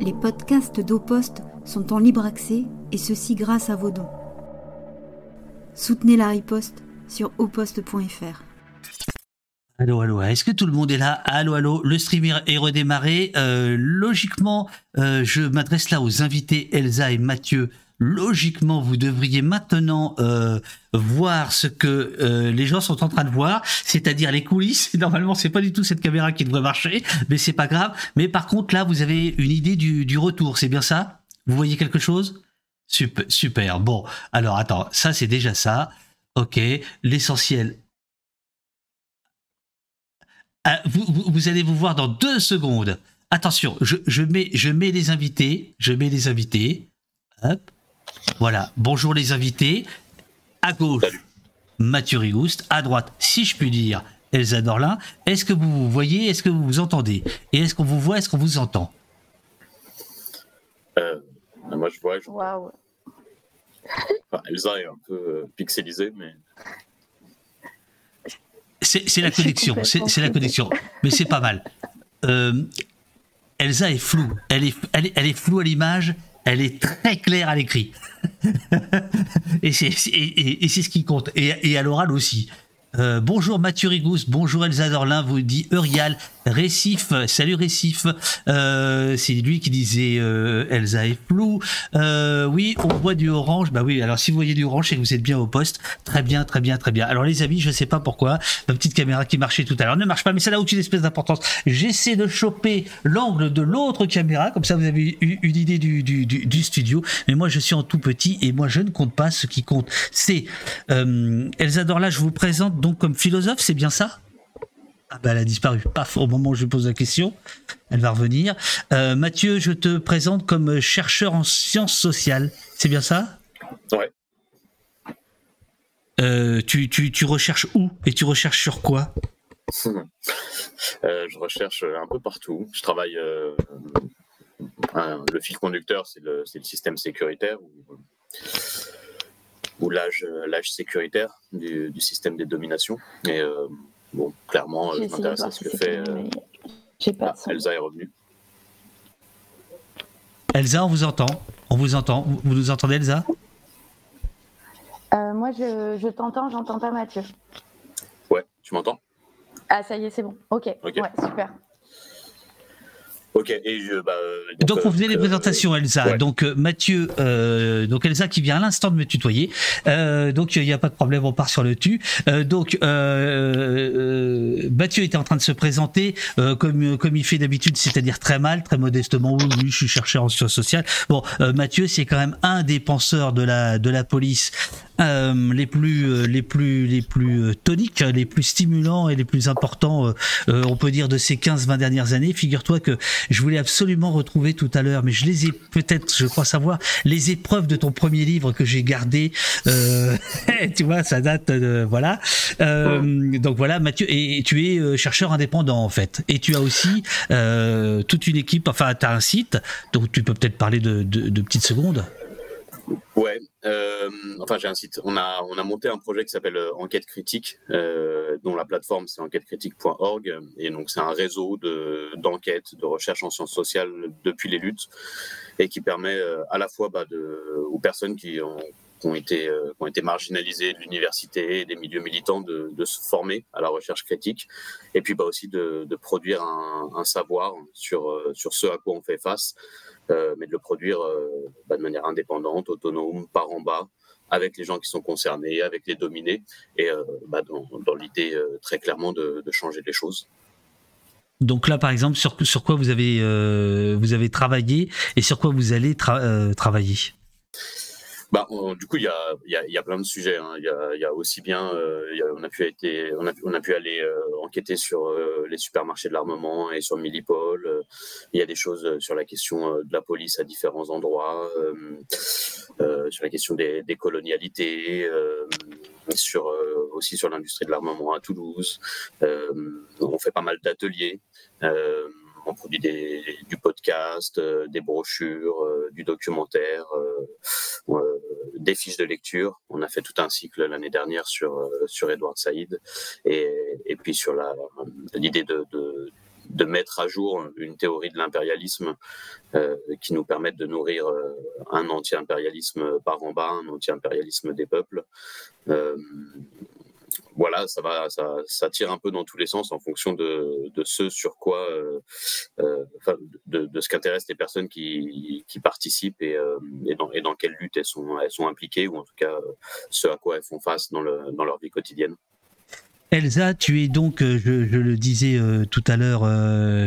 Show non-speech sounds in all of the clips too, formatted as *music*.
Les podcasts d'Opost sont en libre accès et ceci grâce à vos dons. Soutenez la riposte sur oposte.fr. Allô, allô, est-ce que tout le monde est là? Allô, allô, le streamer est redémarré. Euh, logiquement, euh, je m'adresse là aux invités Elsa et Mathieu. Logiquement, vous devriez maintenant euh, voir ce que euh, les gens sont en train de voir, c'est-à-dire les coulisses. *laughs* Normalement, c'est pas du tout cette caméra qui devrait marcher, mais c'est pas grave. Mais par contre, là, vous avez une idée du, retour, c'est bien ça? Vous voyez quelque chose? Super. Bon, alors attends, ça c'est déjà ça. Ok, l'essentiel, ah, vous, allez vous voir dans deux secondes. Attention, je, mets, je mets les invités. Je mets les invités. Voilà. Bonjour les invités. À gauche, Salut. Mathieu Rigouste. À droite, si je puis dire, Elsa Dorlin. Est-ce que vous vous voyez? Est-ce que vous vous entendez? Et est-ce qu'on vous voit? Est-ce qu'on vous entend? Euh, moi, je vois, je... Enfin, Elsa est un peu euh, pixelisée, mais C'est la connexion. C'est la connexion. Mais c'est pas mal. Euh, Elsa est floue. Elle est, elle est, elle est floue à l'image. Elle est très claire à l'écrit. *laughs* et c'est ce qui compte. Et, et à l'oral aussi. Euh, bonjour Mathieu Rigous, bonjour Elsa Dorlin, vous dit Eurial, Récif, salut Récif, euh, c'est lui qui disait euh, Elsa est floue, euh, oui on voit du orange, bah oui alors si vous voyez du orange c'est que vous êtes bien au poste, très bien très bien très bien. Alors les amis je sais pas pourquoi, ma petite caméra qui marchait tout à l'heure ne marche pas mais ça n'a aucune espèce d'importance, j'essaie de choper l'angle de l'autre caméra, comme ça vous avez eu une idée du, du, du, du studio, mais moi je suis en tout petit et moi je ne compte pas, ce qui compte c'est euh, Elsa Dorla, je vous présente donc comme philosophe, c'est bien ça? Ah bah elle a disparu, paf, au moment où je lui pose la question, elle va revenir. Euh, Mathieu, je te présente comme chercheur en sciences sociales, c'est bien ça? Ouais. Euh, tu, tu, tu recherches où? Et tu recherches sur quoi? Euh, je recherche un peu partout. Je travaille. un- le fil conducteur, c'est le, système sécuritaire ou, ou l'âge, sécuritaire du, du système des dominations. Et bon, clairement, euh, je m'intéresse à ce que fait. euh, j'ai pas ah. Elsa est revenue. Elsa, on vous entend, on vous entend, vous, nous entendez Elsa? Euh, moi, je, je t'entends, j'entends pas Mathieu. Ouais, tu m'entends? Ah, ça y est, c'est bon. Ok. Ok. Ouais, super. Ok, et je. Bah, euh, Donc on euh, faisait les euh, présentations Elsa. ouais. Donc euh, Mathieu, euh, donc Elsa qui vient à l'instant de me tutoyer. Euh, donc il n'y a pas de problème, on part sur le tu. Euh, donc euh, euh, Mathieu était en train de se présenter euh, comme comme il fait d'habitude, c'est-à-dire très mal, très modestement. Oui, oui, je suis chercheur en sciences sociales. Bon, euh, Mathieu c'est quand même un des penseurs de la de la police euh, les plus euh, les plus les plus euh, toniques, les plus stimulants et les plus importants, euh, on peut dire de ces 15-20 dernières années. Figure-toi que je voulais absolument retrouver tout à l'heure, mais je les ai peut-être, je crois savoir, les épreuves de ton premier livre que j'ai gardé. Euh, *laughs* tu vois, ça date de voilà. Donc voilà, Mathieu, et, tu es chercheur indépendant en fait, et tu as aussi toute une équipe. Enfin, tu as un site, donc tu peux peut-être parler de, de, de petites secondes. Ouais, euh, enfin j'ai un site. On a on a monté un projet qui s'appelle euh, Enquête Critique, euh, dont la plateforme c'est enquêtecritique.org et donc c'est un réseau de d'enquête, de recherche en sciences sociales depuis les luttes et qui permet euh, à la fois bah, de aux personnes qui ont qui ont été euh, qui ont été marginalisées de l'université et des milieux militants de, de se former à la recherche critique. Et puis bah aussi de, de produire un, un savoir sur euh, sur ce à quoi on fait face mais de le produire euh, bah, de manière indépendante, autonome, par en bas, avec les gens qui sont concernés, avec les dominés, et euh, bah, dans, dans l'idée euh, très clairement de, de changer les choses. Donc là, par exemple, sur, sur quoi vous avez, euh, vous avez travaillé et sur quoi vous allez tra- euh, travailler? Bah, on- du coup, il y a, il y, a, il y a plein de sujets. hein. Il y, a, il y a aussi bien, euh, y on, a pu été, on, a, on a pu aller euh, enquêter sur euh, les supermarchés de l'armement et sur Millipol. Il y a des choses euh, sur la question euh, de la police à différents endroits, euh, sur la question des, colonialités, sur, aussi sur l'industrie de l'armement à Toulouse. On fait pas mal d'ateliers. On produit des, du podcast, des brochures, du documentaire, des fiches de lecture. On a fait tout un cycle l'année dernière sur sur Edward Saïd et, et puis sur l'idée de de mettre à jour une théorie de l'impérialisme qui nous permette de nourrir un anti-impérialisme par en bas, un anti-impérialisme des peuples voilà, ça va, ça, tire un peu dans tous les sens en fonction de, ce sur quoi, euh, euh, de, ce qu'intéressent les personnes qui, participent euh, et, dans, et dans quelle lutte elles sont, elles sont impliquées ou en tout cas ce à quoi elles font face dans, le, dans leur vie quotidienne. Elsa, tu es donc, je, le disais tout à l'heure,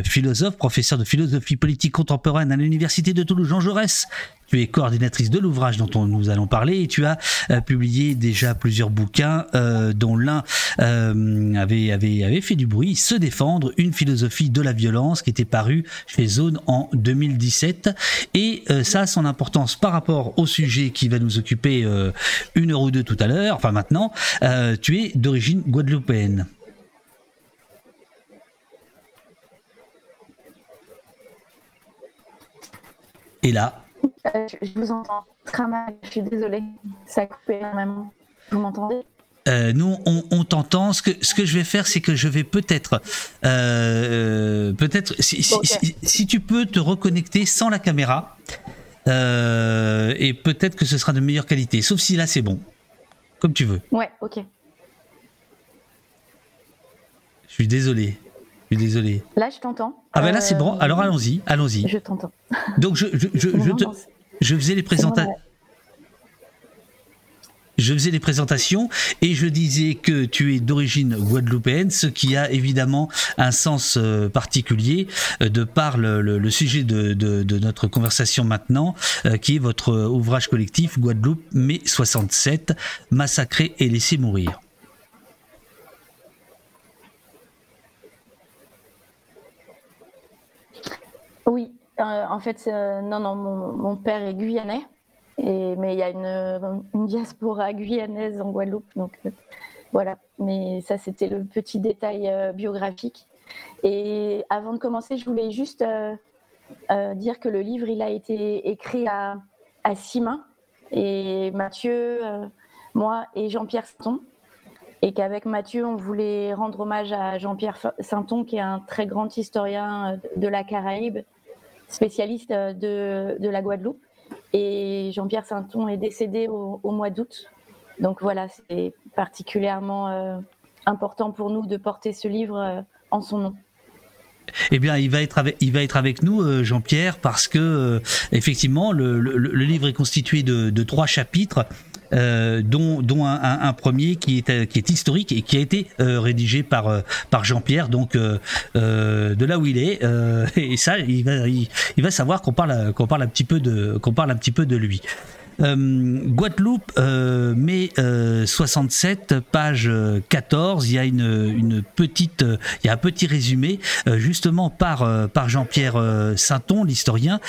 philosophe, professeur de philosophie politique contemporaine à l'Université de Toulouse Jean Jaurès. Tu es coordinatrice de l'ouvrage dont nous allons parler et tu as euh, publié déjà plusieurs bouquins, euh, dont l'un euh, avait, avait, fait du bruit, Se défendre, une philosophie de la violence, qui était paru chez Zone en 2017. Et ça a son importance par rapport au sujet qui va nous occuper une heure ou deux tout à l'heure, enfin maintenant. tu es d'origine guadeloupéenne. Et là, je vous entends très mal, je suis désolée. Ça a coupé énormément. Vous m'entendez? Euh, nous, on, t'entend. Ce que, ce que je vais faire, c'est que je vais peut-être, euh, peut-être, si, tu peux te reconnecter sans la caméra, et peut-être que ce sera de meilleure qualité. Sauf si là, c'est bon, comme tu veux. Ouais, ok. Je suis désolé désolé. Là, je t'entends. Ah ben là, c'est bon. Alors allons-y, allons-y. Je t'entends. Donc je, je, je, je, faisais les présentations. Je faisais les présentations et je disais que tu es d'origine guadeloupéenne, ce qui a évidemment un sens euh, particulier euh, de par le, sujet de, de, notre conversation maintenant, euh, qui est votre ouvrage collectif Guadeloupe mai 67, massacré et laissé mourir. Oui, euh, en fait, euh, non, non, mon, père est guyanais, mais il y a une, diaspora guyanaise en Guadeloupe, donc euh, voilà. Mais ça, c'était le petit détail biographique. Et avant de commencer, je voulais juste dire que le livre, il a été écrit à, six mains, et Mathieu, moi et Jean-Pierre Sainton et qu'avec Mathieu, on voulait rendre hommage à Jean-Pierre Sainton, qui est un très grand historien de la Caraïbe, spécialiste de, de la Guadeloupe. Et Jean-Pierre Sainton est décédé au, mois d'août. Donc voilà, c'est particulièrement euh, important pour nous de porter ce livre euh, en son nom. Eh bien, il va être avec, il va être avec nous, euh, Jean-Pierre, parce que effectivement, le, le, livre est constitué de, de trois chapitres euh, dont, un, premier qui est, qui est historique et qui a été euh, rédigé par, euh, par Jean-Pierre, donc de là où il est. *laughs* et ça, il va, il, il va savoir qu'on parle, qu'on parle un qu'on parle un petit peu de lui. Euh, Guadeloupe, euh, mai 67, euh, page 14, il y a une, petite, il y a un petit résumé justement par, par Jean-Pierre Sainton, l'historien.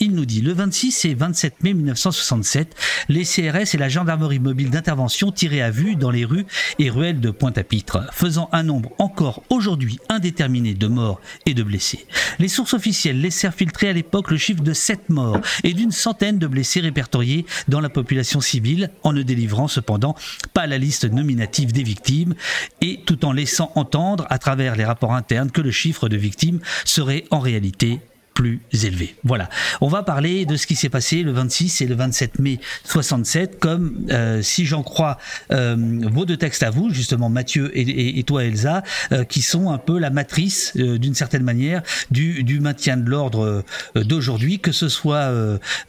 il nous dit le 26 et 27 mai 1967, les CRS et la gendarmerie mobile d'intervention tiraient à vue dans les rues et ruelles de Pointe-à-Pitre, faisant un nombre encore aujourd'hui indéterminé de morts et de blessés. Les sources officielles laissèrent filtrer à l'époque le chiffre de 7 morts et d'une centaine de blessés répertoriés dans la population civile, en ne délivrant cependant pas la liste nominative des victimes, et tout en laissant entendre à travers les rapports internes que le chiffre de victimes serait en réalité plus élevé. Voilà. On va parler de ce qui s'est passé le 26 et le 27 mai 67, comme euh, si j'en crois euh, vos deux textes à vous, justement Mathieu et, toi Elsa, euh, qui sont un peu la matrice d'une certaine manière du, maintien de l'ordre d'aujourd'hui, que ce soit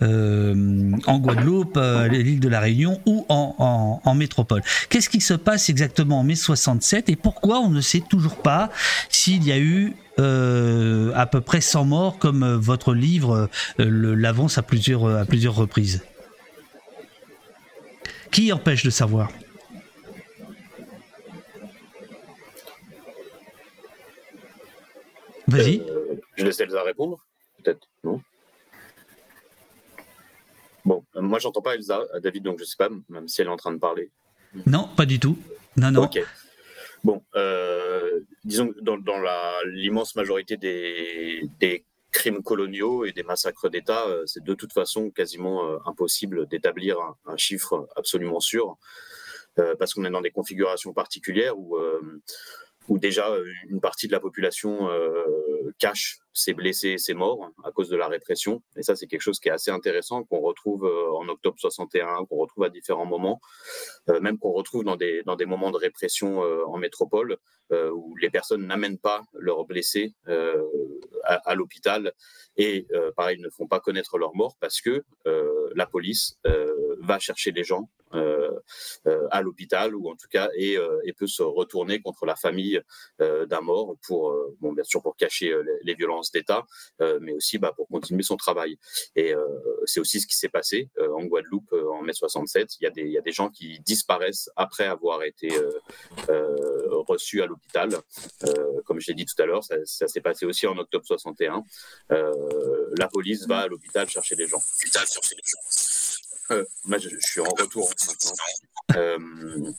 en Guadeloupe, l'île de la Réunion ou en métropole. Qu'est-ce qui se passe exactement en mai 67 et pourquoi on ne sait toujours pas s'il y a eu euh, à peu près 100 morts, comme euh, votre livre euh, l'avance à plusieurs, à plusieurs reprises. Qui empêche de savoir? Vas-y. je laisse Elsa répondre, peut-être, non? Bon, moi j'entends pas Elsa, David, donc je sais pas, même si elle est en train de parler. Non, pas du tout. Non, non. Bon, euh, disons que dans, l'immense majorité des, crimes coloniaux et des massacres d'État, euh, c'est de toute façon quasiment euh, impossible d'établir un, chiffre absolument sûr, parce qu'on est dans des configurations particulières où déjà une partie de la population cache ses blessés ses morts à cause de la répression. Et ça, c'est quelque chose qui est assez intéressant, qu'on retrouve en octobre 61, qu'on retrouve à différents moments, même qu'on retrouve dans des, dans des moments de répression en métropole, où les personnes n'amènent pas leurs blessés à, l'hôpital et, pareil, ne font pas connaître leur mort parce que la police va chercher les gens à l'hôpital ou en tout cas et, et, peut se retourner contre la famille d'un mort pour, bon, bien sûr, pour cacher les, violences d'État, mais aussi bah, pour continuer son travail. Et c'est aussi ce qui s'est passé en Guadeloupe en mai 67. Il y, a des, gens qui disparaissent après avoir été reçus à l'hôpital. comme je l'ai dit tout à l'heure, ça, ça s'est passé aussi en octobre 61. la police va à l'hôpital chercher les gens. Euh, je, suis en retour maintenant. Euh,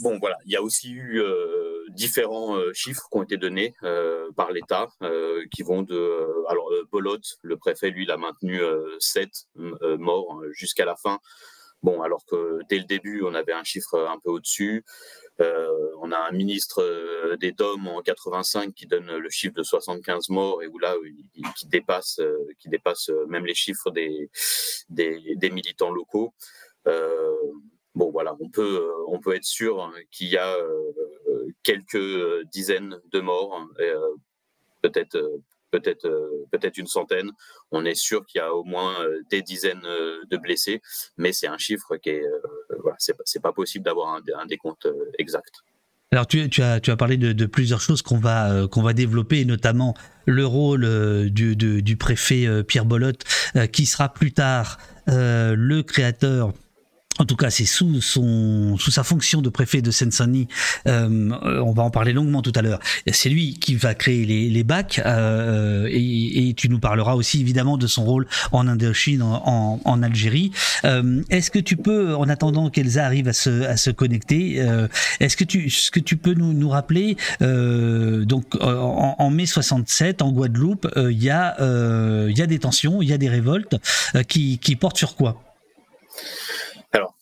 bon, voilà, il y a aussi eu euh, différents chiffres qui ont été donnés par l'État, qui vont de. alors, Bolot, le préfet, lui, il a maintenu 7 morts jusqu'à la fin. Bon, alors que dès le début, on avait un chiffre un peu au-dessus. Euh, on a un ministre euh, des DOM en 85 qui donne le chiffre de 75 morts et où là, qui dépasse, euh, qui dépasse même les chiffres des, des, militants locaux. bon, voilà, on peut, on peut être sûr qu'il y a quelques dizaines de morts, peut-être peut-être euh, peut-être une centaine. On est sûr qu'il y a au moins euh, des dizaines euh, de blessés, mais c'est un chiffre qui est voilà, c'est pas possible d'avoir un, décompte exact. Alors tu, as, tu as parlé de, plusieurs choses qu'on va, qu'on va développer, notamment le rôle du, du, préfet Pierre Bolotte, qui sera plus tard le créateur en tout cas, c'est sous son sous sa fonction de préfet de Seine-Saint-Denis. Euh, on va en parler longuement tout à l'heure. C'est lui qui va créer les, les bacs euh, et, et, tu nous parleras aussi évidemment de son rôle en Indochine, en, en, Algérie. Euh, est-ce que tu peux, en attendant qu'Elsa arrive à se à se connecter, euh, est-ce que tu ce que tu peux nous nous rappeler euh, donc en, en, mai 67 en Guadeloupe, il y a y a des tensions, il y a des révoltes qui qui portent sur quoi?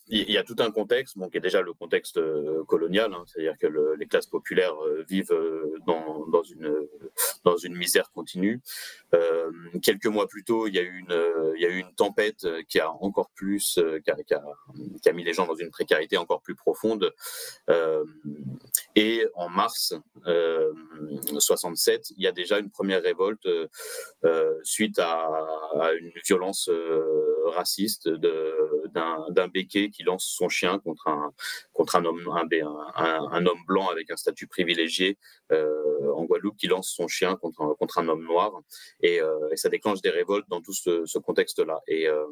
Il y a tout un contexte, bon, qui est déjà le contexte euh, colonial, hein, c'est-à-dire que le, les classes populaires euh, vivent euh, dans, une, misère continue. Euh, quelques mois plus tôt, il y a eu une, tempête qui a encore plus, qui a, mis les gens dans une précarité encore plus profonde. Euh, et en mars 67, il y a déjà une première révolte suite à, une violence raciste d'un béquet qui lance son chien contre un, contre un, homme, un, un, homme blanc avec un statut privilégié euh, en Guadeloupe qui lance son chien contre, contre un homme noir. Et, euh, ça déclenche des révoltes dans tout ce, contexte-là. Et, euh,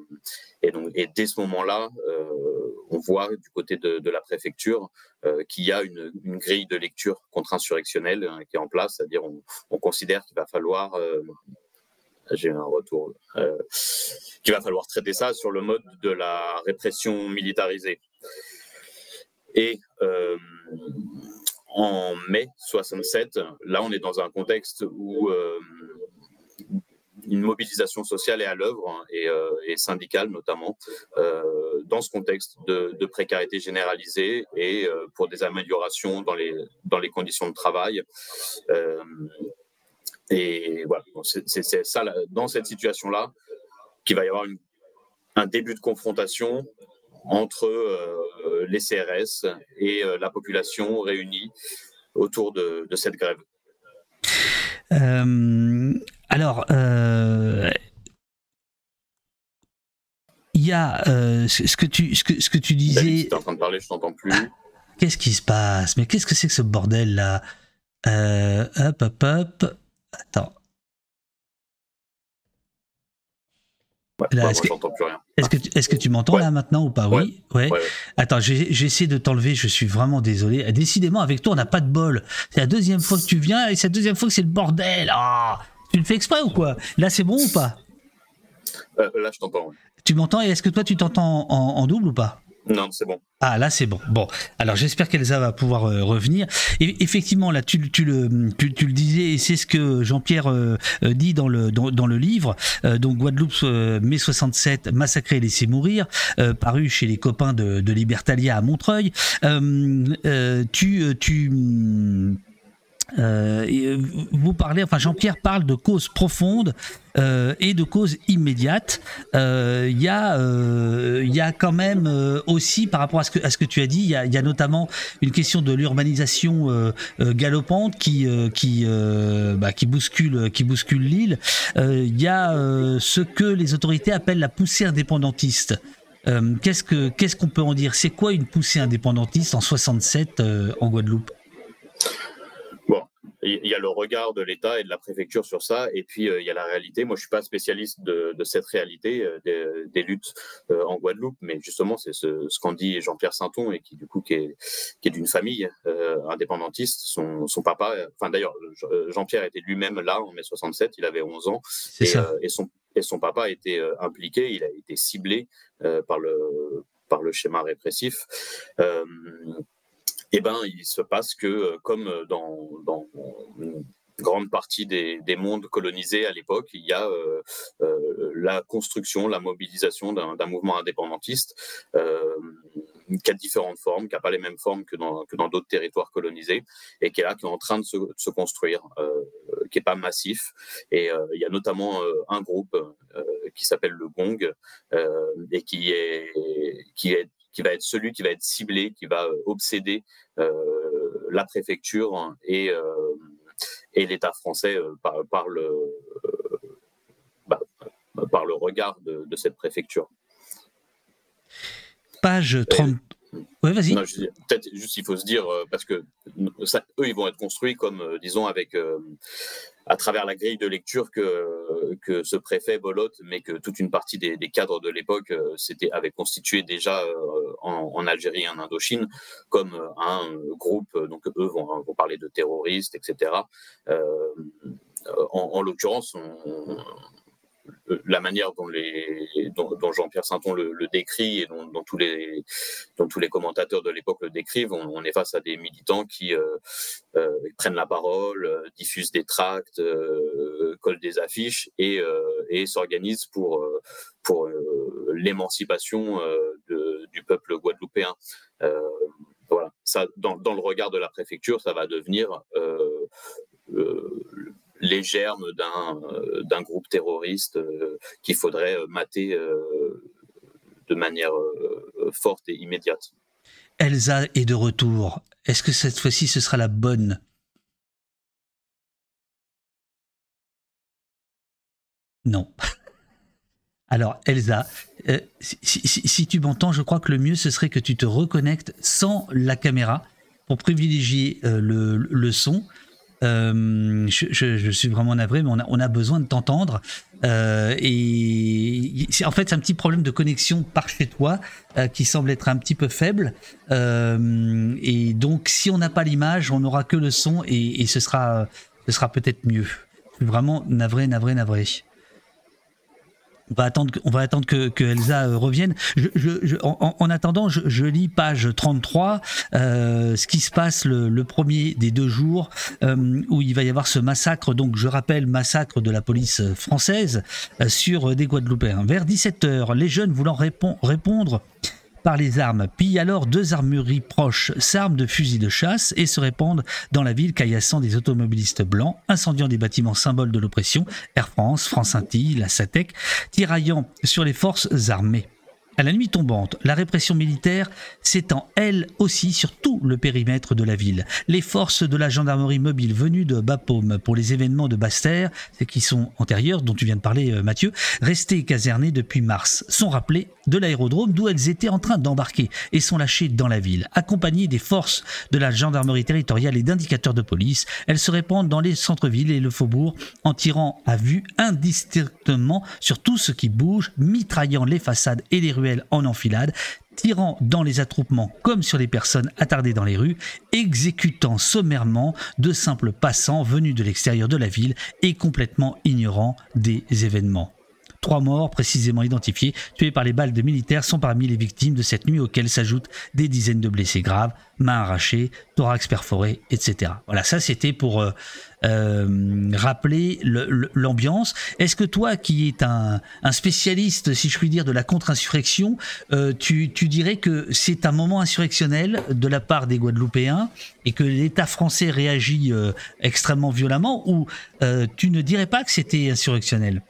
et, et dès ce moment-là, on voit du côté de, la préfecture qu'il y a une, grille de lecture contre-insurrectionnelle hein, qui est en place, c'est-à-dire on considère qu'il va falloir j'ai un retour, euh, qu'il va falloir traiter ça sur le mode de la répression militarisée. Et euh, en mai 67, là, on est dans un contexte où euh, une mobilisation sociale est à l'œuvre hein, et, euh, et, syndicale notamment dans ce contexte de, précarité généralisée et pour des améliorations dans les conditions de travail. Et voilà, c'est ça, dans cette situation-là, qu'il va y avoir une, un début de confrontation entre euh, les CRS et euh, la population réunie autour de, de cette grève. Euh, alors, il y a ce que tu ce que, ce que tu disais. Tu es en train de parler, je t'entends plus. Qu'est-ce qui se passe? Mais qu'est-ce que c'est que ce bordel là Hop, hop, hop. Attends. est-ce que, est que, tu, est que tu m'entends là maintenant ou pas? Oui. Ouais. Attends, j'ai essayé de t'enlever. Je suis vraiment désolé. Décidément, avec toi, on n'a pas de bol. C'est la deuxième fois que tu viens et c'est la deuxième fois que c'est le bordel. Ah, tu le fais exprès ou quoi? Là, c'est bon ou pas? Euh, Là, je t'entends. Tu m'entends et est-ce que toi, tu t'entends en double ou pas? Non, c'est bon. Ah là c'est bon. Bon, alors j'espère qu'Elsa va pouvoir euh, revenir. Effectivement là tu, le disais et c'est ce que Jean-Pierre euh, euh, dit dans le dans, dans le livre. donc Guadeloupe mai 67 massacré et laissé mourir paru chez les copains de, de Libertalia à Montreuil. tu tu Euh, euh, vous parlez, enfin Jean-Pierre parle de causes profondes euh, et de causes immédiates. Il y, y, a quand même aussi, par rapport à ce que, tu as dit, il y, a notamment une question de l'urbanisation galopante qui, bah, qui, bouscule, qui bouscule l'île. Il y a ce que les autorités appellent la poussée indépendantiste. qu'est-ce qu'on ce qu'on peut en dire? C'est quoi une poussée indépendantiste en 67 en Guadeloupe? Il y a le regard de l'État et de la préfecture sur ça, et puis euh, il y a la réalité. Moi, je suis pas spécialiste de, cette réalité euh, des, luttes euh, en Guadeloupe, mais justement, c'est ce, qu'en dit Jean-Pierre Sainton et qui du coup qui est, qui est d'une famille indépendantiste. Son, son papa, enfin d'ailleurs, Jean-Pierre était lui-même là en mai 67, il avait 11 ans, et, et, son et son papa était impliqué, il a été ciblé par le par le schéma répressif eh ben, il se passe que, euh, comme euh, dans, dans une grande partie des, des, mondes colonisés à l'époque, il y a euh, la construction, la mobilisation d'un mouvement indépendantiste euh, qui a différentes formes, qui n'a pas les mêmes formes que dans d'autres territoires colonisés, et qui est là, qui est en train de se, se construire, euh, qui n'est pas massif. Et il y a notamment un groupe qui s'appelle le Gong, et qui est qui est qui va être celui qui va être ciblé, qui va euh, obséder euh, la préfecture et, euh, l'État français par, par, le, bah, par le regard de, de cette préfecture. Page 30. Oui, vas-y. Peut-être juste, il faut se dire, parce que eux, ils vont être construits comme, disons, avec à travers la grille de lecture que, que ce préfet Bolotte, mais que toute une partie des, cadres de l'époque euh, avait constitué déjà euh, en, Algérie et en Indochine comme un groupe, donc eux vont, vont parler de terroristes, etc. Euh, en, en l'occurrence, on, la manière dont, Jean-Pierre Sainton le, décrit et dont, tous les, commentateurs de l'époque le décrivent, on, est face à des militants qui euh, euh, prennent la parole, euh, diffusent des tracts, collent des affiches et, s'organisent pour, l'émancipation du peuple guadeloupéen. voilà, dans, le regard de la préfecture, ça va devenir les germes d'un euh, groupe terroriste euh, qu'il faudrait euh, mater de manière forte et immédiate. Elsa est de retour. Est-ce que cette fois-ci ce sera la bonne? Non. *laughs* Alors, Elsa, si, tu m'entends, je crois que le mieux, ce serait que tu te reconnectes sans la caméra pour privilégier le, son. Euh, je, suis vraiment navré, mais on a, besoin de t'entendre. Euh, et en fait, c'est un petit problème de connexion par chez toi euh, qui semble être un petit peu faible. et donc, si on n'a pas l'image, on n'aura que le son et, ce sera, ce sera peut-être mieux. Vraiment navré, navré, navré. On va attendre, on va attendre que, Elsa euh, revienne. En, attendant, je, lis page 33, euh, ce qui se passe le, premier des deux jours euh, où il va y avoir ce massacre. Donc, je rappelle, massacre de la police française sur des Guadeloupéens. Vers 17h, les jeunes voulant répondre par les armes, pillent alors deux armureries proches, s'arment de fusils de chasse et se répandent dans la ville caillassant des automobilistes blancs, incendiant des bâtiments symboles de l'oppression, Air France, France Inti, la SATEC, tiraillant sur les forces armées. À la nuit tombante, la répression militaire s'étend elle aussi sur tout le périmètre de la ville. Les forces de la gendarmerie mobile venues de Bapaume pour les événements de Basse-Terre, qui sont antérieurs, dont tu viens de parler euh, Mathieu, restées casernées depuis mars, sont rappelées de l'aérodrome d'où elles étaient en train d'embarquer et sont lâchées dans la ville. Accompagnées des forces de la gendarmerie territoriale et d'indicateurs de police, elles se répandent dans les centres-villes et le faubourg en tirant à vue indistinctement sur tout ce qui bouge, mitraillant les façades et les rues en enfilade, tirant dans les attroupements comme sur les personnes attardées dans les rues, exécutant sommairement de simples passants venus de l'extérieur de la ville et complètement ignorants des événements. Trois morts précisément identifiés, tués par les balles de militaires, sont parmi les victimes de cette nuit auxquelles s'ajoutent des dizaines de blessés graves, mains arrachées, thorax perforé, etc. Voilà, ça c'était pour euh, euh, rappeler l'ambiance. Est-ce que toi, qui es un, spécialiste, si je puis dire, de la contre-insurrection, euh, tu, dirais que c'est un moment insurrectionnel de la part des Guadeloupéens et que l'État français réagit extrêmement violemment, ou tu ne dirais pas que c'était insurrectionnel?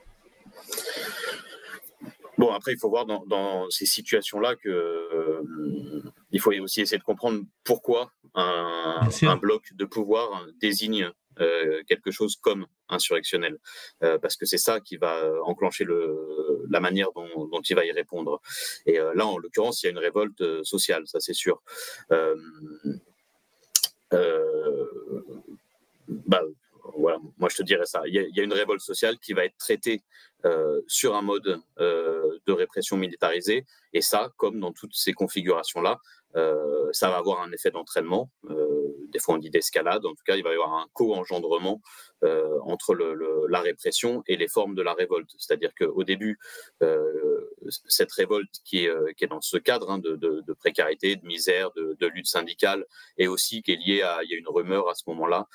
Bon, après, il faut voir dans, ces situations-là que euh, il faut aussi essayer de comprendre pourquoi un, bloc de pouvoir désigne euh, quelque chose comme insurrectionnel, euh, parce que c'est ça qui va enclencher le, la manière dont, dont, il va y répondre. Et là, en l'occurrence, il y a une révolte sociale, ça c'est sûr. Bah, voilà, moi je te dirais ça. Il y, a, une révolte sociale qui va être traitée euh, sur un mode euh, de répression militarisée, et ça, comme dans toutes ces configurations-là, euh, ça va avoir un effet d'entraînement. des fois on dit d'escalade. En tout cas, il va y avoir un co-engendrement entre la répression et les formes de la révolte. C'est-à-dire qu'au début, cette révolte qui est, dans ce cadre hein, de, précarité, de misère, de, lutte syndicale, et aussi qui est liée à, il y a une rumeur à ce moment-là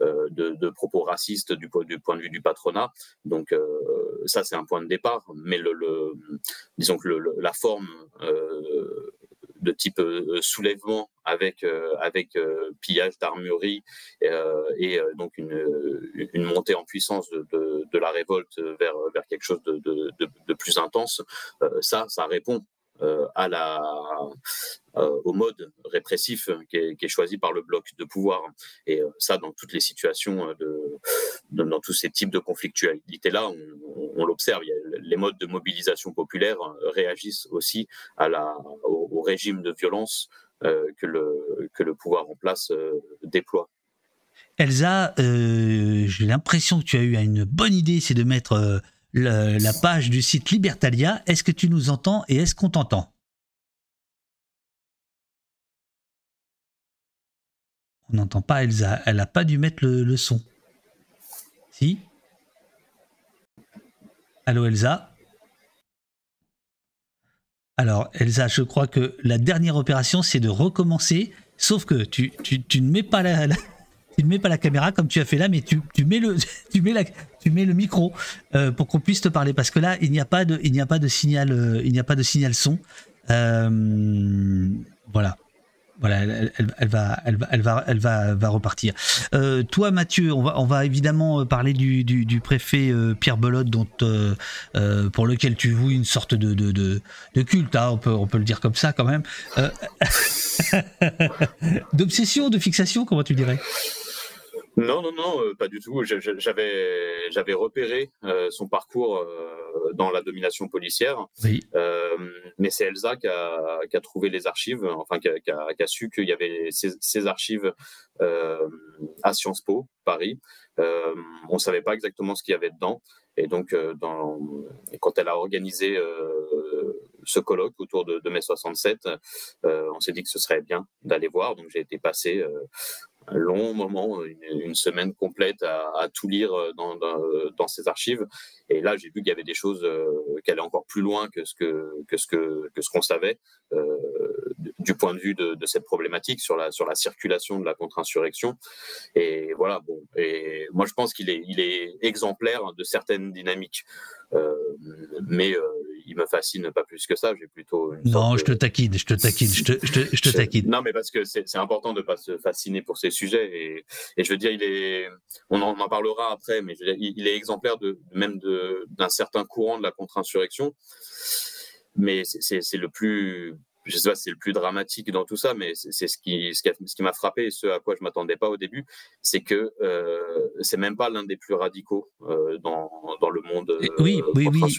de, propos racistes du, point de vue du patronat. Donc euh, ça, c'est un point de départ. Mais le, disons que la forme euh, de type soulèvement avec avec pillage d'armurerie et donc une, montée en puissance de, de, la révolte vers vers quelque chose de, de plus intense ça ça répond euh, à la, euh, au mode répressif qui est, choisi par le bloc de pouvoir. Et euh, ça, dans toutes les situations, de, dans tous ces types de conflictualité-là, on, l'observe. Les modes de mobilisation populaire réagissent aussi à la, au, régime de violence que, le, que le pouvoir en place déploie. Elsa, j'ai l'impression que tu as eu une bonne idée, c'est de mettre la page du site Libertalia. Est-ce que tu nous entends et est-ce qu'on t'entend? On n'entend pas Elsa. Elle n'a pas dû mettre le, son. Si? Allô Elsa? Alors Elsa, je crois que la dernière opération, c'est de recommencer. Sauf que tu, ne mets pas la, *laughs* tu ne mets pas la caméra comme tu as fait là, mais tu, mets le, *laughs* tu mets la, tu mets le micro euh, pour qu'on puisse te parler parce que là il n'y a pas de, il n'y a pas de signal, euh, il n'y a pas de signal son. Euh, voilà. Voilà, elle, va, elle va, elle va, elle va, va repartir. toi, Mathieu, on va, on va évidemment parler du, du, préfet Pierre Belotte, dont, pour lequel tu voues une sorte de, de, de, culte, hein, on, peut, on peut le dire comme ça quand même. *laughs* D'obsession, de fixation, comment tu dirais? Non, non, non, euh, pas du tout. J'avais, j'avais repéré euh, son parcours euh, dans la domination policière, oui. mais c'est Elsa qui a, qui a, trouvé les archives, enfin qui a, qui a, su qu'il y avait ces, ces archives à Sciences Po, Paris. on ne savait pas exactement ce qu'il y avait dedans, et donc dans, quand elle a organisé ce colloque autour de, de mai 67, on s'est dit que ce serait bien d'aller voir. Donc j'ai été passé long moment, une, semaine complète à, tout lire euh, dans, dans, ces archives. Et là, j'ai vu qu'il y avait des choses euh, qui allaient encore plus loin que ce que, que ce que, que ce qu'on savait euh, du point de vue de, cette problématique sur la sur la circulation de la contre-insurrection. Et voilà. Bon. Et moi, je pense qu'il est il est exemplaire de certaines dynamiques. mais il me fascine pas plus que ça. J'ai plutôt. non, je te taquine, je te taquine, je te, je te, taquine. Non, mais parce que c'est important de pas se fasciner pour ces sujets. Et, et, je veux dire, il est. On en, parlera après, mais il, est exemplaire de même d'un certain courant de la contre-insurrection. Mais c'est le plus je sais pas si c'est le plus dramatique dans tout ça, mais c'est ce qui, ce qui m'a frappé et ce à quoi je m'attendais pas au début, c'est que euh, c'est même pas l'un des plus radicaux euh, dans, dans, le monde euh, oui, oui, oui.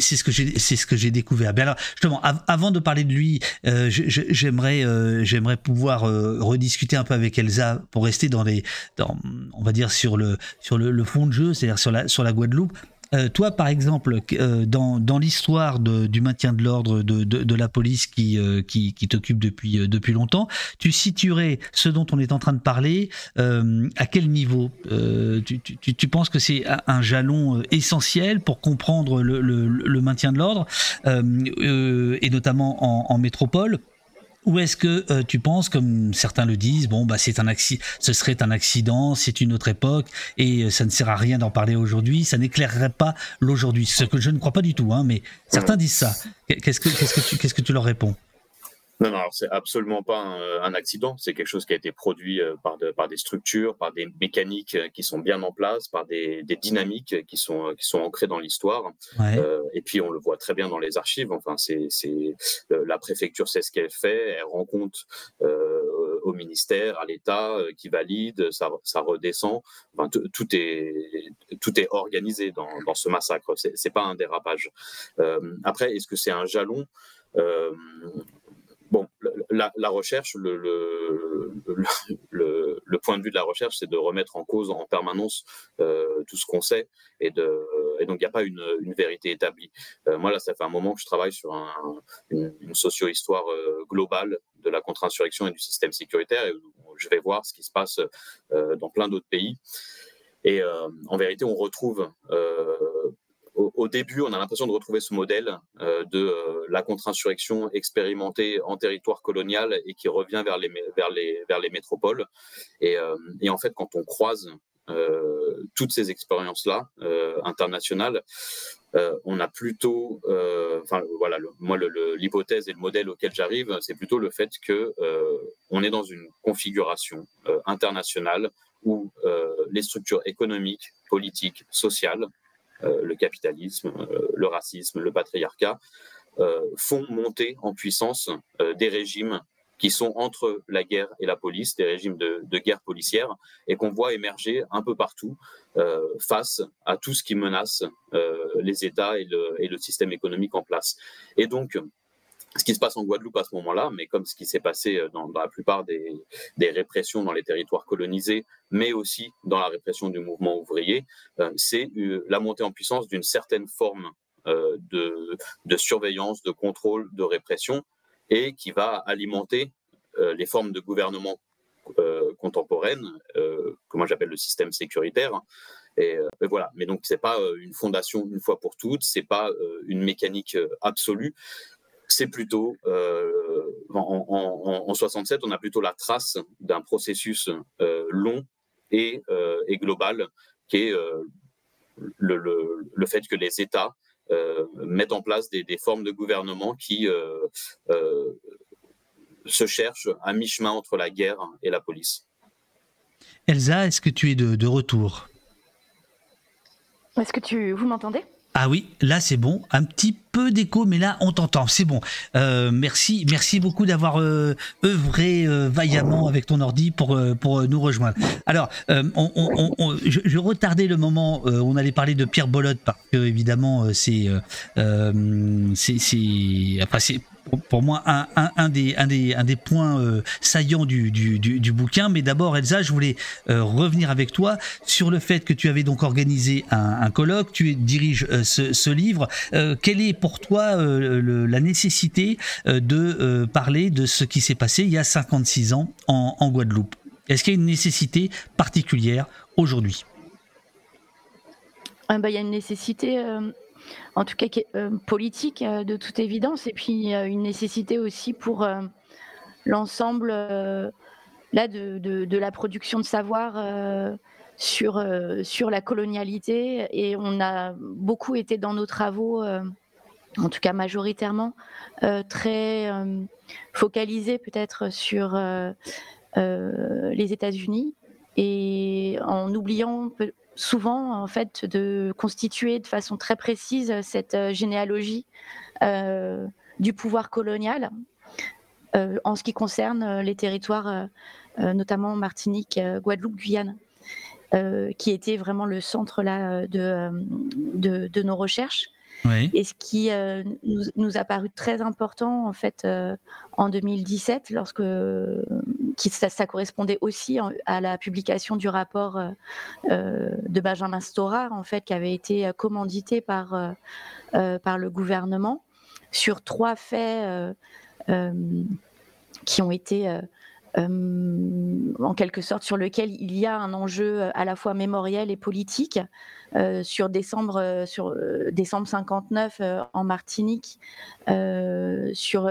C'est ce que j'ai, c'est ce que j'ai découvert. Bien alors, justement, avant de parler de lui, euh, j'aimerais, euh, j'aimerais pouvoir rediscuter un peu avec Elsa pour rester dans les, dans, on va dire sur le, sur le, le fond de jeu, c'est-à-dire sur la, sur la Guadeloupe. Euh, toi, par exemple, euh, dans, dans l'histoire du maintien de l'ordre de, de, la police qui, qui, qui t'occupe depuis, depuis longtemps, tu situerais ce dont on est en train de parler à quel niveau? Tu, tu, tu, penses que c'est un jalon essentiel pour comprendre le, le, le maintien de l'ordre, et notamment en, en métropole? Ou est-ce que euh, tu penses, comme certains le disent, bon, bah, c'est un ce serait un accident, c'est une autre époque, et euh, ça ne sert à rien d'en parler aujourd'hui, ça n'éclairerait pas l'aujourd'hui. Ce que je ne crois pas du tout, hein, mais certains disent ça. Qu'est-ce que, qu'est-ce que tu, qu'est-ce que tu leur réponds? Non, non, c'est absolument pas un, accident. C'est quelque chose qui a été produit euh, par, par des structures, par des mécaniques qui sont bien en place, par des, dynamiques qui sont, qui sont ancrées dans l'histoire. Euh, et puis, on le voit très bien dans les archives. Enfin, c'est, euh, la préfecture sait ce qu'elle fait. Elle rend compte au ministère, à l'État, qui valide, ça, ça redescend. Enfin, tout est, tout est organisé dans, dans ce massacre. C'est, c'est pas un dérapage. après, est-ce que c'est un jalon? Bon, la, recherche, le, point de vue de la recherche, c'est de remettre en cause en permanence euh, tout ce qu'on sait, et, donc il n'y a pas une, vérité établie. Euh, moi, là, ça fait un moment que je travaille sur une, socio-histoire euh, globale de la contre-insurrection et du système sécuritaire, et je vais voir ce qui se passe dans plein d'autres pays. Et en vérité, on retrouve au, début, on a l'impression de retrouver ce modèle euh, de euh, la contre-insurrection expérimentée en territoire colonial et qui revient vers les, métropoles. Et, euh, et en fait, quand on croise toutes ces expériences-là internationales, on a plutôt, enfin voilà, moi l'hypothèse et le modèle auquel j'arrive, c'est plutôt le fait que on est dans une configuration internationale où les structures économiques, politiques, sociales le capitalisme, euh, le racisme, le patriarcat, euh, font monter en puissance des régimes qui sont entre la guerre et la police, des régimes de, guerre policière, et qu'on voit émerger un peu partout face à tout ce qui menace les États et le, et le, système économique en place. Et donc, ce qui se passe en Guadeloupe à ce moment-là, mais comme ce qui s'est passé euh, dans, la plupart des, répressions dans les territoires colonisés, mais aussi dans la répression du mouvement ouvrier, euh, c'est euh, la montée en puissance d'une certaine forme de, surveillance, de contrôle, de répression, et qui va alimenter les formes de gouvernement contemporaines, que moi j'appelle le système sécuritaire. Et, voilà. Mais donc c'est pas une fondation une fois pour toutes, c'est pas une mécanique absolue c'est plutôt, euh, en, 67, on a plutôt la trace d'un processus euh, long euh, et, global, qui est le, fait que les États mettent en place des, formes de gouvernement qui se cherchent à mi-chemin entre la guerre et la police. Elsa, est-ce que tu es de, de retour? Est-ce que tu, vous m'entendez? Ah oui, là c'est bon, un petit peu d'écho, mais là on t'entend, c'est bon. Euh, merci, merci beaucoup d'avoir euh, œuvré euh, vaillamment avec ton ordi pour pour nous rejoindre. Alors, on, je, retardais le moment on allait parler de Pierre Bolotte parce que évidemment c'est c'est c'est après c'est pour moi un, des, points euh, saillants du, bouquin. Mais d'abord, Elsa, je voulais euh, revenir avec toi sur le fait que tu avais donc organisé un, colloque, tu diriges euh, ce, livre. quelle est pour toi la nécessité de parler de ce qui s'est passé il y a 56 ans en, en Guadeloupe? Est-ce qu'il y a une nécessité particulière aujourd'hui? Ah bah, Il y a une nécessité en tout cas euh, politique euh, de toute évidence, et puis une nécessité aussi pour euh, l'ensemble là de, la production de savoir sur, sur la colonialité. Et on a beaucoup été dans nos travaux, en tout cas majoritairement, très focalisés peut-être sur les États-Unis et en oubliant souvent en fait de constituer de façon très précise cette euh, généalogie euh, du pouvoir colonial euh, en ce qui concerne les territoires, notamment Martinique, Guadeloupe, Guyane. qui était vraiment le centre là, de, de, nos recherches. Et ce qui nous, nous, a paru très important en fait en 2017, lorsque qui ça, correspondait aussi à la publication du rapport de Benjamin Stora, en fait, qui avait été commandité par, par le gouvernement sur trois faits qui ont été en quelque sorte sur lequel il y a un enjeu à la fois mémoriel et politique. sur décembre, sur décembre 59 en Martinique, sur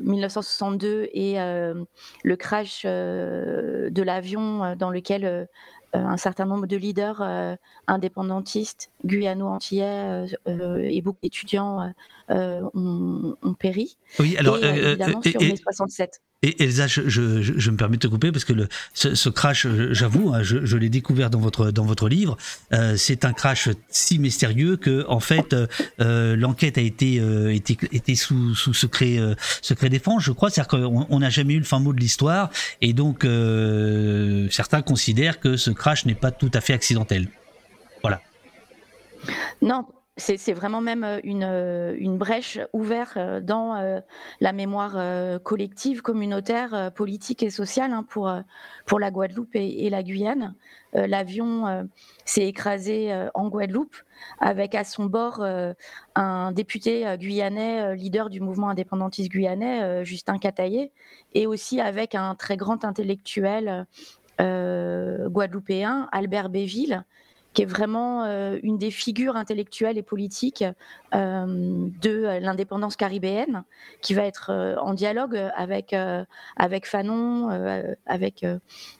1962 et le crash de l'avion dans lequel un certain nombre de leaders indépendantistes, guyano-antillais et beaucoup d'étudiants ont, péri. Oui, alors évidemment sur mai 67. Et Elsa, je, me permets de te couper parce que ce, crash, j'avoue, hein, je, l'ai découvert dans votre dans votre livre. Euh, c'est un crash si mystérieux que en fait euh, l'enquête a été, euh, été, été sous, sous secret euh, secret défense, je crois. C'est-à-dire qu'on n'a jamais eu le fin mot de l'histoire et donc euh, certains considèrent que ce crash n'est pas tout à fait accidentel. Voilà. Non, c'est vraiment même euh, une, euh, une, brèche ouverte euh, dans la mémoire collective, communautaire, politique et sociale hein, pour, pour la Guadeloupe et, la Guyane. L'avion s'est écrasé en Guadeloupe avec à son bord un député guyanais, leader du mouvement indépendantiste guyanais, Justin Cataillé, et aussi avec un très grand intellectuel guadeloupéen, Albert Béville, qui est vraiment euh, une des figures intellectuelles et politiques euh, de l'indépendance caribéenne, qui va être euh, en dialogue avec, avec Fanon, avec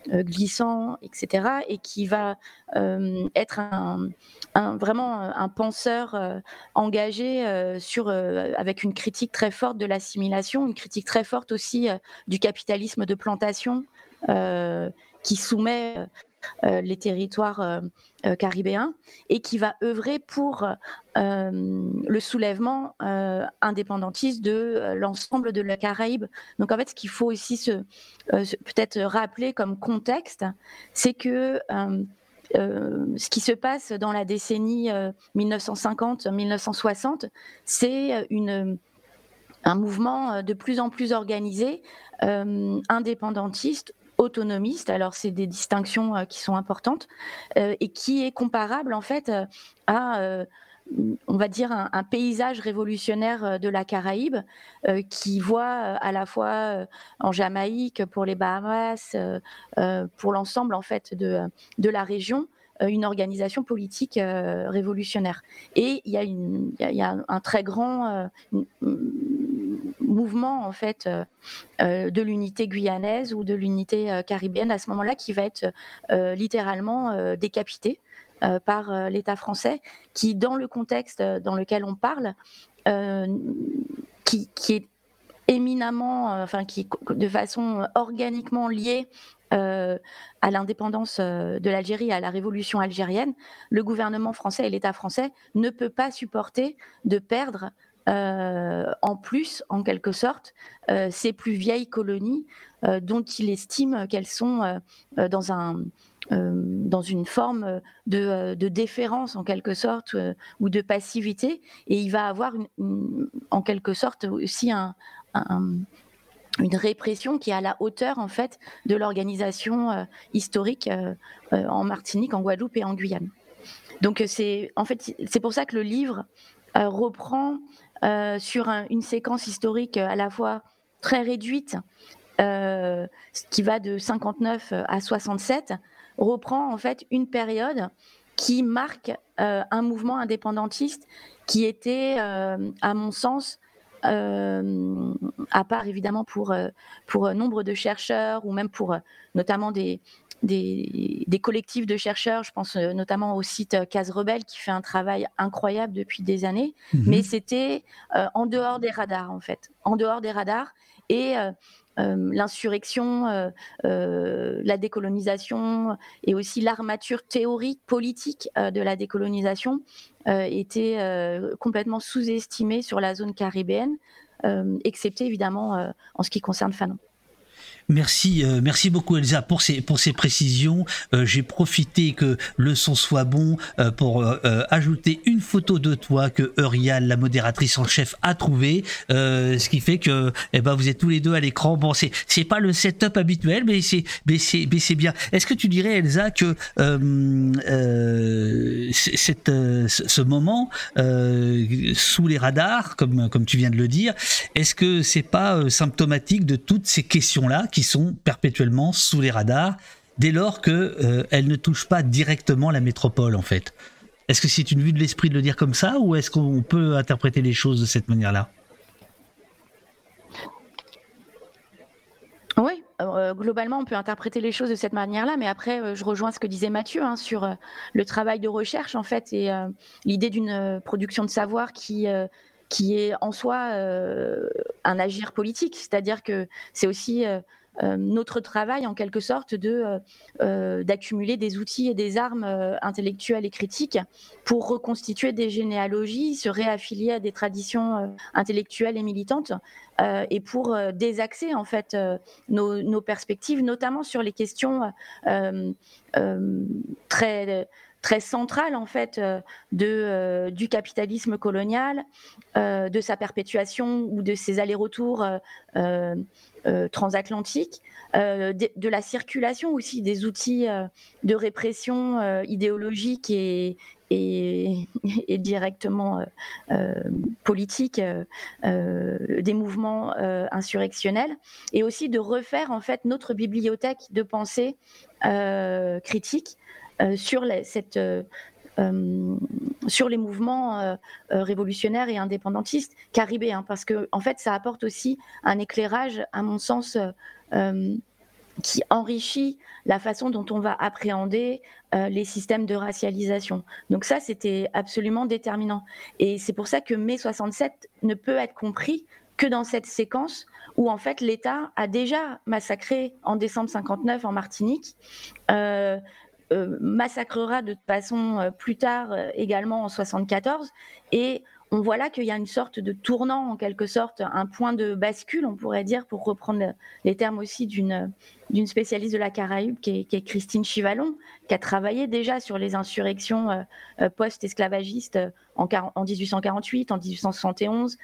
Glissant, etc., et qui va être un, vraiment un penseur engagé sur, avec une critique très forte de l'assimilation, une critique très forte aussi du capitalisme de plantation qui soumet les territoires euh, euh, caribéens et qui va œuvrer pour le soulèvement indépendantiste de l'ensemble de la Caraïbe. Donc en fait, ce qu'il faut aussi se, peut-être rappeler comme contexte, c'est que ce qui se passe dans la décennie 1950-1960, c'est un mouvement de plus en plus organisé, indépendantiste, autonomiste. Alors, c'est des distinctions euh, qui sont importantes euh, et qui est comparable en fait euh, à on va dire, un, paysage révolutionnaire de la Caraïbe qui voit à la fois en Jamaïque, pour les Bahamas, pour l'ensemble en fait de, de la région, une organisation politique révolutionnaire. Et il y a, un, très grand mouvement en fait euh, euh, de l'unité guyanaise ou de l'unité euh, caribéenne à ce moment-là qui va être littéralement décapité par l'État français, qui dans le contexte dans lequel on parle, qui, est éminemment, enfin qui de façon organiquement lié à l'indépendance de l'Algérie, à la révolution algérienne, le gouvernement français et l'État français ne peut pas supporter de perdre en plus, en quelque sorte, euh, ces plus vieilles colonies euh, dont il estime qu'elles sont dans, un, dans une forme de, déférence, en quelque sorte, ou de passivité. Et il va avoir, en quelque sorte, aussi une répression qui est à la hauteur en fait de l'organisation historique en Martinique, en Guadeloupe et en Guyane. Donc c'est en fait c'est pour ça que le livre reprend euh, sur une séquence historique à la fois très réduite, euh, qui va de 59 à 67, reprend en fait une période qui marque euh, un mouvement indépendantiste qui était, à mon sens, à part évidemment pour nombre de chercheurs ou même pour notamment des, des, collectifs de chercheurs, je pense euh, notamment au site euh, Case Rebelle qui fait un travail incroyable depuis des années, mhm. mais c'était euh, en dehors des radars en fait, en dehors des radars et l'insurrection, la décolonisation et aussi l'armature théorique politique de la décolonisation était complètement sous-estimée sur la zone caribéenne, excepté évidemment en ce qui concerne Fanon. Merci, euh, merci beaucoup Elsa pour ces pour ces précisions. Euh, j'ai profité que le son soit bon euh, pour ajouter une photo de toi que Eurial, la modératrice en chef, a trouvé, ce qui fait que eh ben vous êtes tous les deux à l'écran. Bon, c'est pas le setup habituel, mais c'est c'est bien. Est-ce que tu dirais Elsa que cette ce moment sous les radars, comme comme tu viens de le dire, est-ce que c'est pas symptomatique de toutes ces questions là qui sont perpétuellement sous les radars dès lors qu'elles euh, ne touchent pas directement la métropole en fait. Est-ce que c'est une vue de l'esprit de le dire comme ça ou est-ce qu'on peut interpréter les choses de cette manière-là? Oui, euh, globalement, on peut interpréter les choses de cette manière-là, mais après, euh, je rejoins ce que disait Mathieu hein, sur le travail de recherche, en fait, et l'idée d'une production de savoir qui, qui est en soi un agir politique. C'est-à-dire que c'est aussi euh, notre travail en quelque sorte de euh, euh, d'accumuler des outils et des armes intellectuelles et critiques pour reconstituer des généalogies, se réaffilier à des traditions intellectuelles et militantes et pour désaxer en fait nos, nos, perspectives, notamment sur les questions très très centrales en fait de, du capitalisme colonial, de sa perpétuation ou de ses allers-retours euh, transatlantique, euh, de, la circulation aussi des outils euh, de répression idéologique et, et, directement politique des mouvements insurrectionnels, et aussi de refaire en fait notre bibliothèque de pensée critique sur cette euh, sur les mouvements euh, euh, révolutionnaires et indépendantistes caribéens, parce que en fait, ça apporte aussi un éclairage, à mon sens, qui enrichit la façon dont on va appréhender les systèmes de racialisation. Donc ça, c'était absolument déterminant. Et c'est pour ça que mai 67 ne peut être compris que dans cette séquence où en fait l'État a déjà massacré en décembre 59 en Martinique euh, massacrera de toute façon euh, plus tard euh, également en 74. Et on voit là qu'il y a une sorte de tournant, en quelque sorte, un point de bascule, on pourrait dire, pour reprendre les termes aussi d'une spécialiste de la Caraïbe, qui est, Christine Chivalon, qui a travaillé déjà sur les insurrections post-esclavagistes en, en, 1848, en 1871.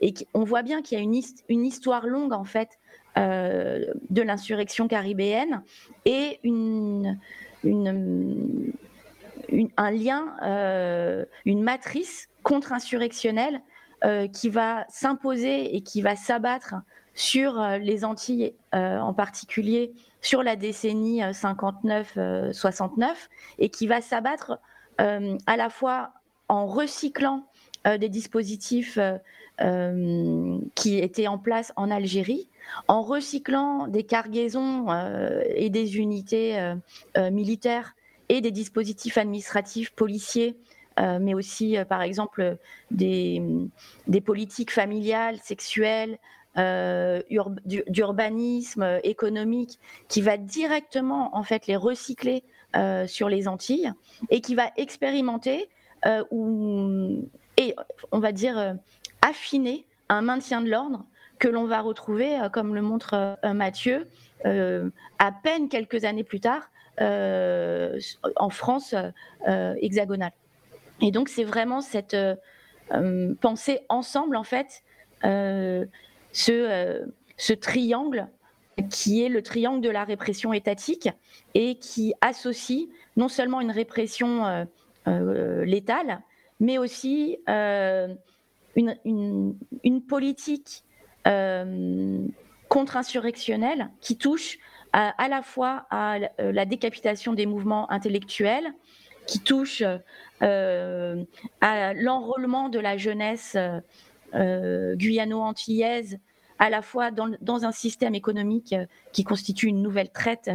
et on voit bien qu'il y a une histoire longue, en fait, euh, de l'insurrection caribéenne et une, un lien, euh, une matrice contre-insurrectionnelle euh, qui va s'imposer et qui va s'abattre sur les Antilles, en particulier sur la décennie 59-69, et qui va s'abattre à la fois en recyclant des dispositifs qui étaient en place en Algérie, en recyclant des cargaisons euh, et des unités euh, euh, militaires et des dispositifs administratifs policiers mais aussi, par exemple, des, politiques familiales, sexuelles, d'urbanisme économique, qui va directement en fait les recycler sur les Antilles et qui va expérimenter ou et on va dire affiner un maintien de l'ordre que l'on va retrouver, euh, comme le montre euh, Mathieu, euh, à peine quelques années plus tard en France hexagonale. Et donc c'est vraiment cette pensée ensemble, en fait, ce, triangle qui est le triangle de la répression étatique et qui associe non seulement une répression létale, mais aussi une, politique contre-insurrectionnelle qui touche à, la fois à euh, la décapitation des mouvements intellectuels, qui touche euh, à l'enrôlement de la jeunesse guyano-antillaise, à la fois dans, un système économique qui constitue une nouvelle traite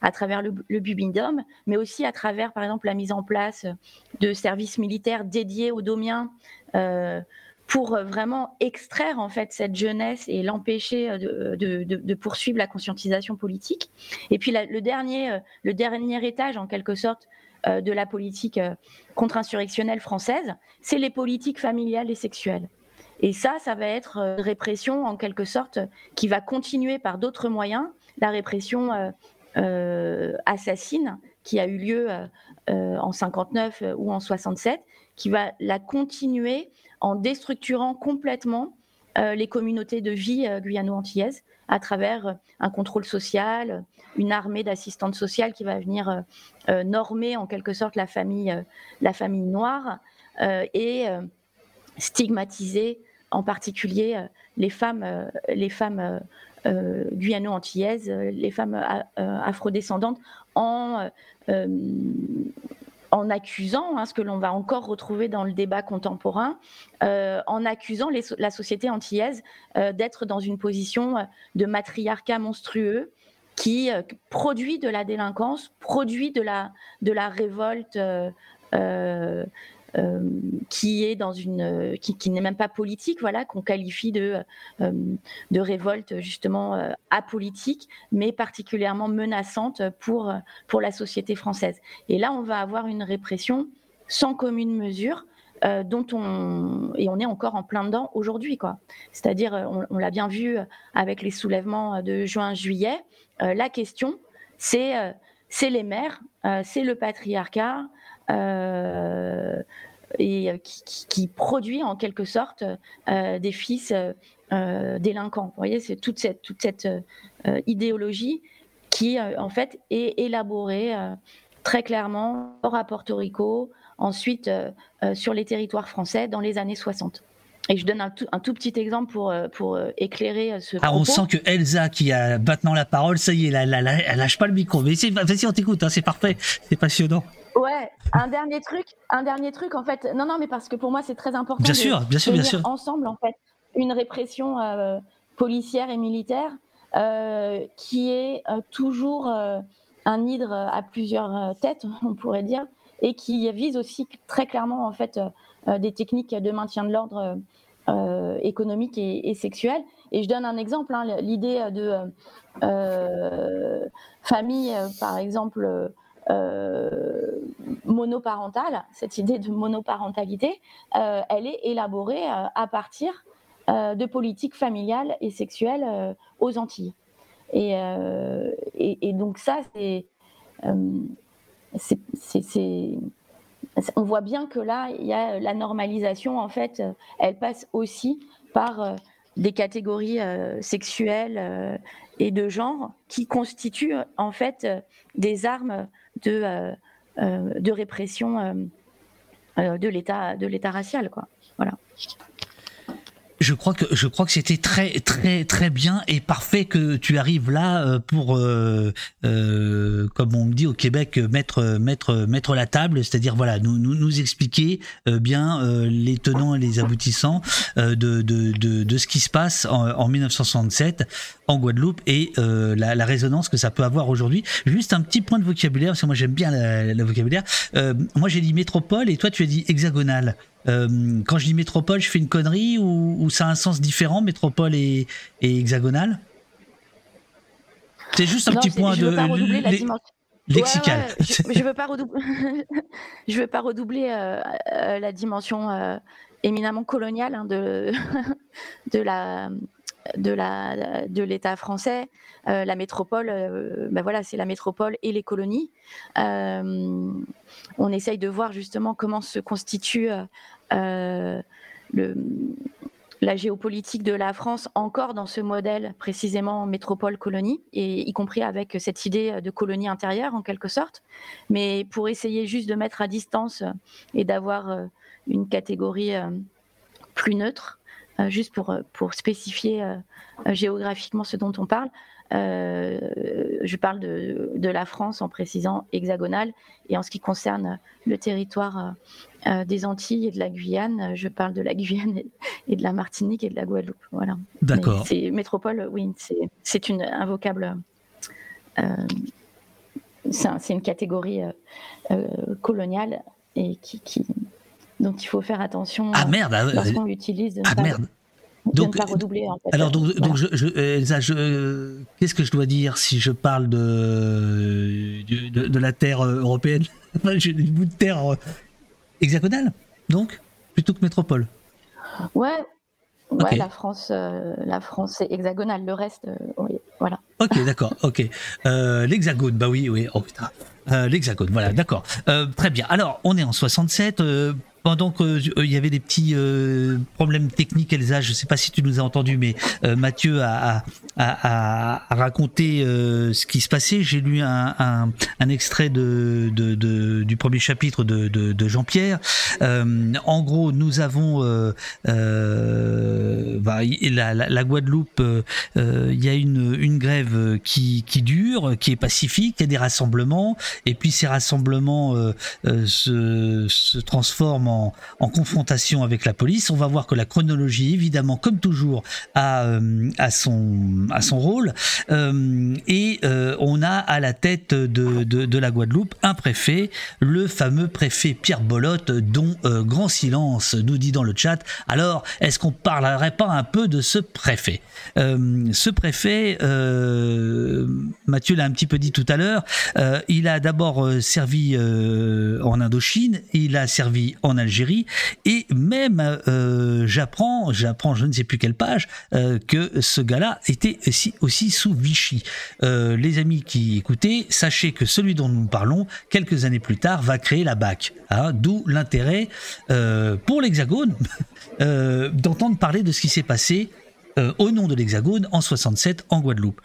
à travers le, le mais aussi à travers, par exemple, la mise en place de services militaires dédiés aux domiens pour euh, vraiment extraire en fait cette jeunesse et l'empêcher euh, de, poursuivre la conscientisation politique. Et puis le, dernier, euh, le dernier étage en quelque sorte de la politique contre-insurrectionnelle française, c'est les politiques familiales et sexuelles. Et ça, ça va être une répression en quelque sorte qui va continuer par d'autres moyens, la répression assassine qui a eu lieu en 59 ou en 67, qui va la continuer en déstructurant complètement les communautés de vie guyano-antillaises à travers un contrôle social, une armée d'assistantes sociales qui va venir normer en quelque sorte la famille, la famille noire et stigmatiser en particulier les femmes, les femmes guyano-antillaises, les femmes afrodescendantes en en accusant, hein, ce que l'on va encore retrouver dans le débat contemporain, euh, en accusant la société antillaise euh, d'être dans une position euh, de matriarcat monstrueux qui produit de la délinquance, produit de la, de la révolte qui est dans une, qui, n'est même pas politique, voilà, qu'on qualifie de, euh, de révolte justement euh, apolitique, mais particulièrement menaçante pour, pour la société française. Et là, on va avoir une répression sans commune mesure. dont on et on est encore en plein dedans aujourd'hui quoi. C'est-à-dire on, l'a bien vu avec les soulèvements de juin-juillet. la question c'est c'est les mères, c'est le patriarcat, euh, et euh, qui, produit en quelque sorte euh, des fils délinquants. Vous voyez, c'est toute cette, toute cette idéologie qui en fait est élaborée très clairement à Porto Rico, ensuite sur les territoires français dans les années 60. Et je donne un tout, un tout petit exemple pour, pour éclairer ce ah, On sent que Elsa, qui a maintenant la parole, ça y est, elle, elle, lâche pas le micro. Mais vas-y, on t'écoute, hein, c'est parfait, c'est passionnant. Ouais, un dernier truc, un dernier truc en fait. Non, non, mais parce que pour moi c'est très important. Bien sûr, bien sûr, bien sûr. Ensemble en fait, une répression euh, policière et militaire euh, qui est euh, toujours un hydre à plusieurs têtes, *laughs* on pourrait dire, et qui vise aussi très clairement en fait des techniques de maintien de l'ordre économique et, sexuel. Et je donne un exemple, hein, l'idée de famille, par exemple euh, monoparentale, cette idée de monoparentalité, euh, elle est élaborée euh, à partir de politiques familiales et sexuelles aux Antilles. Et, et, donc ça, c'est, on voit bien que là, il y a la normalisation, en fait, elle passe aussi par des catégories sexuelles et de genre qui constituent en fait des armes de, euh, euh, de répression euh, de l'état de l'état racial quoi. Voilà. Je crois que je crois que c'était très très très bien et parfait que tu arrives là pour comme on me dit au Québec mettre mettre mettre la table c'est-à-dire voilà nous nous, expliquer bien les tenants et les aboutissants de, de, de, ce qui se passe en 1967 en Guadeloupe et euh, la, la, résonance que ça peut avoir aujourd'hui. Juste un petit point de vocabulaire, parce que moi j'aime bien le vocabulaire. Euh, moi j'ai dit métropole et toi tu as dit hexagonale. Euh, quand je dis métropole, je fais une connerie ou, ou ça a un sens différent, métropole et, et hexagonale C'est juste un petit point de lexical. je, ne veux pas redoubler, *laughs* je veux pas redoubler la dimension éminemment coloniale hein, de, *laughs* de la de la de l'État français, euh, la métropole, euh, ben voilà, c'est la métropole et les colonies. Euh, on essaye de voir justement comment se constitue la géopolitique de la France encore dans ce modèle précisément métropole-colonie, et y compris avec cette idée de colonie intérieure en quelque sorte. Mais pour essayer juste de mettre à distance et d'avoir une catégorie plus neutre, juste pour, euh, pour spécifier euh, géographiquement ce dont on parle. je parle de, de, la France en précisant hexagonale. Et en ce qui concerne le territoire des Antilles et de la Guyane, je parle de la Guyane *laughs* et, de la Martinique et de la Guadeloupe. Voilà. D'accord. C'est métropole, oui, c'est un vocable. c'est une catégorie coloniale et qui, qui, donc il faut faire attention ah, merde, ah, lorsqu'on l'utilise. Ah merde. Donc, pas redoubler, en fait. Alors, donc, donc je, je, Elsa, je, qu'est-ce que je dois dire si je parle de, de, de la terre européenne? *laughs* J'ai du bout de terre hexagonale, donc, plutôt que métropole Ouais, Ouais, la France, la France est hexagonale. Le reste, oui, voilà. Ok, d'accord. Ok. L'hexagone, bah oui, oui. Oh putain. L'hexagone, voilà, d'accord. très bien. Alors, on est en 67 pendant qu'il euh, y avait des petits euh, problèmes techniques, Elsa, je ne sais pas si tu nous as entendu, mais euh, Mathieu a, a, a, raconté ce qui se passait. J'ai lu un, un, un extrait de, de, de, du premier chapitre de, de Jean-Pierre. en gros, nous avons bah, la, la, la, Guadeloupe, il y a une, une grève qui, qui dure, qui est pacifique, il y a des rassemblements, et puis ces rassemblements se, se transforment en, confrontation avec la police. On va voir que la chronologie, évidemment, comme toujours, a, euh, son, rôle. Euh, et euh, on a à la tête de, de, la Guadeloupe un préfet, le fameux préfet Pierre Bolotte, dont grand silence nous dit dans le chat. Alors, est-ce qu'on parlerait pas un peu de ce préfet? Ce préfet, Mathieu l'a un petit peu dit tout à l'heure, il a d'abord servi en Indochine, il a servi en Et même, euh, j'apprends, j'apprends, je ne sais plus quelle page, euh, que ce gars-là était aussi, aussi sous Vichy. Euh, les amis qui écoutaient, sachez que celui dont nous parlons, quelques années plus tard, va créer la BAC. Hein, d'où l'intérêt pour l'Hexagone *laughs* d'entendre parler de ce qui s'est passé au nom de l'Hexagone en 67 en Guadeloupe.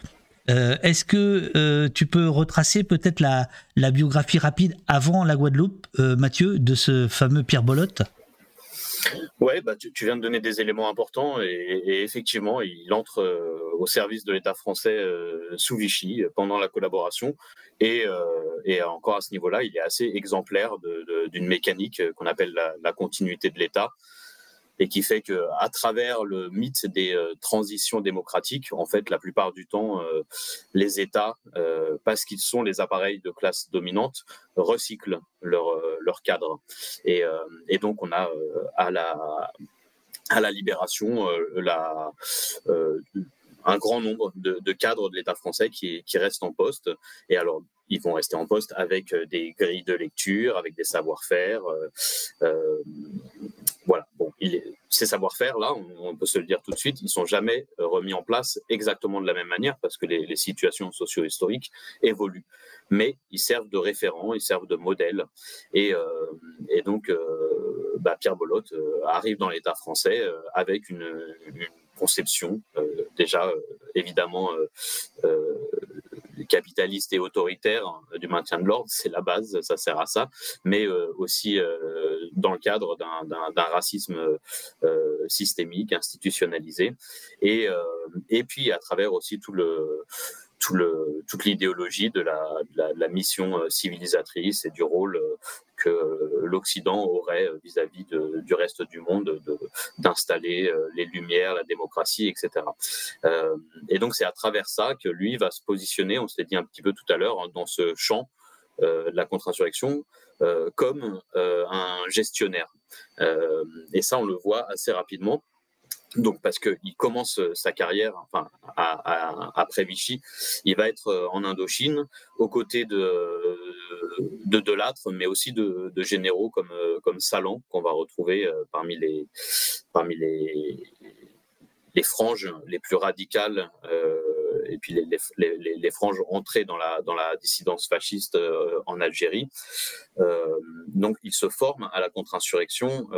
Euh, est-ce que euh, tu peux retracer peut-être la, biographie rapide avant la Guadeloupe, euh, Mathieu, de ce fameux Pierre Bolotte? Ouais, bah, tu, viens de donner des éléments importants et, effectivement, il entre au service de l'État français sous Vichy pendant la collaboration. Et, encore à ce niveau-là, il est assez exemplaire d'une mécanique qu'on appelle la continuité de l'État et qui fait que à travers le mythe des euh, transitions démocratiques, en fait, la plupart du temps, euh, les États, euh, parce qu'ils sont les appareils de classe dominante, recyclent leur leur cadre. Et, donc, on a à la libération un grand nombre de, cadres de l'État français qui, restent en poste. Et alors, ils vont rester en poste avec des grilles de lecture, avec des savoir-faire. Ces savoir-faire, là, on, peut se le dire tout de suite, ils sont jamais euh, remis en place exactement de la même manière parce que les, situations socio-historiques évoluent. Mais ils servent de référents, ils servent de modèles. Et, euh, donc, euh, bah, Pierre Bolotte arrive dans l'État français avec une, conception déjà évidemment capitaliste et autoritaire euh, du maintien de l'ordre, c'est la base, ça sert à ça, mais euh, aussi euh, dans le cadre d'un racisme systémique, institutionnalisé, et, et puis à travers aussi tout le tout le, toute l'idéologie de la, de la, mission civilisatrice et du rôle que l'Occident aurait vis-à-vis du reste du monde d'installer les lumières, la démocratie, etc. Euh, et donc c'est à travers ça que lui va se positionner, on s'est dit un petit peu tout à l'heure, hein, dans ce champ euh, de la contre-insurrection euh, comme un gestionnaire. et ça, on le voit assez rapidement donc parce qu'il commence euh, sa carrière, enfin après Vichy, il va être euh, en Indochine aux côtés de de Delattre, mais aussi de, généraux comme euh, comme Salan qu'on va retrouver parmi les parmi les les franges les plus radicales et puis les, les, les, franges entrées dans la, dans la dissidence fasciste en Algérie. donc, il se forme à la contre-insurrection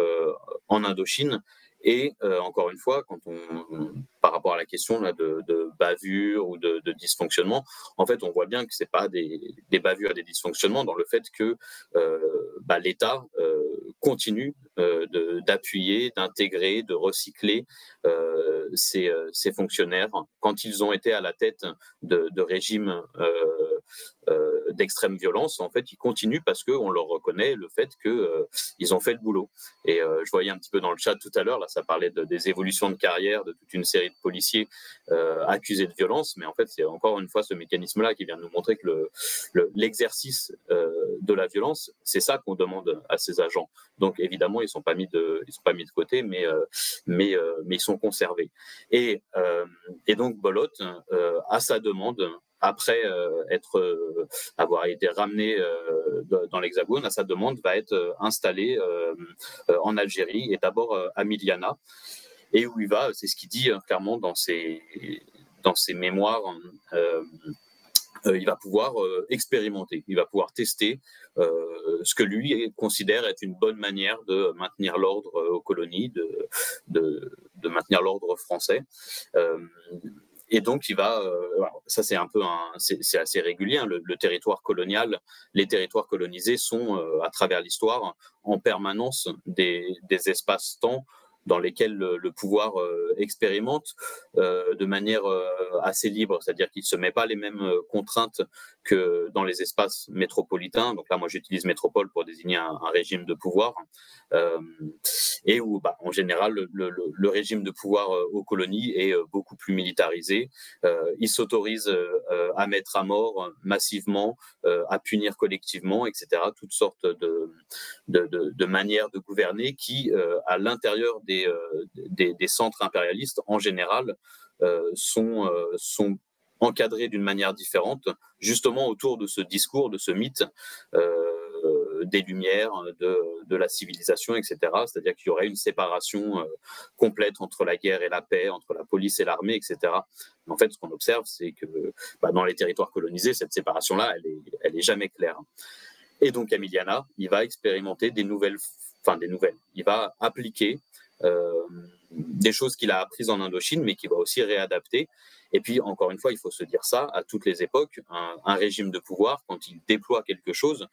en Indochine et euh, encore une fois, quand on, par rapport à la question là, de, de bavure ou de, de, dysfonctionnement, en fait, on voit bien que c'est pas des, des bavures et des dysfonctionnements dans le fait que euh, bah, l'État euh, continue euh, d'appuyer, d'intégrer, de recycler euh, ces, euh, ces, fonctionnaires quand ils ont été à la tête de, de régimes d'extrême violence. En fait, ils continuent parce qu'on leur reconnaît le fait qu'ils ont fait le boulot. Et je voyais un petit peu dans le chat tout à l'heure, là, ça parlait de, des évolutions de carrière de toute une série de policiers accusés de violence, mais en fait, c'est encore une fois ce mécanisme-là qui vient nous montrer que l'exercice le, de la violence, c'est ça qu'on demande à ces agents. Donc évidemment, ils ils sont pas mis de côté, mais euh, euh, ils sont conservés. Et euh, et donc Bolot, à sa demande, après être avoir été ramené dans l'Hexagone, à sa demande, va être installé en Algérie et d'abord à Miliana. et où il va, c'est ce qu'il dit hein, clairement dans ses, mémoires, il va pouvoir expérimenter, il va pouvoir tester ce que lui considère être une bonne manière de maintenir l'ordre aux colonies, de maintenir l'ordre français. Et donc, il va, euh, ça c'est un peu, c'est assez régulier. Hein, le, territoire colonial, les territoires colonisés sont, euh, à travers l'histoire, en permanence des, des espaces-temps dans lesquels le, pouvoir euh, expérimente euh, de manière euh, assez libre, c'est-à-dire qu'il ne se met pas les mêmes contraintes que dans les espaces métropolitains. Donc là, moi, j'utilise métropole pour désigner un, régime de pouvoir, et où, bah, en général, le, régime de pouvoir aux colonies est beaucoup plus militarisé. il s'autorise à mettre à mort massivement, à punir collectivement, etc. Toutes sortes de, de, manières de gouverner qui, à l'intérieur euh, des, centres impérialistes, en général, euh, sont, euh, sont encadrés d'une manière différente, justement autour de ce discours, de ce mythe des Lumières, de, de, la civilisation, etc. C'est-à-dire qu'il y aurait une séparation complète entre la guerre et la paix, entre la police et l'armée, etc. en fait, ce qu'on observe, c'est que bah, dans les territoires colonisés, cette séparation-là, elle est, elle est jamais claire. Et donc, Emiliana, il va expérimenter des nouvelles, enfin des nouvelles. Il va appliquer des choses qu'il a apprises en Indochine, mais qu'il va aussi réadapter. Et puis, encore une fois, il faut se dire ça, à toutes les époques, un, régime de pouvoir, quand il déploie quelque chose,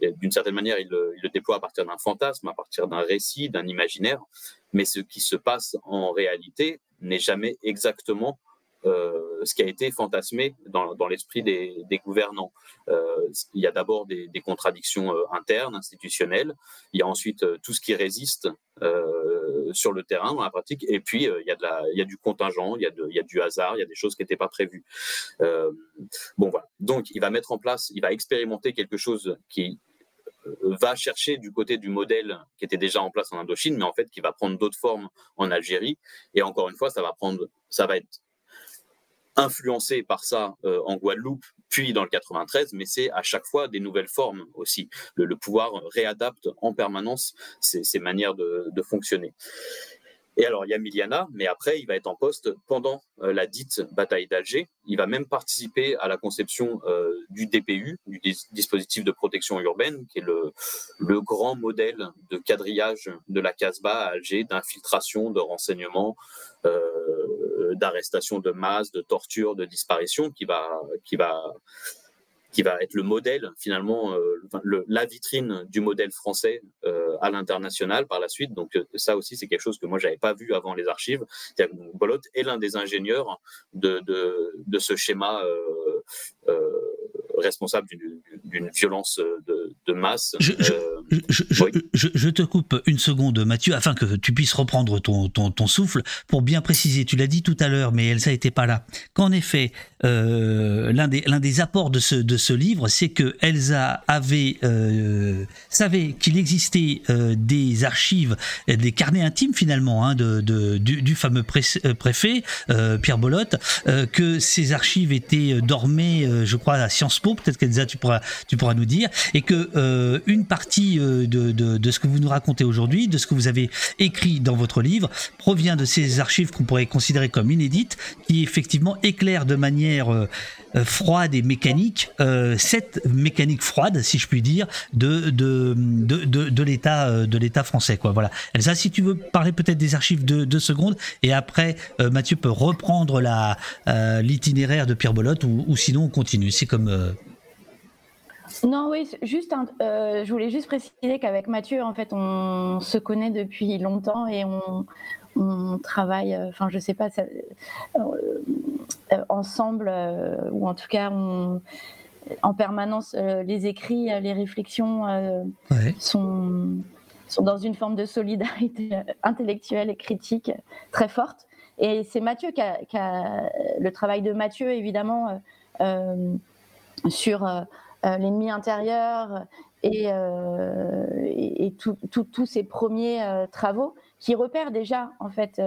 d'une certaine manière, il le, déploie à partir d'un fantasme, à partir d'un récit, d'un imaginaire, mais ce qui se passe en réalité n'est jamais exactement euh, ce qui a été fantasmé dans, l'esprit des, gouvernants. Euh, il y a d'abord des, contradictions euh, internes, institutionnelles. Il y a ensuite tout ce qui résiste sur le terrain, dans la pratique. Et puis, il, y a du contingent, il y a, du hasard, il y a des choses qui n'étaient pas prévues. bon. Donc, il va mettre en place, il va expérimenter quelque chose qui va chercher du côté du modèle qui était déjà en place en Indochine, mais en fait qui va prendre d'autres formes en Algérie. Et encore une fois, ça va prendre, ça va être influencé par ça euh, en Guadeloupe, puis dans le 93, mais c'est à chaque fois des nouvelles formes aussi. Le, pouvoir réadapte en permanence ses, manières de, fonctionner. Et alors, il y a Miliana, mais après, il va être en poste pendant euh, la dite bataille d'Alger. Il va même participer à la conception euh, du DPU, du dispositif de protection urbaine, qui est le, grand modèle de quadrillage de la Casbah à Alger, d'infiltration, de renseignement, d'arrestation de masse, de torture, de disparition, qui va, qui va qui va être le modèle finalement, euh, la vitrine du modèle français euh, à l'international par la suite. Donc euh, ça aussi c'est quelque chose que moi j'avais pas vu avant les archives. Bolot est l'un des ingénieurs de, de, de ce schéma responsable d'une violence de, de masse. Je, je, je, je, te coupe une seconde, Mathieu, afin que tu puisses reprendre ton, ton, ton souffle pour bien préciser. Tu l'as dit tout à l'heure, mais Elsa n'était pas là. Qu'en effet, euh, l'un des, des apports de ce, de ce livre, c'est que Elsa avait euh, savait qu'il existait euh, des archives, des carnets intimes finalement hein, de, de du, du, fameux euh, préfet Pierre Bolotte, que ces archives étaient dormées, je crois, à Sciences Po. Peut-être qu'Elsa, tu pourras, tu pourras nous dire, et que une partie de, de, de, ce que vous nous racontez aujourd'hui, de ce que vous avez écrit dans votre livre, provient de ces archives qu'on pourrait considérer comme inédites, qui effectivement éclairent de manière euh, froide et mécanique, euh, cette mécanique froide, si je puis dire, de de de, de, l'état euh, de l'état français quoi. Voilà. Elsa, si tu veux parler peut-être des archives de deux secondes et après Mathieu peut reprendre la l'itinéraire de Pierre Bolotte ou, ou, sinon on continue. C'est comme non, oui, juste, je voulais juste préciser qu'avec Mathieu, en fait, on se connaît depuis longtemps et on, on travaille, enfin, je sais pas, ça, euh, ensemble, euh, ou en tout cas en permanence, euh, les écrits, les réflexions sont, sont dans une forme de solidarité intellectuelle et critique très forte. Et c'est Mathieu qui a, le travail de Mathieu, évidemment, sur l'ennemi intérieur et, et, tous ses premiers travaux qui repèrent déjà, en fait,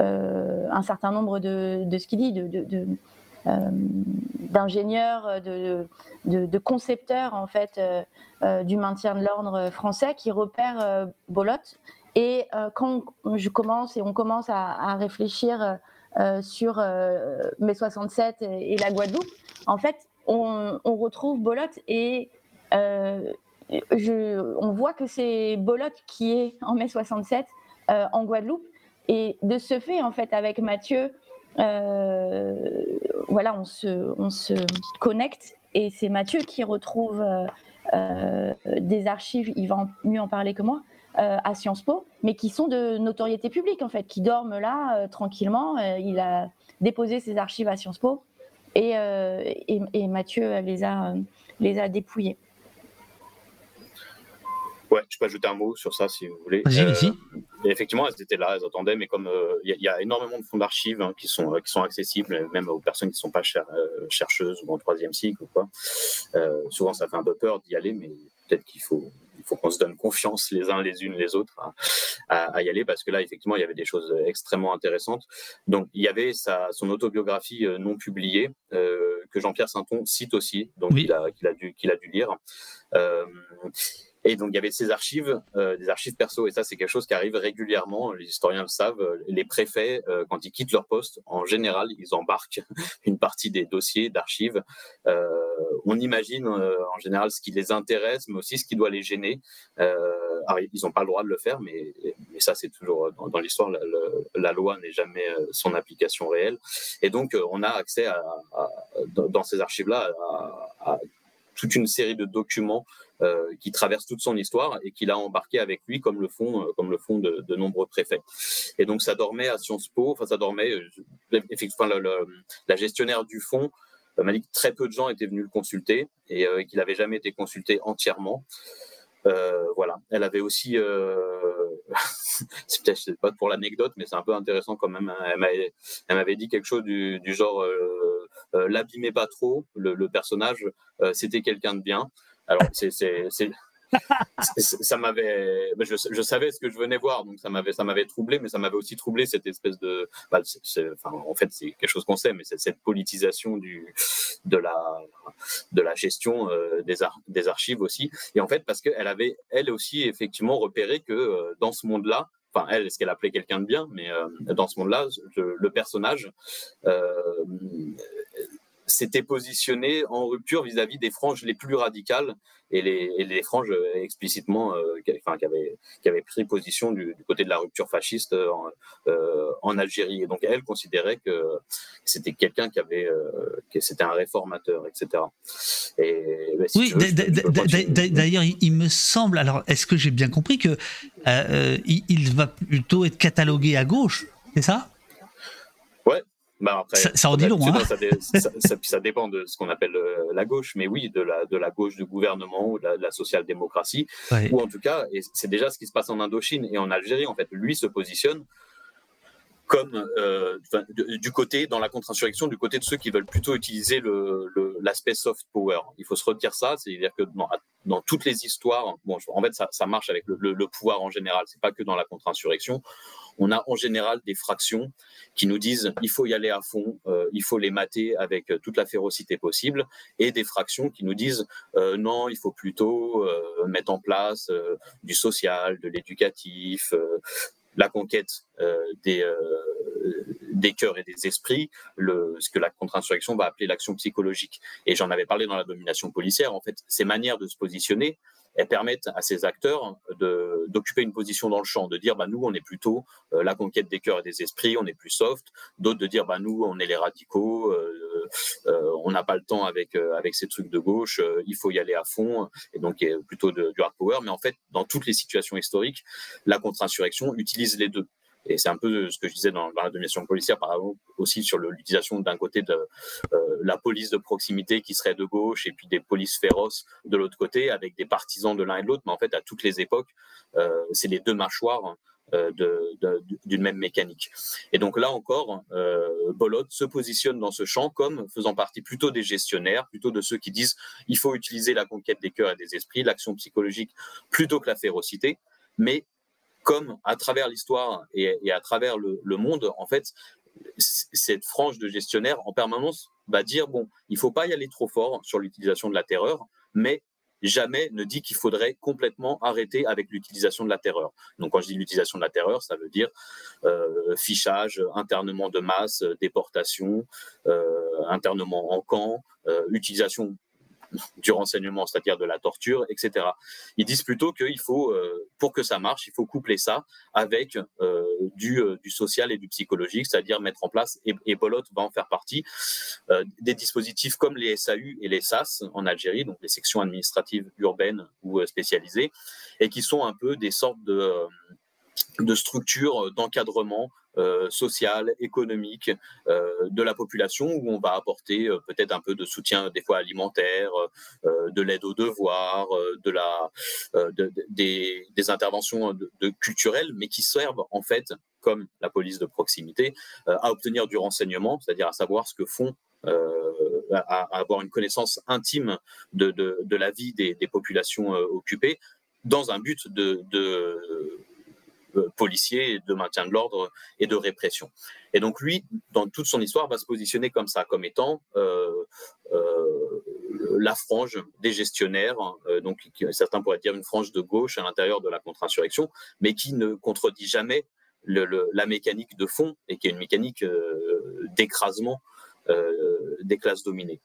euh, un certain nombre de, de ce qu'il dit, euh, d'ingénieurs, de, de, concepteurs en fait euh, du maintien de l'ordre français qui repèrent Bolot Et quand je commence et on commence à, réfléchir sur mai 67 et, la Guadeloupe, en fait, on, retrouve Bolotte et on voit que c'est Bolotte qui est en mai 67 en Guadeloupe. Et de ce fait, en fait, avec Mathieu, voilà, on se, on se connecte et c'est Mathieu qui retrouve euh, euh, des archives, il va mieux en parler que moi, euh, à Sciences Po, mais qui sont de notoriété publique en fait, qui dorment là tranquillement. il a déposé ses archives à Sciences Po et, et, Mathieu les a, les a dépouillées. Ouais, je peux ajouter un mot sur ça si vous voulez. Vas-y, effectivement, elles étaient là, elles attendaient, mais comme euh, il y, a énormément de fonds d'archives hein, qui, sont, qui sont accessibles, même aux personnes qui ne sont pas euh, chercheuses ou en troisième cycle ou quoi. Euh, souvent, ça fait un peu peur d'y aller, mais peut-être qu'il faut, il faut qu'on se donne confiance les uns les unes les autres à, y aller, parce que là, effectivement, il y avait des choses extrêmement intéressantes. Donc, il y avait sa, son autobiographie non publiée que Jean-Pierre Sainton cite aussi, donc il, a, qu'il a, dû, qu'il a dû lire. Et donc, il y avait ces archives, euh, des archives perso. Et ça, c'est quelque chose qui arrive régulièrement. Les historiens le savent. Les préfets, euh, quand ils quittent leur poste, en général, ils embarquent *laughs* une partie des dossiers d'archives. Euh, on imagine en général ce qui les intéresse, mais aussi ce qui doit les gêner. alors, ils n'ont pas le droit de le faire, mais, mais ça, c'est toujours dans, l'histoire. La, loi n'est jamais son application réelle. Et donc, on a accès à, dans ces archives-là à toute une série de documents euh, qui traversent toute son histoire et qu'il a embarqué avec lui comme le font, euh, comme le font de, nombreux préfets. Et donc ça dormait à Sciences Po, enfin ça dormait, euh, effectivement, la gestionnaire du fonds m'a dit que très peu de gens étaient venus le consulter et qu'il n'avait jamais été consulté entièrement. voilà. Elle avait aussi, *laughs* c'est peut-être pas pour l'anecdote, mais c'est un peu intéressant quand même. Hein. Elle m'avait dit quelque chose du, genre l'abîmez pas trop, le personnage, c'était quelqu'un de bien. Alors, c'est, ça m'avait, je, savais ce que je venais voir, donc ça m'avait, ça m'avait troublé, mais ça m'avait aussi troublé cette espèce de, bah, enfin, en fait, c'est quelque chose qu'on sait, mais c'est cette politisation du, de la, de la gestion euh, des, archives aussi. Et en fait, parce qu'elle avait, elle aussi, effectivement, repéré que euh, dans ce monde-là, enfin elle, ce qu'elle appelait quelqu'un de bien, mais euh, dans ce monde-là, le, le personnage s'était positionné en rupture vis-à-vis des franges les plus radicales et les, franges euh, explicitement euh, qui, enfin, qui, avaient, qui, avaient, pris position du, côté de la rupture fasciste euh, en, Algérie. Et donc elle considérait que c'était quelqu'un qui avait, que c'était un réformateur, etc. Et, bah, oui, d'ailleurs, il me semble, alors est-ce que j'ai bien compris que il va plutôt être catalogué à gauche, c'est ça? Ouais, bah après, ça, en dit long. Hein. ça, dépend de ce qu'on appelle euh, la gauche, mais oui, de la, de la gauche du gouvernement ou de la, social-démocratie, ou en tout cas, et c'est déjà ce qui se passe en Indochine et en Algérie, en fait, lui se positionne comme euh, du côté, dans la contre-insurrection, du côté de ceux qui veulent plutôt utiliser l'aspect le, soft power. Il faut se redire ça, c'est-à-dire que dans, dans, toutes les histoires, bon, en fait, ça, ça marche avec le, le pouvoir en général, c'est pas que dans la contre-insurrection on a en général des fractions qui nous disent il faut y aller à fond, euh, il faut les mater avec euh, toute la férocité possible, et des fractions qui nous disent euh, non, il faut plutôt mettre en place du social, de l'éducatif, la conquête des, des cœurs et des esprits, le, ce que la contre-insurrection va appeler l'action psychologique. Et j'en avais parlé dans la domination policière. En fait, ces manières de se positionner, elles permettent à ces acteurs d'occuper une position dans le champ, de dire bah, nous, on est plutôt euh, la conquête des cœurs et des esprits, on est plus soft, d'autres de dire bah, nous, on est les radicaux, euh, euh, on n'a pas le temps avec, avec ces trucs de gauche, il faut y aller à fond, et donc plutôt de, du hard power. Mais en fait, dans toutes les situations historiques, la contre-insurrection utilise les deux. Et c'est un peu ce que je disais dans, la domination policière, par exemple, aussi sur l'utilisation d'un côté de euh, la police de proximité qui serait de gauche et puis des polices féroces de l'autre côté, avec des partisans de l'un et de l'autre. Mais en fait, à toutes les époques, euh, c'est les deux mâchoires euh, d'une même mécanique. Et donc là encore, euh, Bolot se positionne dans ce champ comme faisant partie plutôt des gestionnaires, plutôt de ceux qui disent il faut utiliser la conquête des cœurs et des esprits, l'action psychologique plutôt que la férocité, mais comme à travers l'histoire et, à travers le, monde, en fait, cette frange de gestionnaires en permanence va dire bon, il faut pas y aller trop fort sur l'utilisation de la terreur, mais jamais ne dit qu'il faudrait complètement arrêter avec l'utilisation de la terreur. Donc quand je dis l'utilisation de la terreur, ça veut dire euh, fichage, internement de masse, déportation, internement en camp, utilisation du renseignement, c'est-à-dire de la torture, etc. Ils disent plutôt qu'il faut, euh, pour que ça marche, il faut coupler ça avec euh, du, euh, du, social et du psychologique, c'est-à-dire mettre en place, et, et Bolot va en faire partie, des dispositifs comme les SAU et les SAS en Algérie, donc les sections administratives urbaines ou spécialisées, et qui sont un peu des sortes de structures d'encadrement euh, social, économique euh, de la population où on va apporter euh, peut-être un peu de soutien des fois alimentaire, de l'aide aux devoirs, de la, des, interventions de, culturelles, mais qui servent en fait, comme la police de proximité, à obtenir du renseignement, c'est-à-dire à savoir ce que font à, avoir une connaissance intime de, de, la vie des, populations occupées dans un but de euh, policier, de maintien de l'ordre et de répression. Et donc lui, dans toute son histoire, va se positionner comme ça, comme étant euh, euh, la frange des gestionnaires, donc certains pourraient dire une frange de gauche à l'intérieur de la contre-insurrection, mais qui ne contredit jamais la mécanique de fond et qui est une mécanique d'écrasement des classes dominées.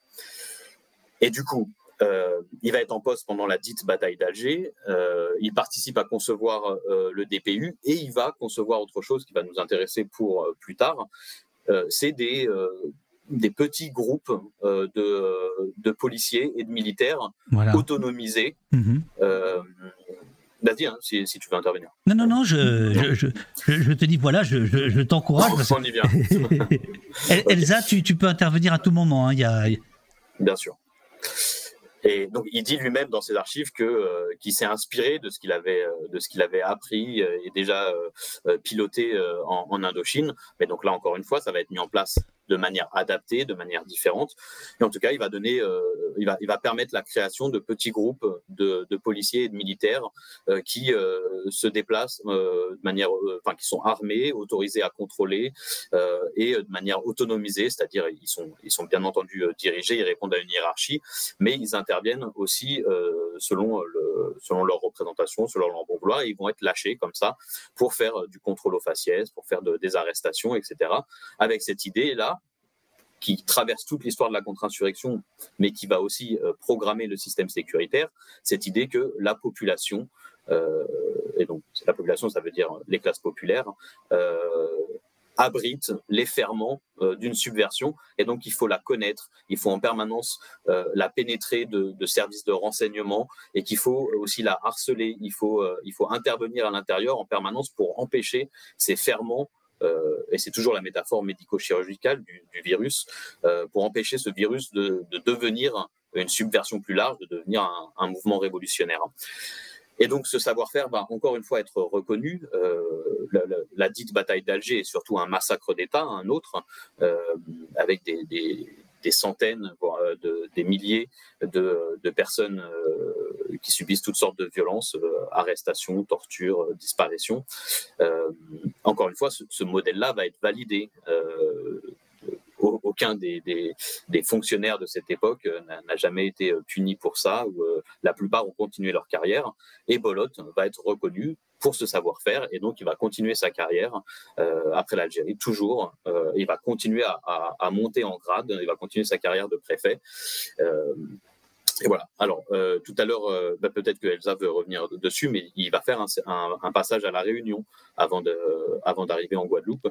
Et du coup, euh, il va être en poste pendant la dite bataille d'Alger. Euh, il participe à concevoir euh, le DPU et il va concevoir autre chose qui va nous intéresser pour plus tard. c'est des, des petits groupes de, de, policiers et de militaires autonomisés. Mm Vas-y, hein, si, si, tu veux intervenir. Non, non, non, je, je, je, te dis, voilà, je, je t'encourage. On y vient. *laughs* Elsa, tu, tu, peux intervenir à tout moment. Hein, y a... Bien sûr. Et donc, il dit lui-même dans ses archives que euh, qu'il s'est inspiré de ce qu'il avait euh, de ce qu'il avait appris euh, et déjà piloté en, en, Indochine. Mais donc là, encore une fois, ça va être mis en place de manière adaptée, de manière différente. Et en tout cas, il va donner, euh, il, va, il va permettre la création de petits groupes de, policiers et de militaires euh, qui euh, se déplacent de manière, enfin, qui sont armés, autorisés à contrôler et de manière autonomisée, c'est-à-dire ils sont, ils sont bien entendu dirigés, ils répondent à une hiérarchie, mais ils interviennent aussi selon, le, selon leur représentation, selon leur bon vouloir, ils vont être lâchés comme ça pour faire du contrôle aux faciès, pour faire des arrestations, etc. Avec cette idée-là, qui traverse toute l'histoire de la contre-insurrection, mais qui va aussi euh, programmer le système sécuritaire, cette idée que la population, euh, et donc la population, ça veut dire les classes populaires, euh, abrite les ferments d'une subversion, et donc il faut la connaître, il faut en permanence la pénétrer de, de, services de renseignement, et qu'il faut aussi la harceler, il faut, il faut intervenir à l'intérieur en permanence pour empêcher ces ferments euh, et c'est toujours la métaphore médico-chirurgicale du, virus, euh, pour empêcher ce virus de, devenir une subversion plus large, de devenir un, mouvement révolutionnaire. Et donc ce savoir-faire va encore une fois être reconnu. Euh, la, dite bataille d'Alger est surtout un massacre d'État, un autre, avec des centaines, voire euh, des milliers de, personnes euh, qui subissent toutes sortes de violences, euh, arrestations, tortures, disparitions. encore une fois, ce, modèle-là va être validé aucun des, des, fonctionnaires de cette époque n'a jamais été puni pour ça, ou la plupart ont continué leur carrière. Et Bolot va être reconnu pour ce savoir-faire. Et donc, il va continuer sa carrière euh, après l'Algérie, toujours. Euh, il va continuer à, monter en grade, il va continuer sa carrière de préfet. Euh, et voilà. Alors, tout à l'heure, bah, peut-être que Elsa veut revenir dessus, mais il va faire un, passage à la Réunion avant de, avant d'arriver en Guadeloupe,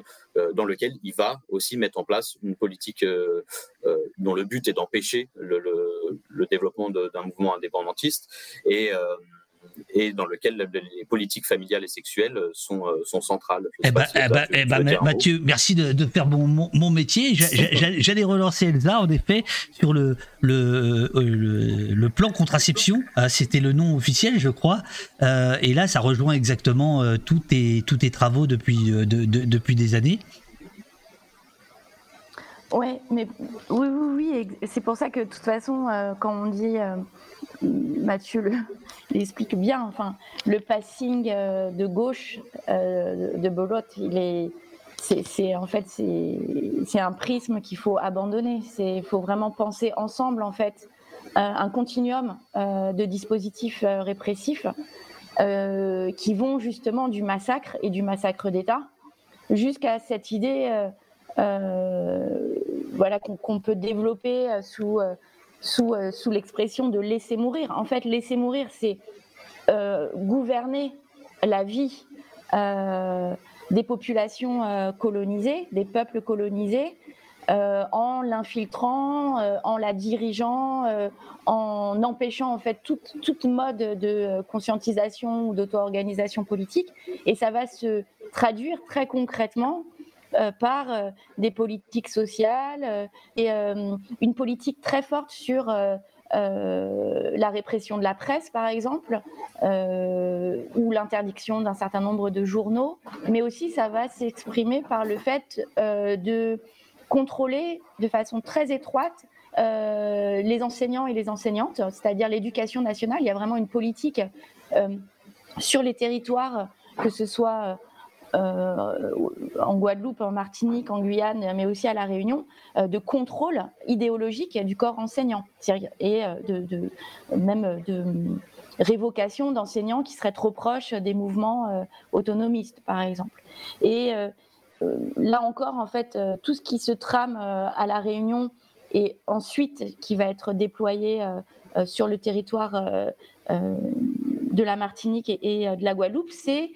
dans lequel il va aussi mettre en place une politique dont le but est d'empêcher le, le, développement d'un mouvement indépendantiste et et dans lequel les politiques familiales et sexuelles sont, euh, sont centrales. Eh ben Mathieu, merci de, de faire mon, mon, métier. *laughs* J'allais relancer Elsa, en effet, sur le, le, euh, le, plan contraception. Ah, c'était le nom officiel, je crois. Euh, et là, ça rejoint exactement tous, tes, tous tes travaux depuis, de, depuis des années. Ouais, mais oui, oui. C'est pour ça que de toute façon, quand on dit Mathieu l'explique *laughs* bien. Enfin, le passing euh, de gauche euh, de Bolot, il est, c'est, en fait, c'est, un prisme qu'il faut abandonner. Il faut vraiment penser ensemble, en fait. un continuum de dispositifs répressifs qui vont justement du massacre et du massacre d'État jusqu'à cette idée voilà, qu'on peut développer sous, sous, sous l'expression de laisser mourir. En fait, laisser mourir, c'est gouverner la vie des populations colonisées, des peuples colonisés, euh, en l'infiltrant, euh, en la dirigeant, euh, en empêchant en fait toute mode de conscientisation ou d'auto-organisation politique. Et ça va se traduire très concrètement par des politiques sociales et une politique très forte sur la répression de la presse, par exemple, ou l'interdiction d'un certain nombre de journaux, mais aussi ça va s'exprimer par le fait de contrôler de façon très étroite euh, les enseignants et les enseignantes, c'est-à-dire l'éducation nationale. Il y a vraiment une politique euh, sur les territoires, que ce soit euh, en Guadeloupe, en Martinique, en Guyane, mais aussi à La Réunion, de contrôle idéologique du corps enseignant et de, même de révocation d'enseignants qui seraient trop proches des mouvements autonomistes, par exemple. Et euh, là encore, en fait, euh, tout ce qui se trame euh, à La Réunion et ensuite qui va être déployé sur le territoire de la Martinique et, de la Guadeloupe, c'est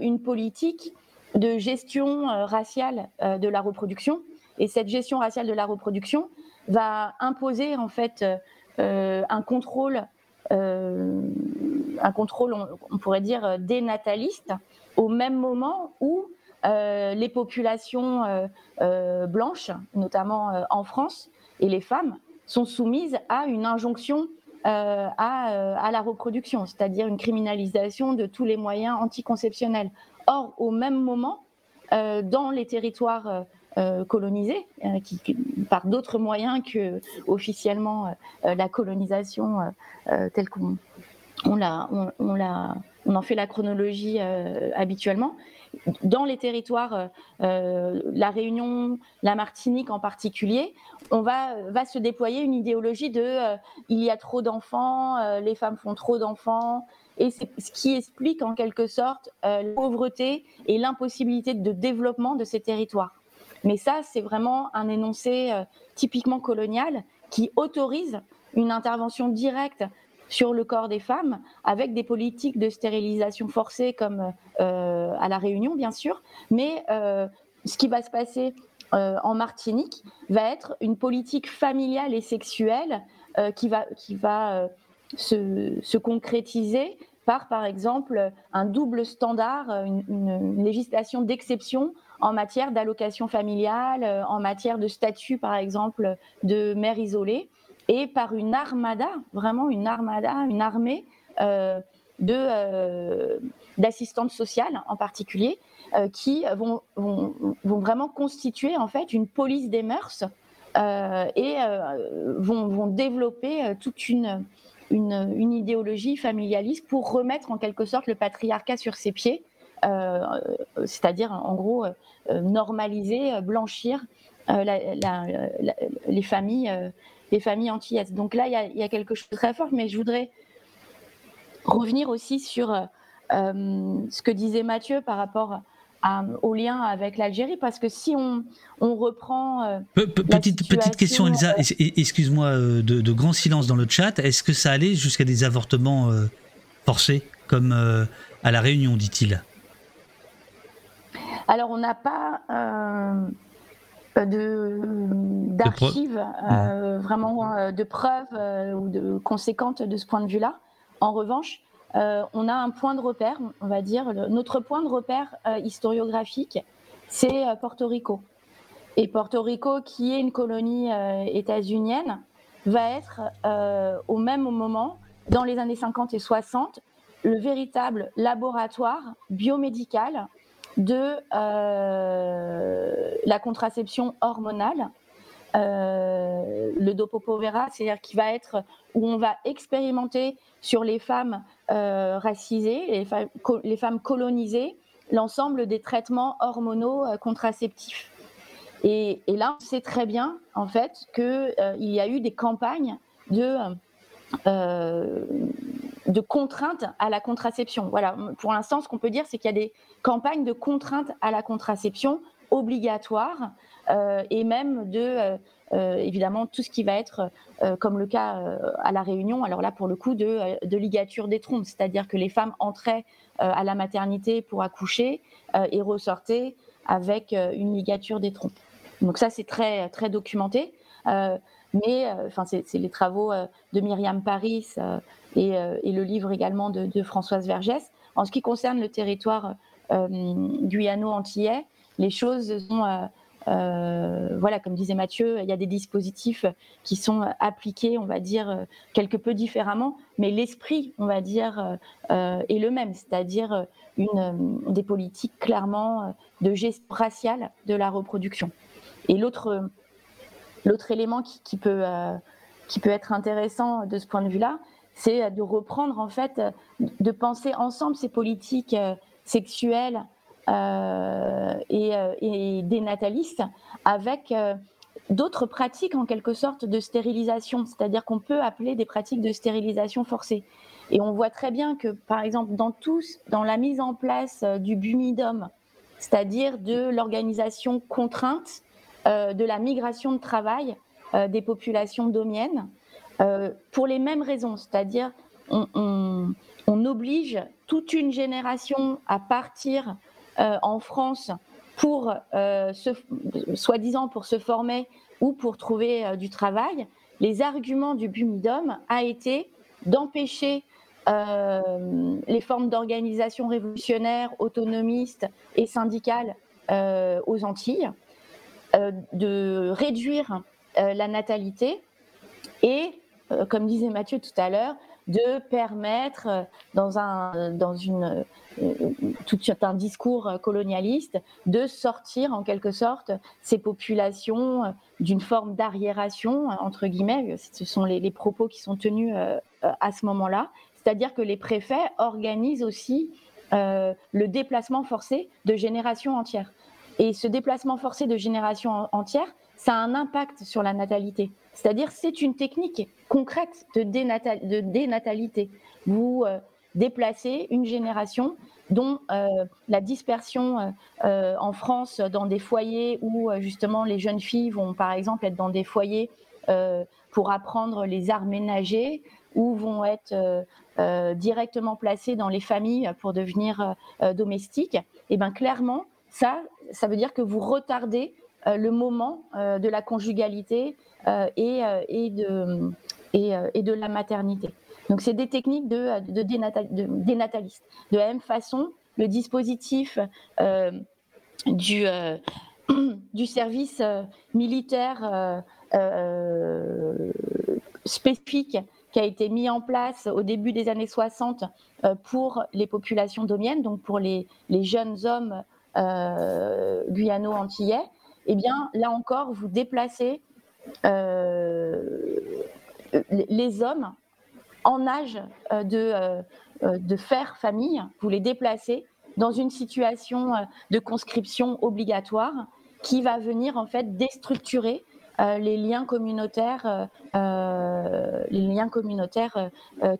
une politique de gestion raciale de la reproduction. Et cette gestion raciale de la reproduction va imposer en fait un contrôle, un contrôle, on, pourrait dire dénataliste, au même moment où euh, les populations euh, euh, blanches, notamment en France, et les femmes, sont soumises à une injonction à, la reproduction, c'est-à-dire une criminalisation de tous les moyens anticonceptionnels. Or, au même moment, dans les territoires colonisés, qui, par d'autres moyens que officiellement la colonisation telle qu'on on, on, en fait la chronologie habituellement, dans les territoires, euh, euh, la Réunion, la Martinique en particulier, on va, va se déployer une idéologie de euh, il y a trop d'enfants, les femmes font trop d'enfants, et c'est ce qui explique en quelque sorte la pauvreté et l'impossibilité de développement de ces territoires. Mais ça, c'est vraiment un énoncé typiquement colonial qui autorise une intervention directe sur le corps des femmes, avec des politiques de stérilisation forcée comme euh, à la Réunion, bien sûr. Mais euh, ce qui va se passer euh, en Martinique va être une politique familiale et sexuelle qui va, qui va se, concrétiser par, par exemple, un double standard, une, législation d'exception en matière d'allocation familiale, en matière de statut, par exemple, de mère isolée et par une armada, vraiment une armada, une armée euh, de euh, d'assistantes sociales en particulier, euh, qui vont, vont, vraiment constituer en fait une police des mœurs et vont, vont, développer toute une, une, une, idéologie familialiste pour remettre en quelque sorte le patriarcat sur ses pieds, c'est-à-dire en gros normaliser, blanchir les familles les familles. Donc là, il y, a, quelque chose de très fort, mais je voudrais revenir aussi sur euh, ce que disait Mathieu par rapport au lien avec l'Algérie, parce que si on, reprend... Euh, petite, petite question, Elisa, euh, excuse-moi de, grand silence dans le chat, est-ce que ça allait jusqu'à des avortements forcés, comme à La Réunion, dit-il? Alors, on n'a pas de d'archives euh, vraiment euh, de preuves euh, ou de conséquentes de ce point de vue-là. En revanche, on a un point de repère, on va dire, notre point de repère historiographique, c'est Porto Rico. Et Porto Rico, qui est une colonie états-unienne, va être au même moment, dans les années 50 et 60, le véritable laboratoire biomédical de euh, la contraception hormonale, euh, le dopopovera, c'est-à-dire qui va être où on va expérimenter sur les femmes euh, racisées, les, femmes colonisées, l'ensemble des traitements hormonaux contraceptifs. Et, là, on sait très bien, en fait, qu'il il y a eu des campagnes de de contraintes à la contraception. Voilà, pour l'instant, ce qu'on peut dire, c'est qu'il y a des campagnes de contraintes à la contraception obligatoires et même de euh, évidemment tout ce qui va être, euh, comme le cas euh, à La Réunion, alors là pour le coup, de, de ligature des trompes, c'est-à-dire que les femmes entraient à la maternité pour accoucher et ressortaient avec une ligature des trompes. Donc ça, c'est très, très documenté. mais enfin, c'est les travaux de Myriam Paris et, le livre également de, de, Françoise Vergès. En ce qui concerne le territoire guyano-antillais, les choses sont euh, voilà, comme disait Mathieu, il y a des dispositifs qui sont appliqués, on va dire, quelque peu différemment, mais l'esprit, on va dire, euh, est le même, c'est-à-dire une, des politiques clairement de gestion raciale de la reproduction. Et l'autre, l'autre élément qui, peut, euh, qui peut être intéressant de ce point de vue-là, c'est de reprendre, en fait, de penser ensemble ces politiques sexuelles euh, euh, et, des natalistes avec euh, d'autres pratiques en quelque sorte de stérilisation, c'est-à-dire qu'on peut appeler des pratiques de stérilisation forcée. Et on voit très bien que, par exemple, dans tous, dans la mise en place du bumidum, c'est-à-dire de l'organisation contrainte de la migration de travail des populations domiennes, pour les mêmes raisons, c'est-à-dire on, oblige toute une génération à partir en France pour euh, soi-disant pour se former ou pour trouver euh, du travail, les arguments du Bumidom a été d'empêcher les formes d'organisation révolutionnaire, autonomiste et syndicale aux Antilles, de réduire la natalité. Et, comme disait Mathieu tout à l'heure, de permettre dans, un, dans une tout un discours colonialiste, de sortir en quelque sorte ces populations euh, d'une forme d'arriération, entre guillemets, ce sont les, propos qui sont tenus euh, à ce moment-là, c'est-à-dire que les préfets organisent aussi euh, le déplacement forcé de générations entières. Et ce déplacement forcé de générations entières, ça a un impact sur la natalité. C'est-à-dire c'est une technique concrète de, dénatalité. Vous déplacer une génération dont euh, la dispersion euh, euh, en France dans des foyers où justement les jeunes filles vont par exemple être dans des foyers pour apprendre les arts ménagers ou vont être directement placées dans les familles pour devenir domestiques, et eh bien clairement, ça, ça veut dire que vous retardez le moment de la conjugalité et, et, de, et, de la maternité. Donc, c'est des techniques de, dénatalistes. De la même façon, le dispositif euh, du, euh, *clears throat* service euh, militaire spécifique qui a été mis en place au début des années 60 pour les populations domiennes, donc pour les, jeunes hommes guyano-antillais, eh bien, là encore, vous déplacez les hommes en âge euh, de, euh, euh, de faire famille, vous les déplacez dans une situation de conscription obligatoire qui va venir en fait déstructurer les liens communautaires, les liens communautaires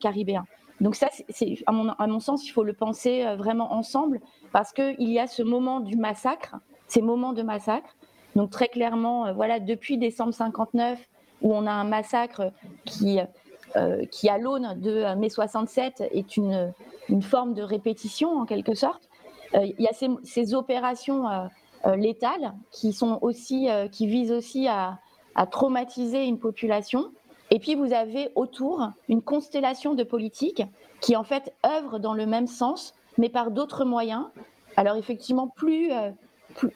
caribéens. Donc ça, c'est à mon, à mon, sens, il faut le penser vraiment ensemble parce qu'il y a ce moment du massacre, ces moments de massacre. Donc très clairement, voilà, depuis décembre 59, où on a un massacre qui euh, qui, à l'aune de euh, mai 67, est une, une, forme de répétition en quelque sorte. Euh, il y a ces, ces opérations létales qui, sont aussi, qui visent aussi à, à traumatiser une population. Et puis vous avez autour une constellation de politiques qui en fait œuvrent dans le même sens, mais par d'autres moyens. Alors effectivement plus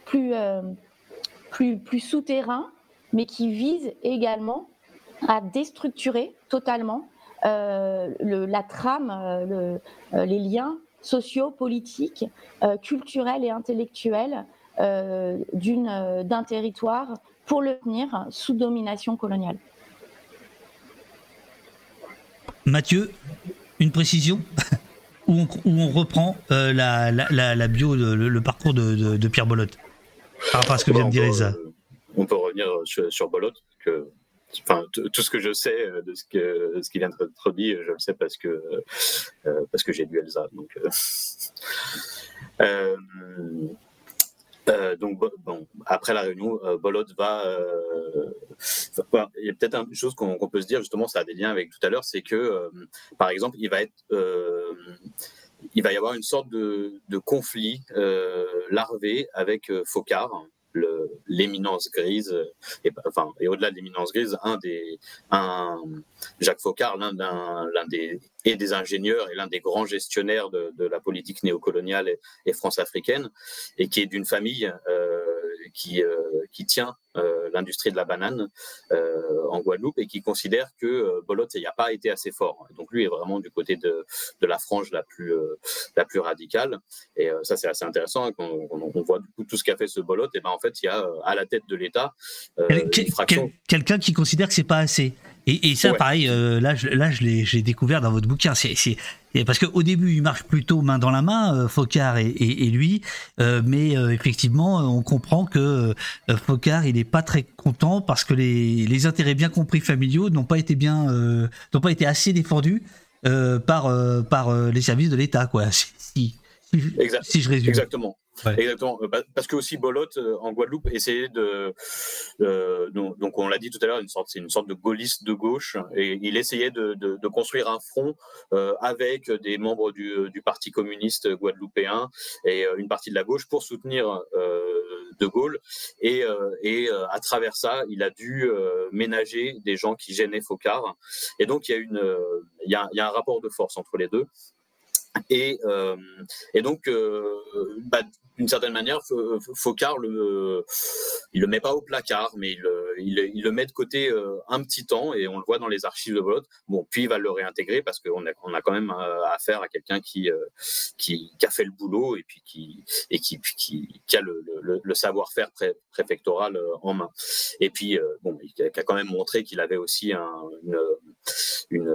plus, plus, plus souterrains, mais qui visent également à déstructurer totalement euh, la trame, euh, euh, les liens sociaux, politiques, culturels et intellectuels d'un territoire pour le tenir sous domination coloniale. Mathieu, une précision *laughs* où, on, reprend la, bio, le, parcours de, Pierre Bolotte? Par rapport à ce que vient de dire Elsa. On peut revenir sur, que enfin, tout ce que je sais de ce que ce qui vient d'être dit, je le sais parce que parce que j'ai lu Elsa. Donc, Euh, *laughs* donc, bon, après la réunion, euh, Bolot va. Euh, il y a peut-être une chose qu'on peut se dire, justement, ça a des liens avec tout à l'heure, c'est que, par exemple, il va être. Il va y avoir une sorte de, conflit larvé avec Focard, l'éminence grise, et, enfin, et au-delà de l'éminence grise, un des, Jacques Faucard, l'un des, et des ingénieurs et l'un des grands gestionnaires de, la politique néocoloniale et, et france-africaine, et qui est d'une famille euh, qui, euh, qui tient euh, l'industrie de la banane euh, en Guadeloupe et qui considère que Bolot il a pas été assez fort. Donc lui est vraiment du côté de, de la frange la plus, la plus radicale. Et ça, c'est assez intéressant. Hein, on, voit du coup tout ce qu'a fait ce Bolot. Et ben, en fait, il y a à la tête de l'État quelqu'un qui considère que c'est pas assez. Et, ça, pareil, là, je, là, je l'ai découvert dans votre bouquin. C'est parce qu'au début, il marche plutôt main dans la main, euh, Focard et, lui, euh, mais euh, effectivement, on comprend que Focard, il n'est pas très content parce que les, intérêts bien compris familiaux n'ont pas été bien, n'ont pas été assez défendus par par les services de l'État, quoi. *laughs* Si, si, je résume. Exactement. Exactement. Euh, parce que aussi Bolot euh, en Guadeloupe essayait de, euh, donc, on l'a dit tout à l'heure, une sorte, c'est une sorte de gaulliste de gauche, et il essayait de, de, construire un front avec des membres du, du, Parti communiste guadeloupéen et une partie de la gauche pour soutenir de Gaulle. Et, et à travers ça, il a dû ménager des gens qui gênaient Focard. Et donc il y a une, il y a, il y a un rapport de force entre les deux. Et, euh, et, donc, euh, bah, d'une certaine manière, Focard, le, il le met pas au placard, mais il, il, il le met de côté euh, un petit temps, et on le voit dans les archives de Bolot. Bon, puis il va le réintégrer parce qu'on a, on a quand même affaire à quelqu'un qui, qui, qui, a fait le boulot et puis qui, et qui, qui, qui a le, le, le savoir-faire préfectoral en main. Et puis, bon, il a quand même montré qu'il avait aussi un, une, une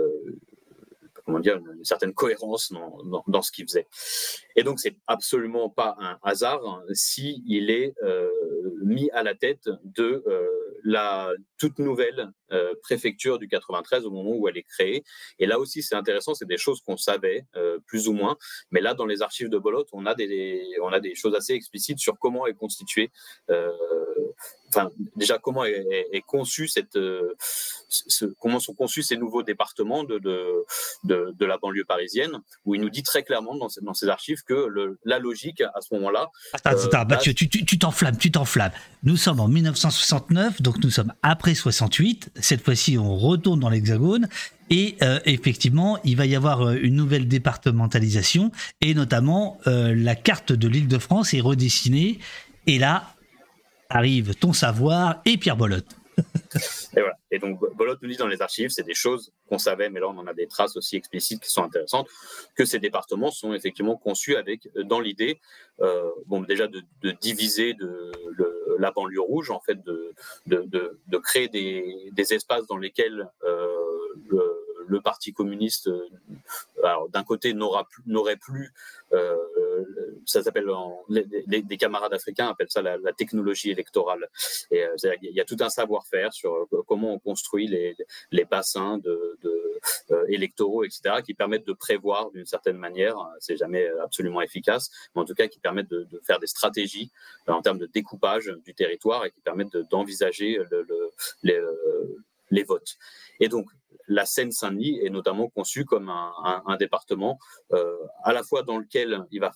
comment dire, une, certaine cohérence dans, dans, ce qu'il faisait. Et donc, c'est absolument pas un hasard hein, si il est euh, mis à la tête de euh, la toute nouvelle euh, préfecture du 93 au moment où elle est créée. Et là aussi, c'est intéressant, c'est des choses qu'on savait plus ou moins, mais là, dans les archives de Bolot, on a des, on a des choses assez explicites sur comment est constituée enfin, déjà comment est, est, conçu cette, euh, ce, comment sont conçus ces nouveaux départements de, de, de, la banlieue parisienne, où il nous dit très clairement dans, dans ses archives que le, la logique à ce moment-là. Attends, euh, attends Mathieu, tu t'enflammes, tu t'enflammes. Nous sommes en 1969, donc nous sommes après 68. Cette fois-ci, on retourne dans l'Hexagone. Et euh, effectivement, il va y avoir une nouvelle départementalisation et notamment la carte de l'île de France est redessinée. Et là, arrive ton savoir et Pierre Bolot. Et voilà. Et donc Bolot nous dit dans les archives, c'est des choses qu'on savait, mais là on en a des traces aussi explicites qui sont intéressantes, que ces départements sont effectivement conçus avec dans l'idée, euh, bon déjà de, diviser la banlieue rouge, en fait, de, créer des, espaces dans lesquels euh, le, Parti communiste, euh, d'un côté n'aurait plus euh, ça s'appelle, les, camarades africains appellent ça la, technologie électorale. Et euh, il y a tout un savoir-faire sur euh, comment on construit les, bassins de, électoraux, etc., qui permettent de prévoir d'une certaine manière. C'est jamais absolument efficace, mais en tout cas qui permettent de, faire des stratégies en termes de découpage du territoire et qui permettent d'envisager le, les, les votes. Et donc, la Seine-Saint-Denis est notamment conçue comme un, département euh, à la fois dans lequel il va,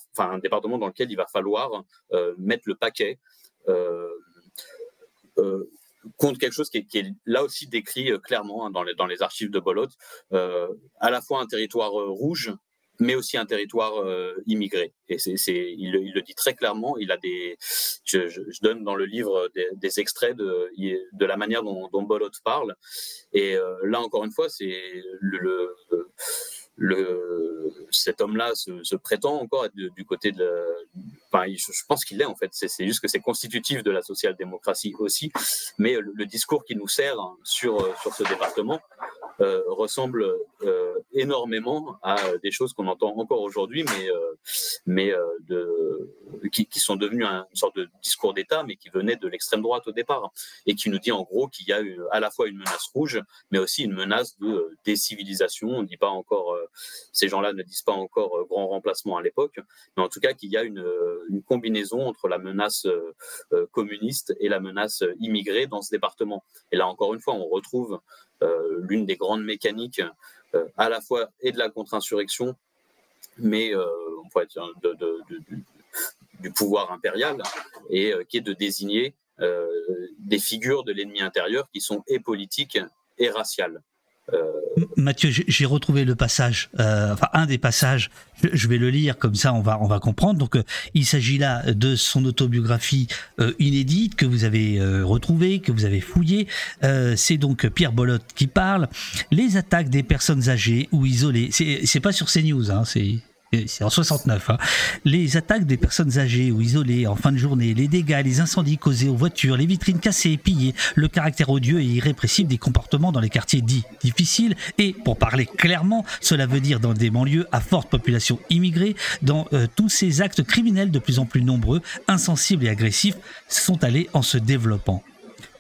falloir euh, mettre le paquet euh, contre quelque chose qui est, là aussi décrit clairement hein, dans, les, archives de Bolot, à la fois un territoire rouge mais aussi un territoire euh, immigré. Et c'est, il, il, le dit très clairement. Il a des, je, je, je donne dans le livre des, des, extraits de, de la manière dont, dont Bolot parle. Et euh, là, encore une fois, c'est le, le, cet homme-là se, se, prétend encore être du côté de. Enfin, je, pense qu'il l'est en fait. C'est juste que c'est constitutif de la social-démocratie aussi. Mais le, le discours qui nous sert sur, sur ce département ressemble énormément à des choses qu'on entend encore aujourd'hui, mais, qui, sont devenues une sorte de discours d'État, mais qui venaient de l'extrême droite au départ, et qui nous dit en gros qu'il y a à la fois une menace rouge, mais aussi une menace de décivilisation. On dit pas encore, ces gens-là ne disent pas encore grand remplacement à l'époque, mais en tout cas qu'il y a une, combinaison entre la menace communiste et la menace immigrée dans ce département. Et là, encore une fois, on retrouve euh, l'une des grandes mécaniques euh, à la fois et de la contre-insurrection, mais euh, on pourrait dire du pouvoir impérial, et qui est de désigner des figures de l'ennemi intérieur qui sont et politiques et raciales. Mathieu, j'ai retrouvé le passage, euh, enfin un des passages. Je, vais le lire comme ça, on va on va comprendre. Donc, euh, il s'agit là de son autobiographie euh, inédite que vous avez retrouvée, que vous avez fouillée. c'est donc Pierre Bolotte qui parle. Les attaques des personnes âgées ou isolées. C'est pas sur CNews, hein, c'est c'est en 69. Hein. Les attaques des personnes âgées ou isolées en fin de journée, les dégâts, les incendies causés aux voitures, les vitrines cassées et pillées, le caractère odieux et irrépressible des comportements dans les quartiers dits difficiles et, pour parler clairement, cela veut dire dans des banlieues à forte population immigrée, dans euh, tous ces actes criminels de plus en plus nombreux, insensibles et agressifs sont allés en se développant.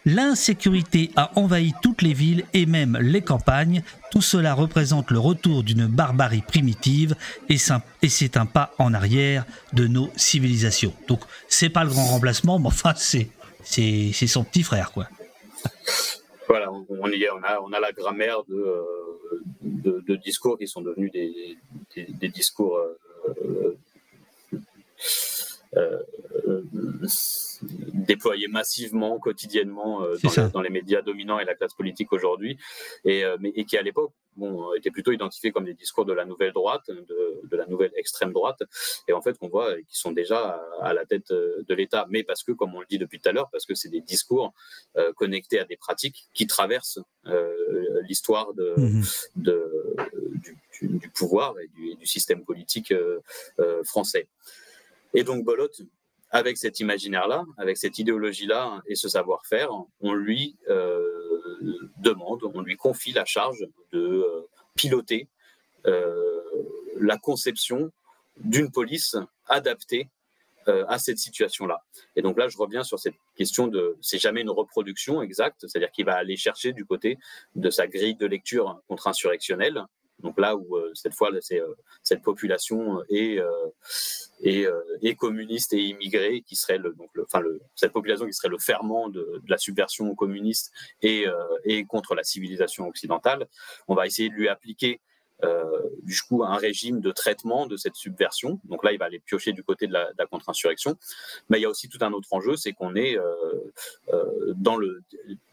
L'insécurité a envahi toutes les villes et même les campagnes. Tout cela représente le retour d'une barbarie primitive et c'est un pas en arrière de nos civilisations. Donc c'est pas le grand remplacement, mais enfin c'est son petit frère quoi. Voilà, on, a, la grammaire de, euh, de, discours qui sont devenus des, des, discours euh, euh, déployés massivement, quotidiennement euh, dans, les médias dominants et la classe politique aujourd'hui, et, euh, mais, et qui à l'époque bon, étaient plutôt identifiés comme des discours de la nouvelle droite, de, de la nouvelle extrême droite, et en fait qu'on voit qu'ils sont déjà à, la tête de l'État, mais parce que, comme on le dit depuis tout à l'heure, parce que c'est des discours connectés à des pratiques qui traversent l'histoire de, mmh de du, du, pouvoir et du, du système politique français. Et donc Bolot, avec cet imaginaire-là, avec cette idéologie-là et ce savoir-faire, on lui euh, demande, on lui confie la charge de euh, piloter euh, la conception d'une police adaptée à cette situation-là. Et donc là, je reviens sur cette question de, c'est jamais une reproduction exacte, c'est-à-dire qu'il va aller chercher du côté de sa grille de lecture contre-insurrectionnelle, donc là où cette fois, c'est cette population est et, euh, communistes et immigrés, qui serait le, donc le, enfin le, cette population qui serait le ferment de, de la subversion communiste et, euh, et contre la civilisation occidentale. On va essayer de lui appliquer euh, du coup un régime de traitement de cette subversion. Donc là, il va aller piocher du côté de la, contre-insurrection. Mais il y a aussi tout un autre enjeu, c'est qu'on est, euh, euh, dans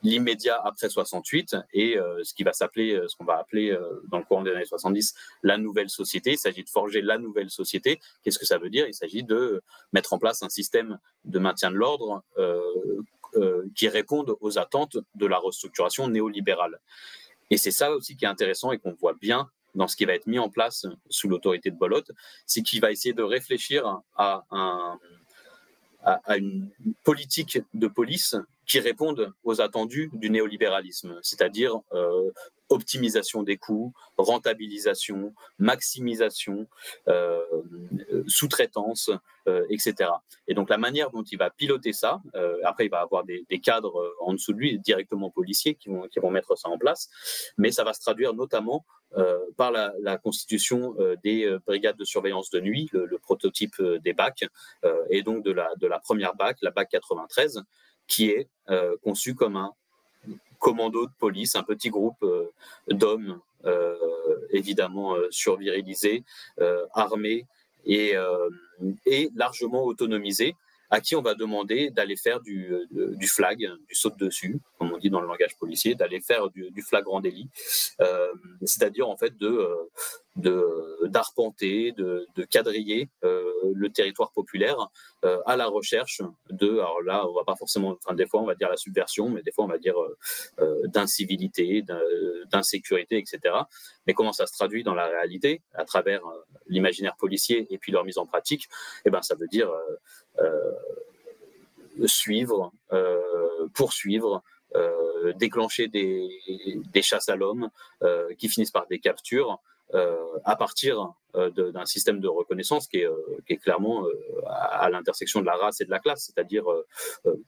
l'immédiat après 68 et ce qui va s'appeler, ce qu'on va appeler dans le courant des années 70, la nouvelle société. Il s'agit de forger la nouvelle société. Qu'est-ce que ça veut dire? Il s'agit de mettre en place un système de maintien de l'ordre qui réponde aux attentes de la restructuration néolibérale. Et c'est ça aussi qui est intéressant et qu'on voit bien dans ce qui va être mis en place sous l'autorité de Bolot, c'est qu'il va essayer de réfléchir à, une politique de police qui réponde aux attendus du néolibéralisme, c'est-à-dire euh, optimisation des coûts, rentabilisation, maximisation, euh, sous-traitance, euh, etc. Et donc la manière dont il va piloter ça, euh, après il va avoir des, cadres en dessous de lui, directement policiers, qui vont, qui vont mettre ça en place, mais ça va se traduire notamment par la, constitution des brigades de surveillance de nuit, le, prototype des BAC, et donc de la, de la première BAC, la BAC 93, qui est conçue comme un commando de police, un petit groupe euh, d'hommes euh, évidemment euh, survirilisés, armés et, largement autonomisés à qui on va demander d'aller faire du, flag, du saut dessus, comme on dit dans le langage policier, d'aller faire du, du, flagrant délit, euh, c'est-à-dire en fait de d'arpenter, de, de, quadriller euh, le territoire populaire euh, à la recherche de, alors là on va pas forcément, enfin des fois on va dire la subversion, mais des fois on va dire d'incivilité, d'insécurité, etc. Mais comment ça se traduit dans la réalité à travers l'imaginaire policier et puis leur mise en pratique? Eh ben ça veut dire euh, suivre, euh, poursuivre, déclencher des, des, chasses à l'homme qui finissent par des captures à partir d'un système de reconnaissance qui est, qui est clairement à, l'intersection de la race et de la classe. C'est-à-dire,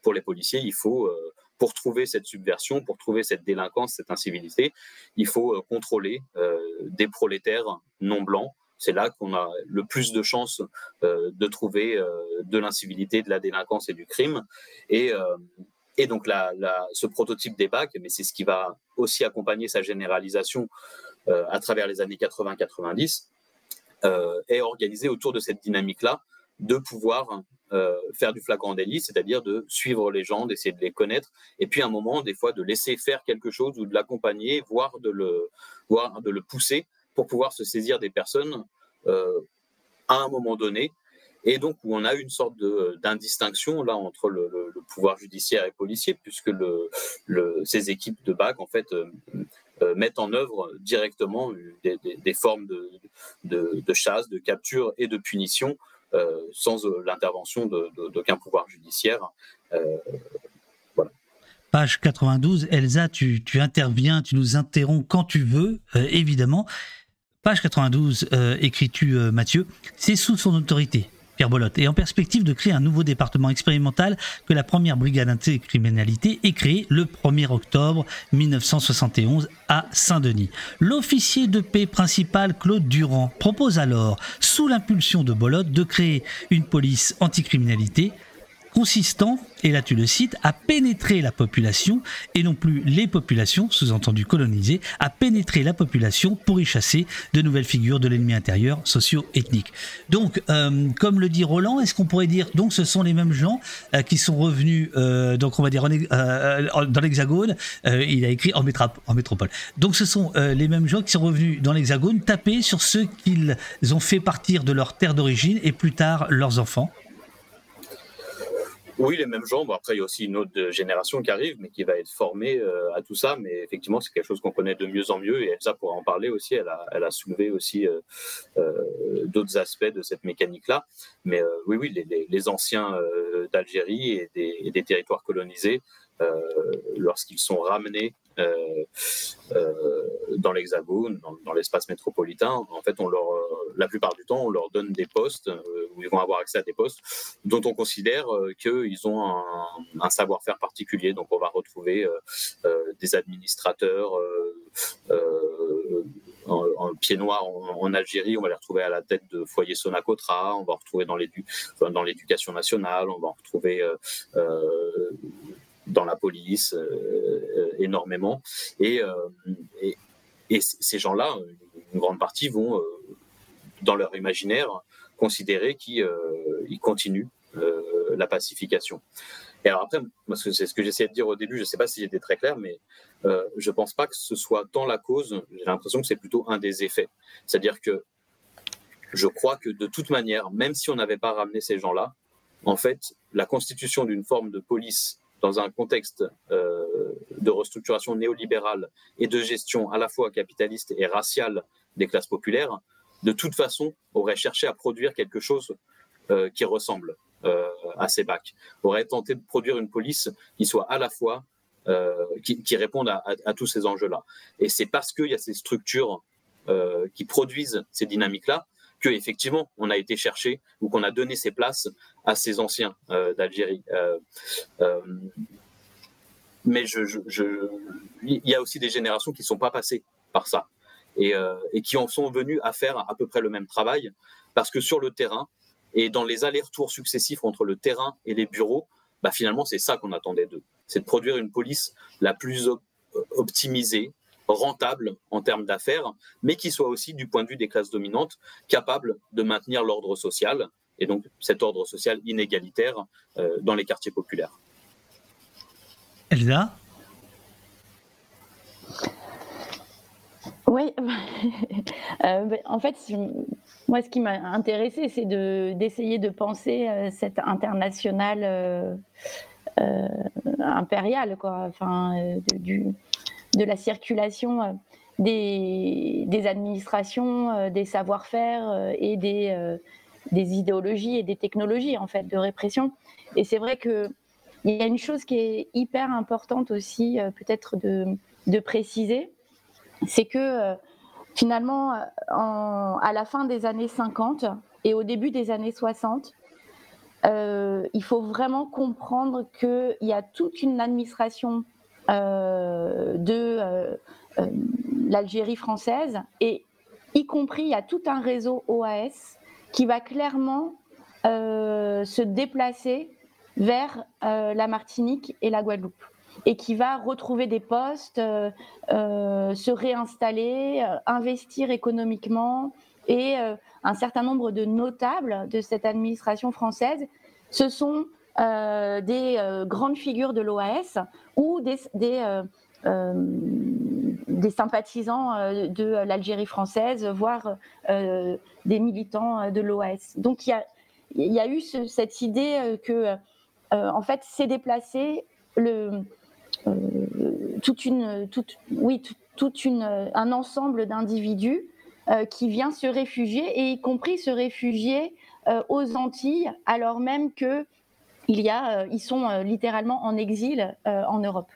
pour les policiers, il faut pour trouver cette subversion, pour trouver cette délinquance, cette incivilité, il faut contrôler des prolétaires non blancs c'est là qu'on a le plus de chances euh, de trouver euh, de l'incivilité, de la délinquance et du crime. Et, euh, et donc la, ce prototype des bacs, mais c'est ce qui va aussi accompagner sa généralisation à travers les années 80-90, est organisé autour de cette dynamique-là de pouvoir faire du flagrant délit, c'est-à-dire de suivre les gens, d'essayer de les connaître, et puis à un moment, des fois, de laisser faire quelque chose ou de l'accompagner, voire de le, voire de le pousser pour pouvoir se saisir des personnes euh, à un moment donné. Et donc, où on a une sorte d'indistinction là entre le, pouvoir judiciaire et policier, puisque le, ces équipes de BAC, en fait, euh, euh, mettent en œuvre directement des, formes de, de, chasse, de capture et de punition sans l'intervention d'aucun pouvoir judiciaire. Page 92, Elsa, tu, tu, interviens, tu nous interromps quand tu veux, évidemment. Page 92, euh, écris-tu euh, Mathieu, c'est sous son autorité, Pierre Bolotte, et en perspective de créer un nouveau département expérimental que la première brigade anticriminalité est créée le 1er octobre 1971 à Saint-Denis. L'officier de paix principal Claude Durand propose alors, sous l'impulsion de Bolotte, de créer une police anticriminalité consistant, et là tu le cites, à pénétrer la population, et non plus les populations, sous-entendu colonisées, à pénétrer la population pour y chasser de nouvelles figures de l'ennemi intérieur socio-ethnique. Donc, euh, comme le dit Roland, est-ce qu'on pourrait dire, donc ce sont les mêmes gens euh, qui sont revenus, euh, donc on va dire dans l'Hexagone, il a écrit en, en métropole. Donc ce sont les mêmes gens qui sont revenus dans l'Hexagone taper sur ceux qu'ils ont fait partir de leur terre d'origine et plus tard leurs enfants oui, les mêmes gens. Bon, après, il y a aussi une autre génération qui arrive, mais qui va être formée euh, à tout ça. Mais effectivement, c'est quelque chose qu'on connaît de mieux en mieux. Et Elsa pourra en parler aussi. Elle a, elle a soulevé aussi euh, euh, d'autres aspects de cette mécanique-là. Mais oui, oui, les, les anciens d'Algérie et des, et des, territoires colonisés, lorsqu'ils sont ramenés euh, euh, dans l'Hexagone, dans, l'espace métropolitain. En fait, on leur, la plupart du temps, on leur donne des postes euh, où ils vont avoir accès à des postes dont on considère qu'ils ont un, savoir-faire particulier. Donc, on va retrouver des administrateurs en, pied noir en, Algérie, on va les retrouver à la tête de foyer Sonacotra, on va retrouver dans l'éducation nationale, on va retrouver dans la police euh, euh, énormément. Et, euh, ces gens-là, une grande partie vont, dans leur imaginaire, considérer qu'ils continuent la pacification. Et alors après, c'est ce que j'essayais de dire au début, je ne sais pas si j'étais très clair, mais je ne pense pas que ce soit tant la cause, j'ai l'impression que c'est plutôt un des effets. C'est-à-dire que je crois que de toute manière, même si on n'avait pas ramené ces gens-là, en fait, la constitution d'une forme de police dans un contexte euh, de restructuration néolibérale et de gestion à la fois capitaliste et raciale des classes populaires, de toute façon, aurait cherché à produire quelque chose euh, qui ressemble euh, à ces bacs, aurait tenté de produire une police qui soit à la fois qui, qui, réponde à, à, tous ces enjeux-là. Et c'est parce qu'il y a ces structures qui produisent ces dynamiques-là que effectivement on a été chercher ou qu'on a donné ces places à ces anciens euh, d'Algérie. Euh, euh, mais il y a aussi des générations qui ne sont pas passées par ça et, et, qui en sont venues à faire à peu près le même travail parce que sur le terrain et dans les allers-retours successifs entre le terrain et les bureaux, bah finalement c'est ça qu'on attendait d'eux, c'est de produire une police la plus optimisée, rentable en termes d'affaires, mais qui soit aussi, du point de vue des classes dominantes, capable de maintenir l'ordre social, et donc cet ordre social inégalitaire euh, dans les quartiers populaires. Elsa? Oui, *laughs* euh, ben, en fait, moi, ce qui m'a intéressé, c'est d'essayer de, penser euh, cette internationale impériale, quoi, enfin, du, de la circulation euh, des, administrations, euh, des savoir-faire euh, et des, idéologies et des technologies en fait de répression. Et c'est vrai que il y a une chose qui est hyper importante aussi, peut-être de, de, préciser, c'est que finalement, à la fin des années 50 et au début des années 60, il faut vraiment comprendre qu'il y a toute une administration de l'Algérie française. Et y compris il y a tout un réseau OAS qui va clairement euh, se déplacer vers euh, la Martinique et la Guadeloupe. Et qui va retrouver des postes, euh, se réinstaller, investir économiquement. Et un certain nombre de notables de cette administration française, ce sont des grandes figures de l'OAS ou des, des sympathisants euh, de l'Algérie française, voire euh, des militants euh, de l'OAS. Donc il y a, eu cette idée que, en fait, c'est déplacé le, une, un ensemble d'individus qui vient se réfugier, et y compris se réfugier aux Antilles, alors même que a, ils sont littéralement en exil en Europe.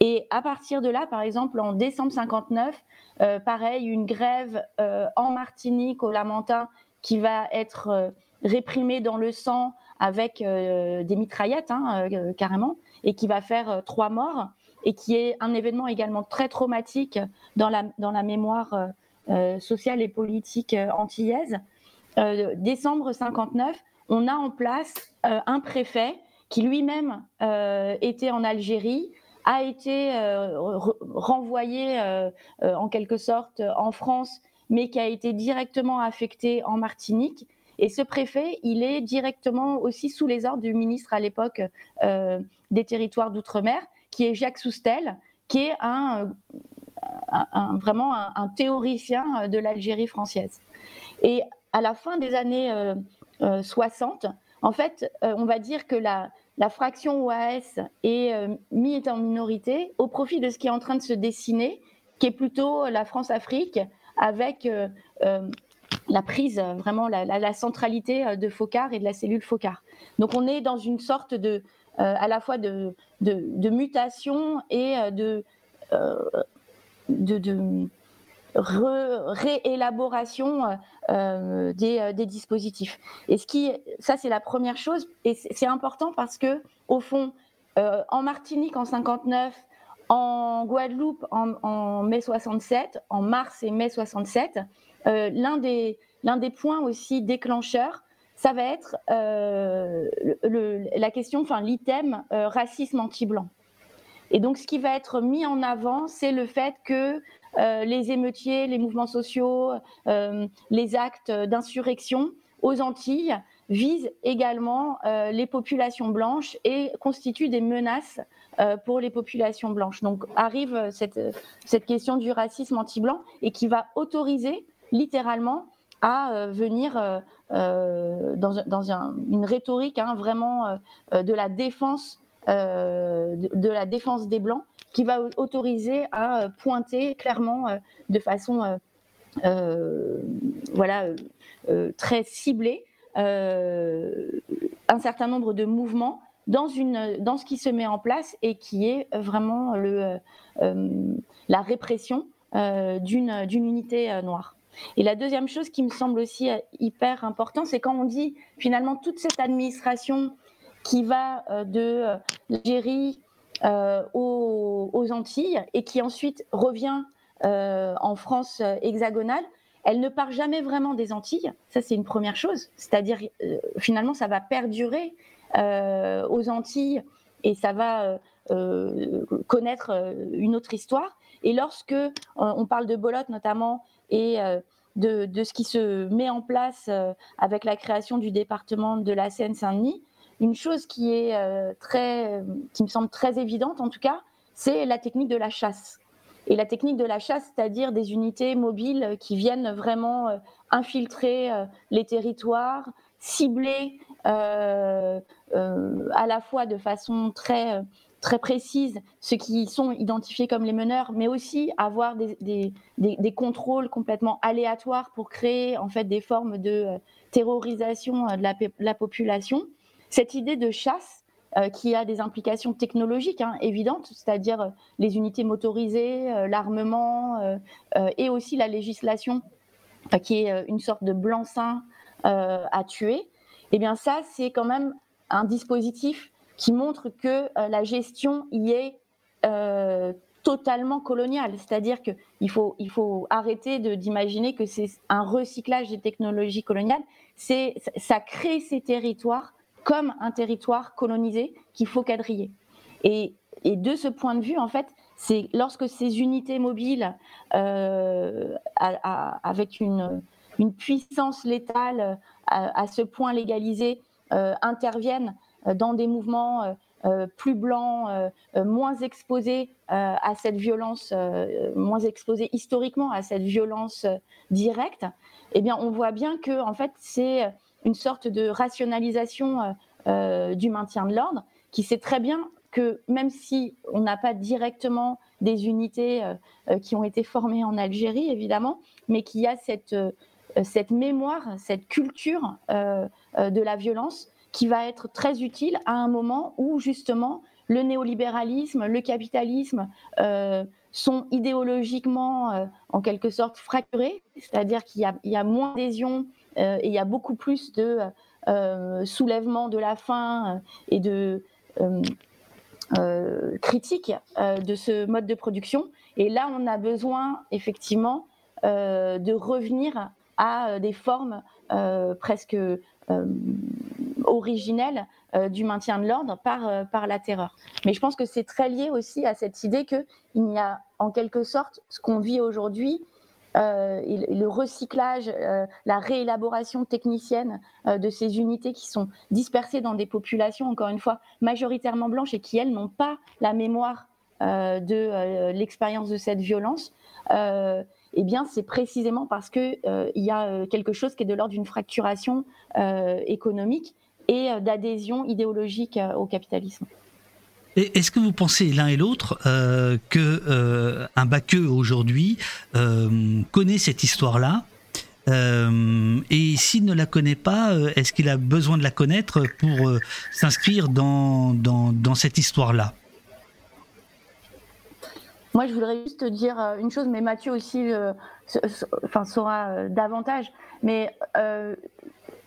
Et à partir de là, par exemple, en décembre 59, euh, pareil, une grève euh, en Martinique, au Lamentin, qui va être euh, réprimée dans le sang avec des mitraillettes, hein, carrément, et qui va faire trois morts, et qui est un événement également très traumatique dans la, dans la mémoire sociale et politique antillaise. décembre 59, on a en place un préfet qui lui-même était en Algérie, a été euh, renvoyé euh, euh, en quelque sorte en France, mais qui a été directement affecté en Martinique. Et ce préfet, il est directement aussi sous les ordres du ministre à l'époque des territoires d'outre-mer, qui est Jacques Soustel, qui est un, vraiment un, théoricien de l'Algérie française. Et à la fin des années 60, en fait, on va dire que la, la fraction OAS est euh, mise en minorité au profit de ce qui est en train de se dessiner, qui est plutôt la France-Afrique, avec euh, euh, la prise, vraiment la, centralité de Focard et de la cellule Focard. Donc on est dans une sorte de, à la fois de, mutation et de réélaboration euh, euh, des, dispositifs. Et ce qui, ça c'est la première chose, et c'est important parce que au fond, euh, en Martinique en 59, en Guadeloupe en, mai 67, en mars et mai 67, l'un des des points aussi déclencheurs, ça va être la question, enfin l'item racisme anti-blanc. Et donc, ce qui va être mis en avant, c'est le fait que euh, les émeutiers, les mouvements sociaux, euh, les actes d'insurrection aux Antilles visent également euh, les populations blanches et constituent des menaces pour les populations blanches. Donc arrive cette, cette question du racisme anti-blanc et qui va autoriser littéralement à venir dans, une rhétorique hein, vraiment de la défense de, la défense des blancs qui va autoriser à pointer clairement euh, de façon euh, euh, voilà, très ciblée un certain nombre de mouvements dans, une, dans ce qui se met en place et qui est vraiment le, la répression d'une unité noire. Et la deuxième chose qui me semble aussi hyper important, c'est quand on dit finalement toute cette administration qui va de l'Algérie euh, aux, Antilles et qui ensuite revient euh, en France hexagonale, elle ne part jamais vraiment des Antilles. Ça, c'est une première chose. C'est-à-dire, euh, finalement, ça va perdurer aux Antilles et ça va connaître une autre histoire. Et lorsque on parle de Bolotte notamment et de, ce qui se met en place avec la création du département de la Seine-Saint-Denis, une chose qui est euh, très, qui me semble très évidente en tout cas, c'est la technique de la chasse. Et la technique de la chasse, c'est-à-dire des unités mobiles qui viennent vraiment euh, infiltrer euh, les territoires, cibler à la fois de façon très très précise ceux qui sont identifiés comme les meneurs, mais aussi avoir des, des, contrôles complètement aléatoires pour créer en fait des formes de terrorisation de la population cette idée de chasse, qui a des implications technologiques hein, évidentes, c'est-à-dire les unités motorisées, l'armement et aussi la législation qui est une sorte de blanc-seing à tuer. Eh bien ça, c'est quand même un dispositif qui montre que la gestion y est totalement colonial. C'est-à-dire qu'il faut, il faut arrêter d'imaginer que c'est un recyclage des technologies coloniales. Ça crée ces territoires comme un territoire colonisé qu'il faut quadriller. Et, de ce point de vue, en fait, c'est lorsque ces unités mobiles, euh, avec une, puissance létale à, ce point légalisée, euh, interviennent dans des mouvements euh, plus blancs, euh, euh, moins exposés à cette violence, moins exposés historiquement à cette violence directe, eh bien, on voit bien que en fait, c'est une sorte de rationalisation du maintien de l'ordre qui sait très bien que même si on n'a pas directement des unités qui ont été formées en Algérie, évidemment, mais qu'il y a cette, cette mémoire, cette culture de la violence qui va être très utile à un moment où justement le néolibéralisme, le capitalisme euh, sont idéologiquement euh, en quelque sorte fracturés, c'est-à-dire qu'il y, a moins d'adhésion euh, et il y a beaucoup plus de soulèvement de la faim et de critique de ce mode de production. Et là, on a besoin effectivement de revenir à des formes presque originelle euh, du maintien de l'ordre par, euh, par la terreur. Mais je pense que c'est très lié aussi à cette idée qu'il y a en quelque sorte ce qu'on vit aujourd'hui, euh, le recyclage, la réélaboration technicienne de ces unités qui sont dispersées dans des populations, encore une fois, majoritairement blanches et qui, elles, n'ont pas la mémoire de l'expérience de cette violence. eh bien, c'est précisément parce qu'il il y a quelque chose qui est de l'ordre d'une fracturation économique et euh, d'adhésion idéologique euh, au capitalisme. Est-ce que vous pensez l'un et l'autre euh, que euh, un Baqueux aujourd'hui connaît cette histoire-là et s'il ne la connaît pas, est-ce qu'il a besoin de la connaître pour s'inscrire dans, dans, dans, cette histoire-là? Moi, je voudrais juste dire une chose, mais Mathieu aussi enfin, saura davantage. Mais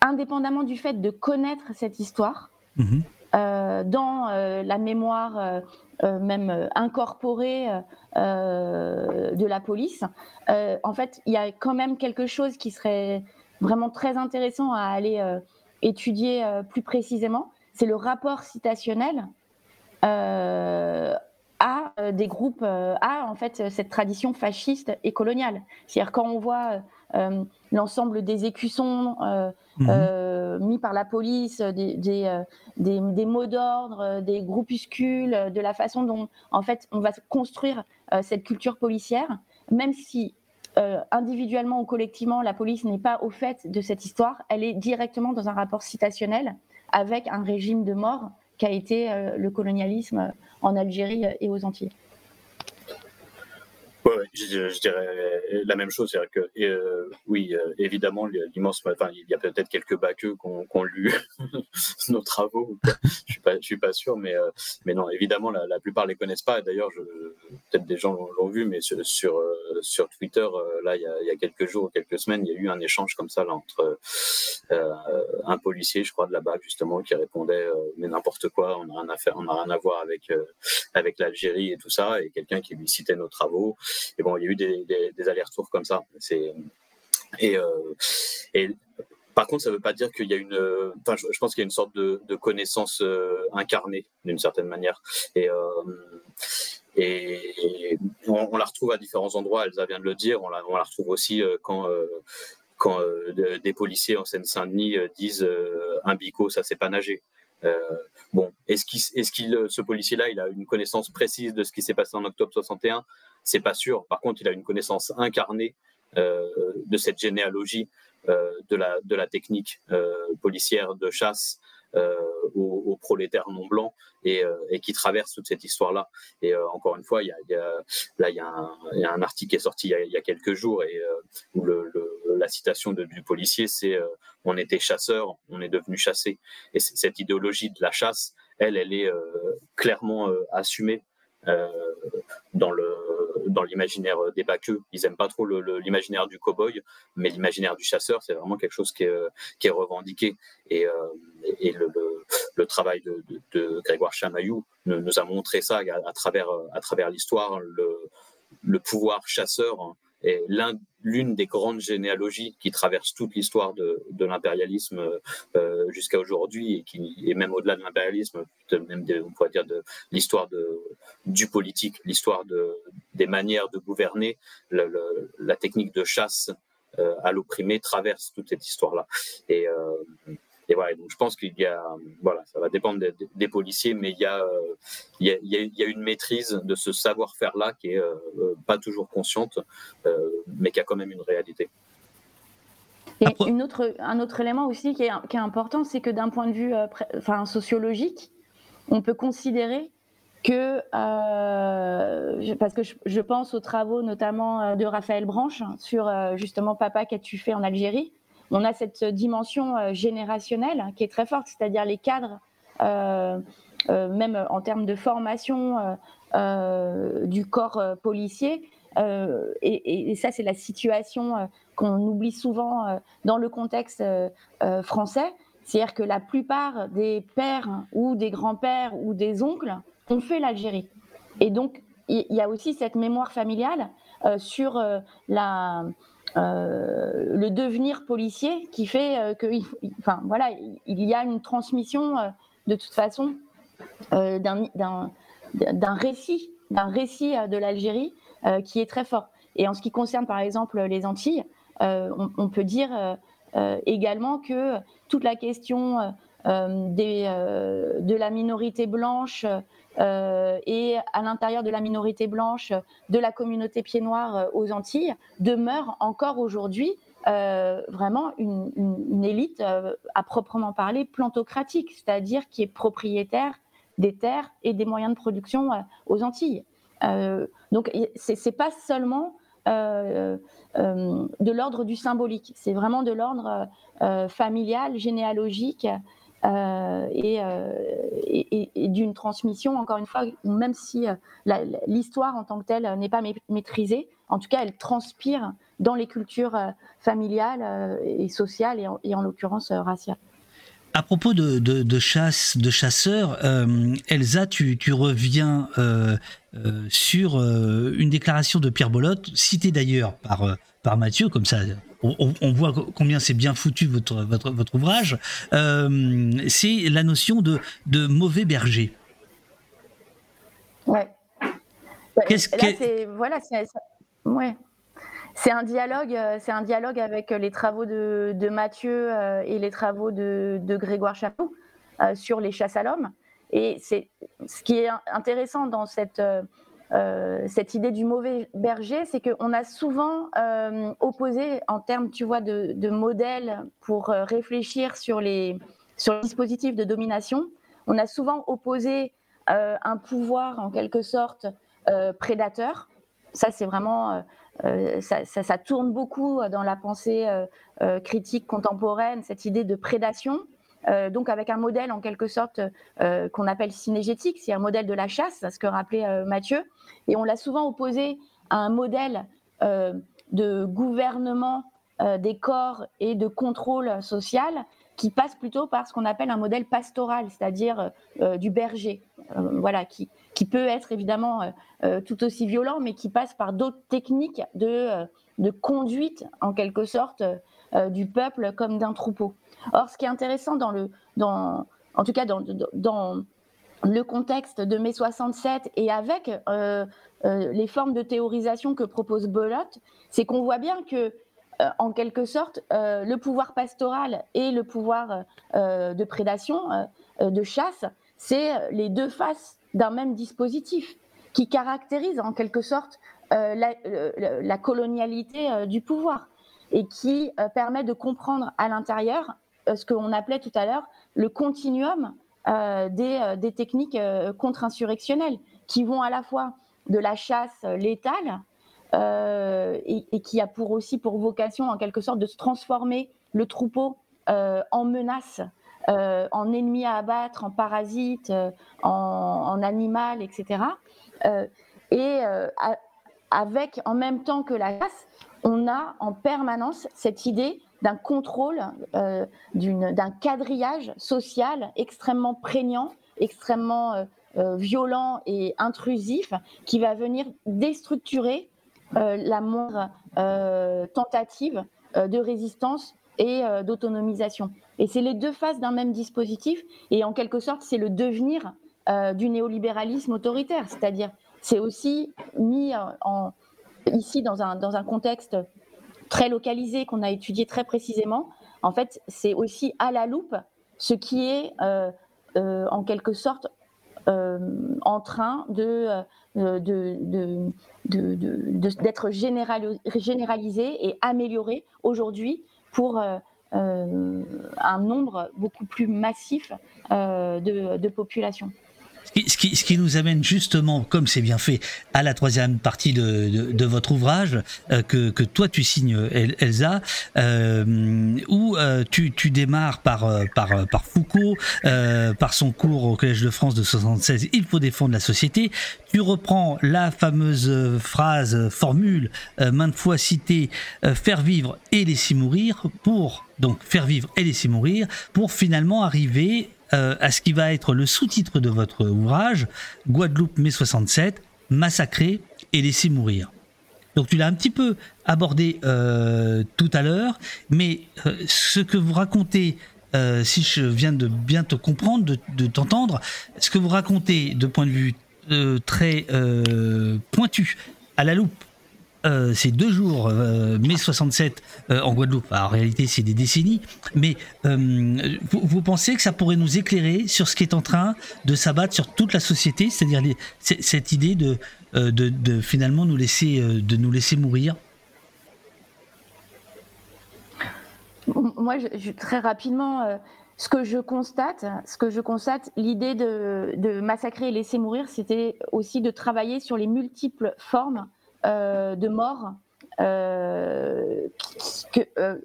indépendamment du fait de connaître cette histoire, mhm. Euh, dans euh, la mémoire euh, même incorporée de la police, en fait, il y a quand même quelque chose qui serait vraiment très intéressant à aller étudier plus précisément. C'est le rapport citationnel à des groupes, à en fait cette tradition fasciste et coloniale. C'est-à-dire quand on voit l'ensemble des écussons Mhm. Euh, mis par la police, des, des, euh, des, mots d'ordre, euh, des groupuscules, de la façon dont en fait on va construire cette culture policière, même si individuellement ou collectivement la police n'est pas au fait de cette histoire, elle est directement dans un rapport citationnel avec un régime de mort qu'a été le colonialisme en Algérie et aux Antilles je, dirais la même chose. C'est-à-dire que, euh, oui, euh, évidemment, l'immense, enfin, il y a peut-être quelques baqueux qui ont, lu *laughs* nos travaux. Je suis pas, je suis pas sûr, mais, euh, mais non, évidemment, la, la plupart les connaissent pas. D'ailleurs, peut-être des gens l'ont vu, mais sur, sur, sur Twitter, là, il y, a, il y, a, quelques jours, quelques semaines, il y a eu un échange comme ça là, entre un policier, je crois, de la BAC, justement, qui répondait mais n'importe quoi, on n'a rien à faire, on n'a rien à voir avec avec l'Algérie et tout ça, et quelqu'un qui lui citait nos travaux. Et bon, il y a eu des, allers-retours comme ça. C'est et, euh, par contre, ça ne veut pas dire qu'il y a une. Enfin, je, pense qu'il y a une sorte de, connaissance euh, incarnée d'une certaine manière. Et, euh, on, la retrouve à différents endroits. Elsa vient de le dire. On la, retrouve aussi quand quand des policiers en Seine-Saint-Denis disent un bico, ça c'est pas nager. bon, est-ce qu'il, est-ce qu'il, ce policier-là, il a une connaissance précise de ce qui s'est passé en octobre 61 c'est pas sûr. Par contre, il a une connaissance incarnée euh, de cette généalogie euh, de, la, technique euh, policière de chasse aux, prolétaires non blancs et, qui traverse toute cette histoire-là. Et encore une fois, il y a, là, il y, un, article qui est sorti il y a, quelques jours et où la citation du policier, c'est on était chasseurs, on est devenu chassés. Et cette idéologie de la chasse, elle, elle est clairement assumée dans le dans l'imaginaire des baqueux. Ils aiment pas trop l'imaginaire du cow-boy, mais l'imaginaire du chasseur, c'est vraiment quelque chose qui est, est revendiqué. Et, et le, travail de, Grégoire Chamaillou nous, a montré ça à, travers, l'histoire, le pouvoir chasseur est l'une des grandes généalogies qui traverse toute l'histoire de, de l'impérialisme euh, jusqu'à aujourd'hui et qui est même au-delà de l'impérialisme, même on pourrait dire de l'histoire de, du politique, l'histoire de, des manières de gouverner, la technique de chasse euh, à l'opprimé traverse toute cette histoire-là. Et, euh, et voilà, donc je pense qu'il y a, voilà, ça va dépendre des, policiers, mais il y, a, euh, il, y a, il y, a, une maîtrise de ce savoir-faire-là qui est euh, euh, pas toujours consciente, mais qui a quand même une réalité. Et une autre, un autre élément aussi qui est, qui est important, c'est que d'un point de vue enfin, sociologique, on peut considérer que, parce que je, je, pense aux travaux notamment de Raphaël Branche sur justement Papa qu'as-tu fait en Algérie, on a cette dimension euh, générationnelle qui est très forte, c'est-à-dire les cadres, euh, euh, même en termes de formation du corps policier. Et, ça, c'est la situation qu'on oublie souvent dans le contexte français. C'est-à-dire que la plupart des pères ou des grands-pères ou des oncles ont fait l'Algérie. Et donc, il y a aussi cette mémoire familiale sur la, le devenir policier qui fait euh, que, enfin voilà, il y a une transmission euh, de toute façon d'un récit, d'un récit de l'Algérie qui est très fort. Et en ce qui concerne par exemple les Antilles, on, peut dire également que toute la question des, de la minorité blanche euh, et à l'intérieur de la minorité blanche, de la communauté pied noir euh, aux Antilles, demeure encore aujourd'hui euh, vraiment une, élite à proprement parler plantocratique, c'est-à-dire qui est propriétaire des terres et des moyens de production aux Antilles. donc c'est pas seulement de l'ordre du symbolique, c'est vraiment de l'ordre familial, généalogique, euh, euh, et, d'une transmission, encore une fois, même si euh, l'histoire en tant que telle n'est pas maîtrisée, en tout cas, elle transpire dans les cultures familiales et sociales, et en, l'occurrence raciales. À propos de, chasse, de chasseurs, Elsa, tu, reviens sur une déclaration de Pierre Bolotte, citée d'ailleurs par, par Mathieu, comme ça on, voit combien c'est bien foutu votre, votre, votre ouvrage, euh, c'est la notion de, de mauvais berger. Ouais. Qu'est-ce que voilà, c'est ouais. C'est un dialogue, euh, c'est un dialogue avec les travaux de, de Mathieu euh, et les travaux de, de Grégoire Chapeau sur les chasses à l'homme. Et c'est ce qui est intéressant dans cette cette idée du mauvais berger, c'est qu'on a souvent euh, opposé en termes, tu vois, de, de modèles pour euh, réfléchir sur les, sur dispositifs de domination. On a souvent opposé un pouvoir en quelque sorte prédateur. Ça, c'est vraiment, ça, ça, tourne beaucoup dans la pensée critique contemporaine, cette idée de prédation. Donc avec un modèle en quelque sorte qu'on appelle synégétique, c'est un modèle de la chasse, ce que rappelait Mathieu, et on l'a souvent opposé à un modèle euh, de gouvernement euh, des corps et de contrôle social qui passe plutôt par ce qu'on appelle un modèle pastoral, c'est-à-dire euh, du berger, voilà, qui, peut être évidemment tout aussi violent, mais qui passe par d'autres techniques de conduite, en quelque sorte, du peuple comme d'un troupeau. Or, ce qui est intéressant dans le, dans, en tout cas dans, le contexte de mai 67 et avec euh, euh, les formes de théorisation que propose Belote, c'est qu'on voit bien que, euh, en quelque sorte, le pouvoir pastoral et le pouvoir de prédation, de chasse, c'est les deux faces d'un même dispositif qui caractérise en quelque sorte la, colonialité du pouvoir et qui permet de comprendre à l'intérieur ce qu'on appelait tout à l'heure le continuum euh, euh, des, techniques euh, contre-insurrectionnelles qui vont à la fois de la chasse létale et, qui a pour aussi pour vocation en quelque sorte de se transformer le troupeau en menace en ennemi à abattre, en parasite, en, animal, etc. et avec, en même temps que la chasse, on a en permanence cette idée d'un contrôle, d'un quadrillage social extrêmement prégnant, extrêmement violent et intrusif, qui va venir déstructurer la moindre tentative de résistance et euh, d'autonomisation. Et c'est les deux faces d'un même dispositif, et en quelque sorte, c'est le devenir euh, du néolibéralisme autoritaire, c'est-à-dire c'est aussi mis euh, ici dans un, dans un contexte très localisé qu'on a étudié très précisément. En fait, c'est aussi à la loupe ce qui est en quelque sorte en train de, d'être généralisé et amélioré aujourd'hui pour euh, euh, un nombre beaucoup plus massif euh, de, de populations. Ce qui, nous amène justement, comme c'est bien fait, à la troisième partie de, votre ouvrage que, que, toi tu signes, Elsa, euh, où euh, tu, démarres par, par, Foucault, euh, par son cours au Collège de France de 76, Il faut défendre la société. Tu reprends la fameuse phrase, formule, maintes fois citée, faire vivre et laisser mourir, pour donc faire vivre et laisser mourir, pour finalement arriver euh, à ce qui va être le sous-titre de votre ouvrage, Guadeloupe mai 67, massacrer et laisser mourir. Donc tu l'as un petit peu abordé euh, tout à l'heure, mais euh, ce que vous racontez, si je viens de bien te comprendre, de t'entendre, ce que vous racontez de point de vue très pointu, à la loupe, euh, ces deux jours, euh, mai 67 euh, en Guadeloupe, en réalité c'est des décennies, mais vous, pensez que ça pourrait nous éclairer sur ce qui est en train de s'abattre sur toute la société, c'est-à-dire cette idée de, finalement nous laisser, de nous laisser mourir? Moi, très rapidement, ce que je constate, ce que je constate, l'idée de, massacrer et laisser mourir, c'était aussi de travailler sur les multiples formes euh, de mort euh, euh,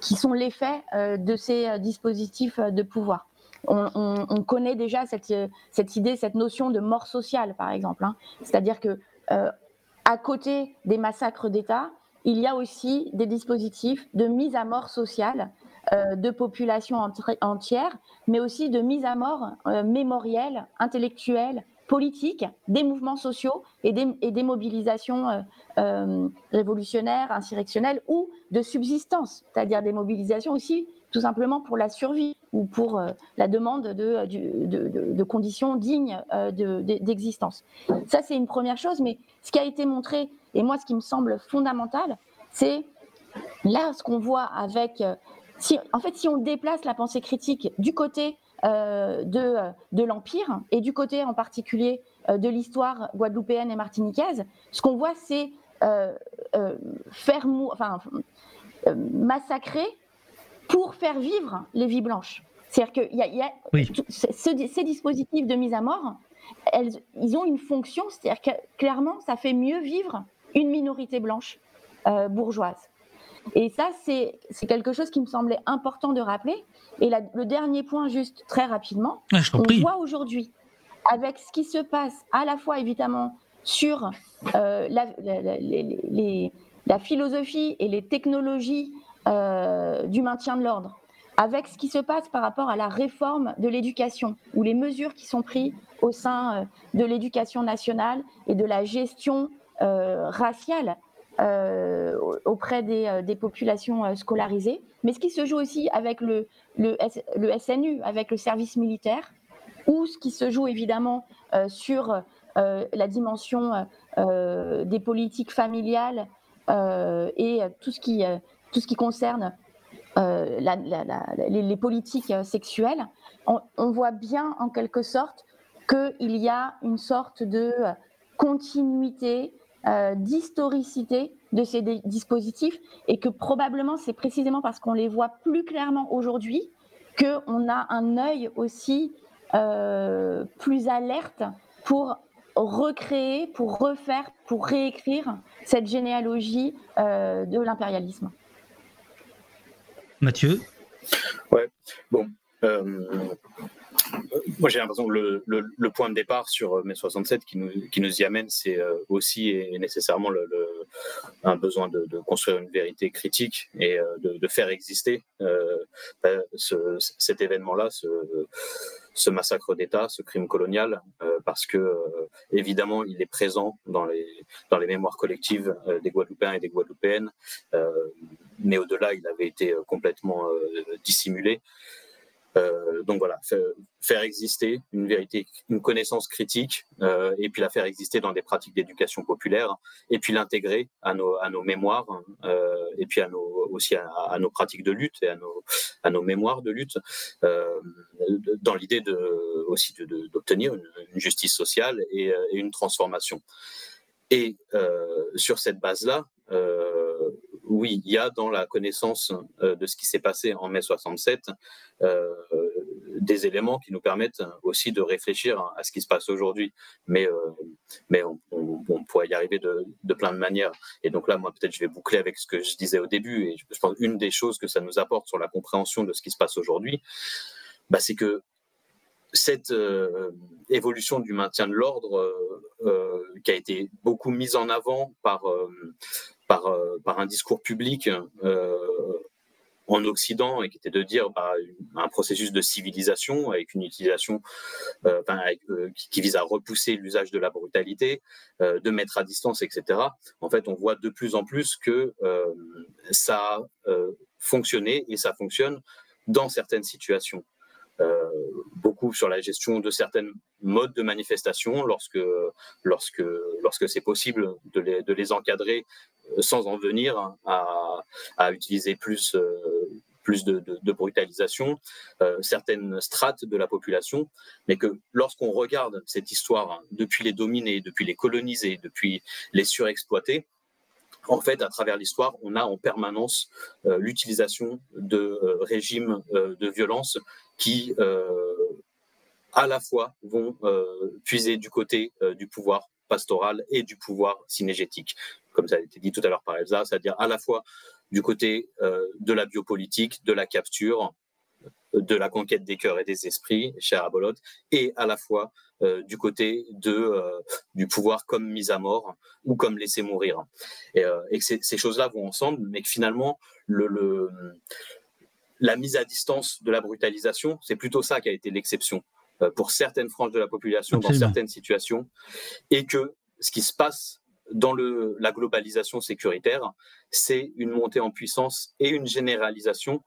qui, sont l'effet de ces dispositifs de pouvoir. On, connaît déjà cette, cette, idée, cette notion de mort sociale, par exemple. Hein. C'est-à-dire que à côté des massacres d'État, il y a aussi des dispositifs de mise à mort sociale de populations entières, mais aussi de mise à mort mémorielle, intellectuelle, politique, des mouvements sociaux et des, mobilisations euh, euh, révolutionnaires, insurrectionnelles ou de subsistance, c'est-à-dire des mobilisations aussi tout simplement pour la survie ou pour euh, la demande de, conditions dignes d'existence. Ça, c'est une première chose, mais ce qui a été montré, et moi, ce qui me semble fondamental, c'est là ce qu'on voit avec... En fait, si on déplace la pensée critique du côté de, de l'Empire et du côté en particulier euh, de l'histoire guadeloupéenne et martiniquaise, ce qu'on voit, c'est euh, faire enfin, massacrer pour faire vivre les vies blanches. C'est-à-dire y a, y a ces dispositifs de mise à mort, elles, ils ont une fonction, c'est-à-dire que clairement, ça fait mieux vivre une minorité blanche bourgeoise. Et ça, c'est quelque chose qui me semblait important de rappeler. Et le dernier point, juste très rapidement, on voit aujourd'hui, avec ce qui se passe à la fois évidemment sur euh, la, la, philosophie et les technologies euh, du maintien de l'ordre, avec ce qui se passe par rapport à la réforme de l'éducation, ou les mesures qui sont prises au sein euh, de l'éducation nationale et de la gestion raciale euh, auprès des, euh, populations euh, scolarisées, mais ce qui se joue aussi avec le, SNU, avec le service militaire, ou ce qui se joue évidemment sur la dimension des politiques familiales et tout ce qui, concerne les, politiques sexuelles, on, voit bien en quelque sorte qu'il y a une sorte de continuité euh, d'historicité de ces dispositifs et que probablement c'est précisément parce qu'on les voit plus clairement aujourd'hui qu'on a un œil aussi euh, plus alerte pour recréer, pour refaire, pour réécrire cette généalogie euh, de l'impérialisme. Mathieu? Ouais, bon, moi, j'ai l'impression que le, point de départ sur euh, mai 67 qui nous, qui nous y amène, c'est euh, aussi et nécessairement un besoin de, construire une vérité critique et euh, de, faire exister ce, cet événement-là, ce, ce, massacre d'État, ce crime colonial, parce que évidemment, il est présent dans les, dans les mémoires collectives des Guadeloupéens et des Guadeloupéennes, mais au-delà, il avait été complètement dissimulé. Euh, donc voilà, faire exister une vérité, une connaissance critique, euh, et puis la faire exister dans des pratiques d'éducation populaire, et puis l'intégrer à nos, mémoires, euh, et puis aussi à, nos pratiques de lutte et à nos, mémoires de lutte, dans l'idée aussi d'obtenir une, justice sociale et, une transformation. Et sur cette base-là, oui, il y a dans la connaissance euh, de ce qui s'est passé en mai 67 euh, des éléments qui nous permettent aussi de réfléchir à ce qui se passe aujourd'hui. Mais, euh, on, pourrait y arriver de, plein de manières. Et donc là, moi, peut-être, je vais boucler avec ce que je disais au début. Et je pense une des choses que ça nous apporte sur la compréhension de ce qui se passe aujourd'hui, bah, c'est que cette évolution du maintien de l'ordre qui a été beaucoup mise en avant par euh, par, un discours public euh, en Occident et qui était de dire bah, un processus de civilisation avec une utilisation euh, qui, vise à repousser l'usage de la brutalité, de mettre à distance, etc. En fait, on voit de plus en plus que ça a fonctionné et ça fonctionne dans certaines situations. beaucoup sur la gestion de certaines modes de manifestation lorsque, lorsque, lorsque c'est possible de les, de les encadrer sans en venir à, utiliser plus, euh, de, brutalisation, euh, certaines strates de la population, mais que lorsqu'on regarde cette histoire depuis les dominés, depuis les colonisés, depuis les surexploités, en fait, à travers l'histoire, on a en permanence euh, l'utilisation de régimes de violence qui, à la fois, vont puiser du côté du pouvoir pastoral et du pouvoir cinégétique comme ça a été dit tout à l'heure par Elsa, c'est-à-dire à la fois du côté euh, de la biopolitique, de la capture, de la conquête des cœurs et des esprits, cher Abolot, et à la fois euh, du côté de, euh, du pouvoir comme mise à mort ou comme laisser mourir. Et, et que ces choses-là vont ensemble, mais que finalement, le, le, la mise à distance de la brutalisation, c'est plutôt ça qui a été l'exception pour certaines franges de la population dans certaines situations, et que ce qui se passe dans la globalisation sécuritaire, c'est une montée en puissance et une généralisation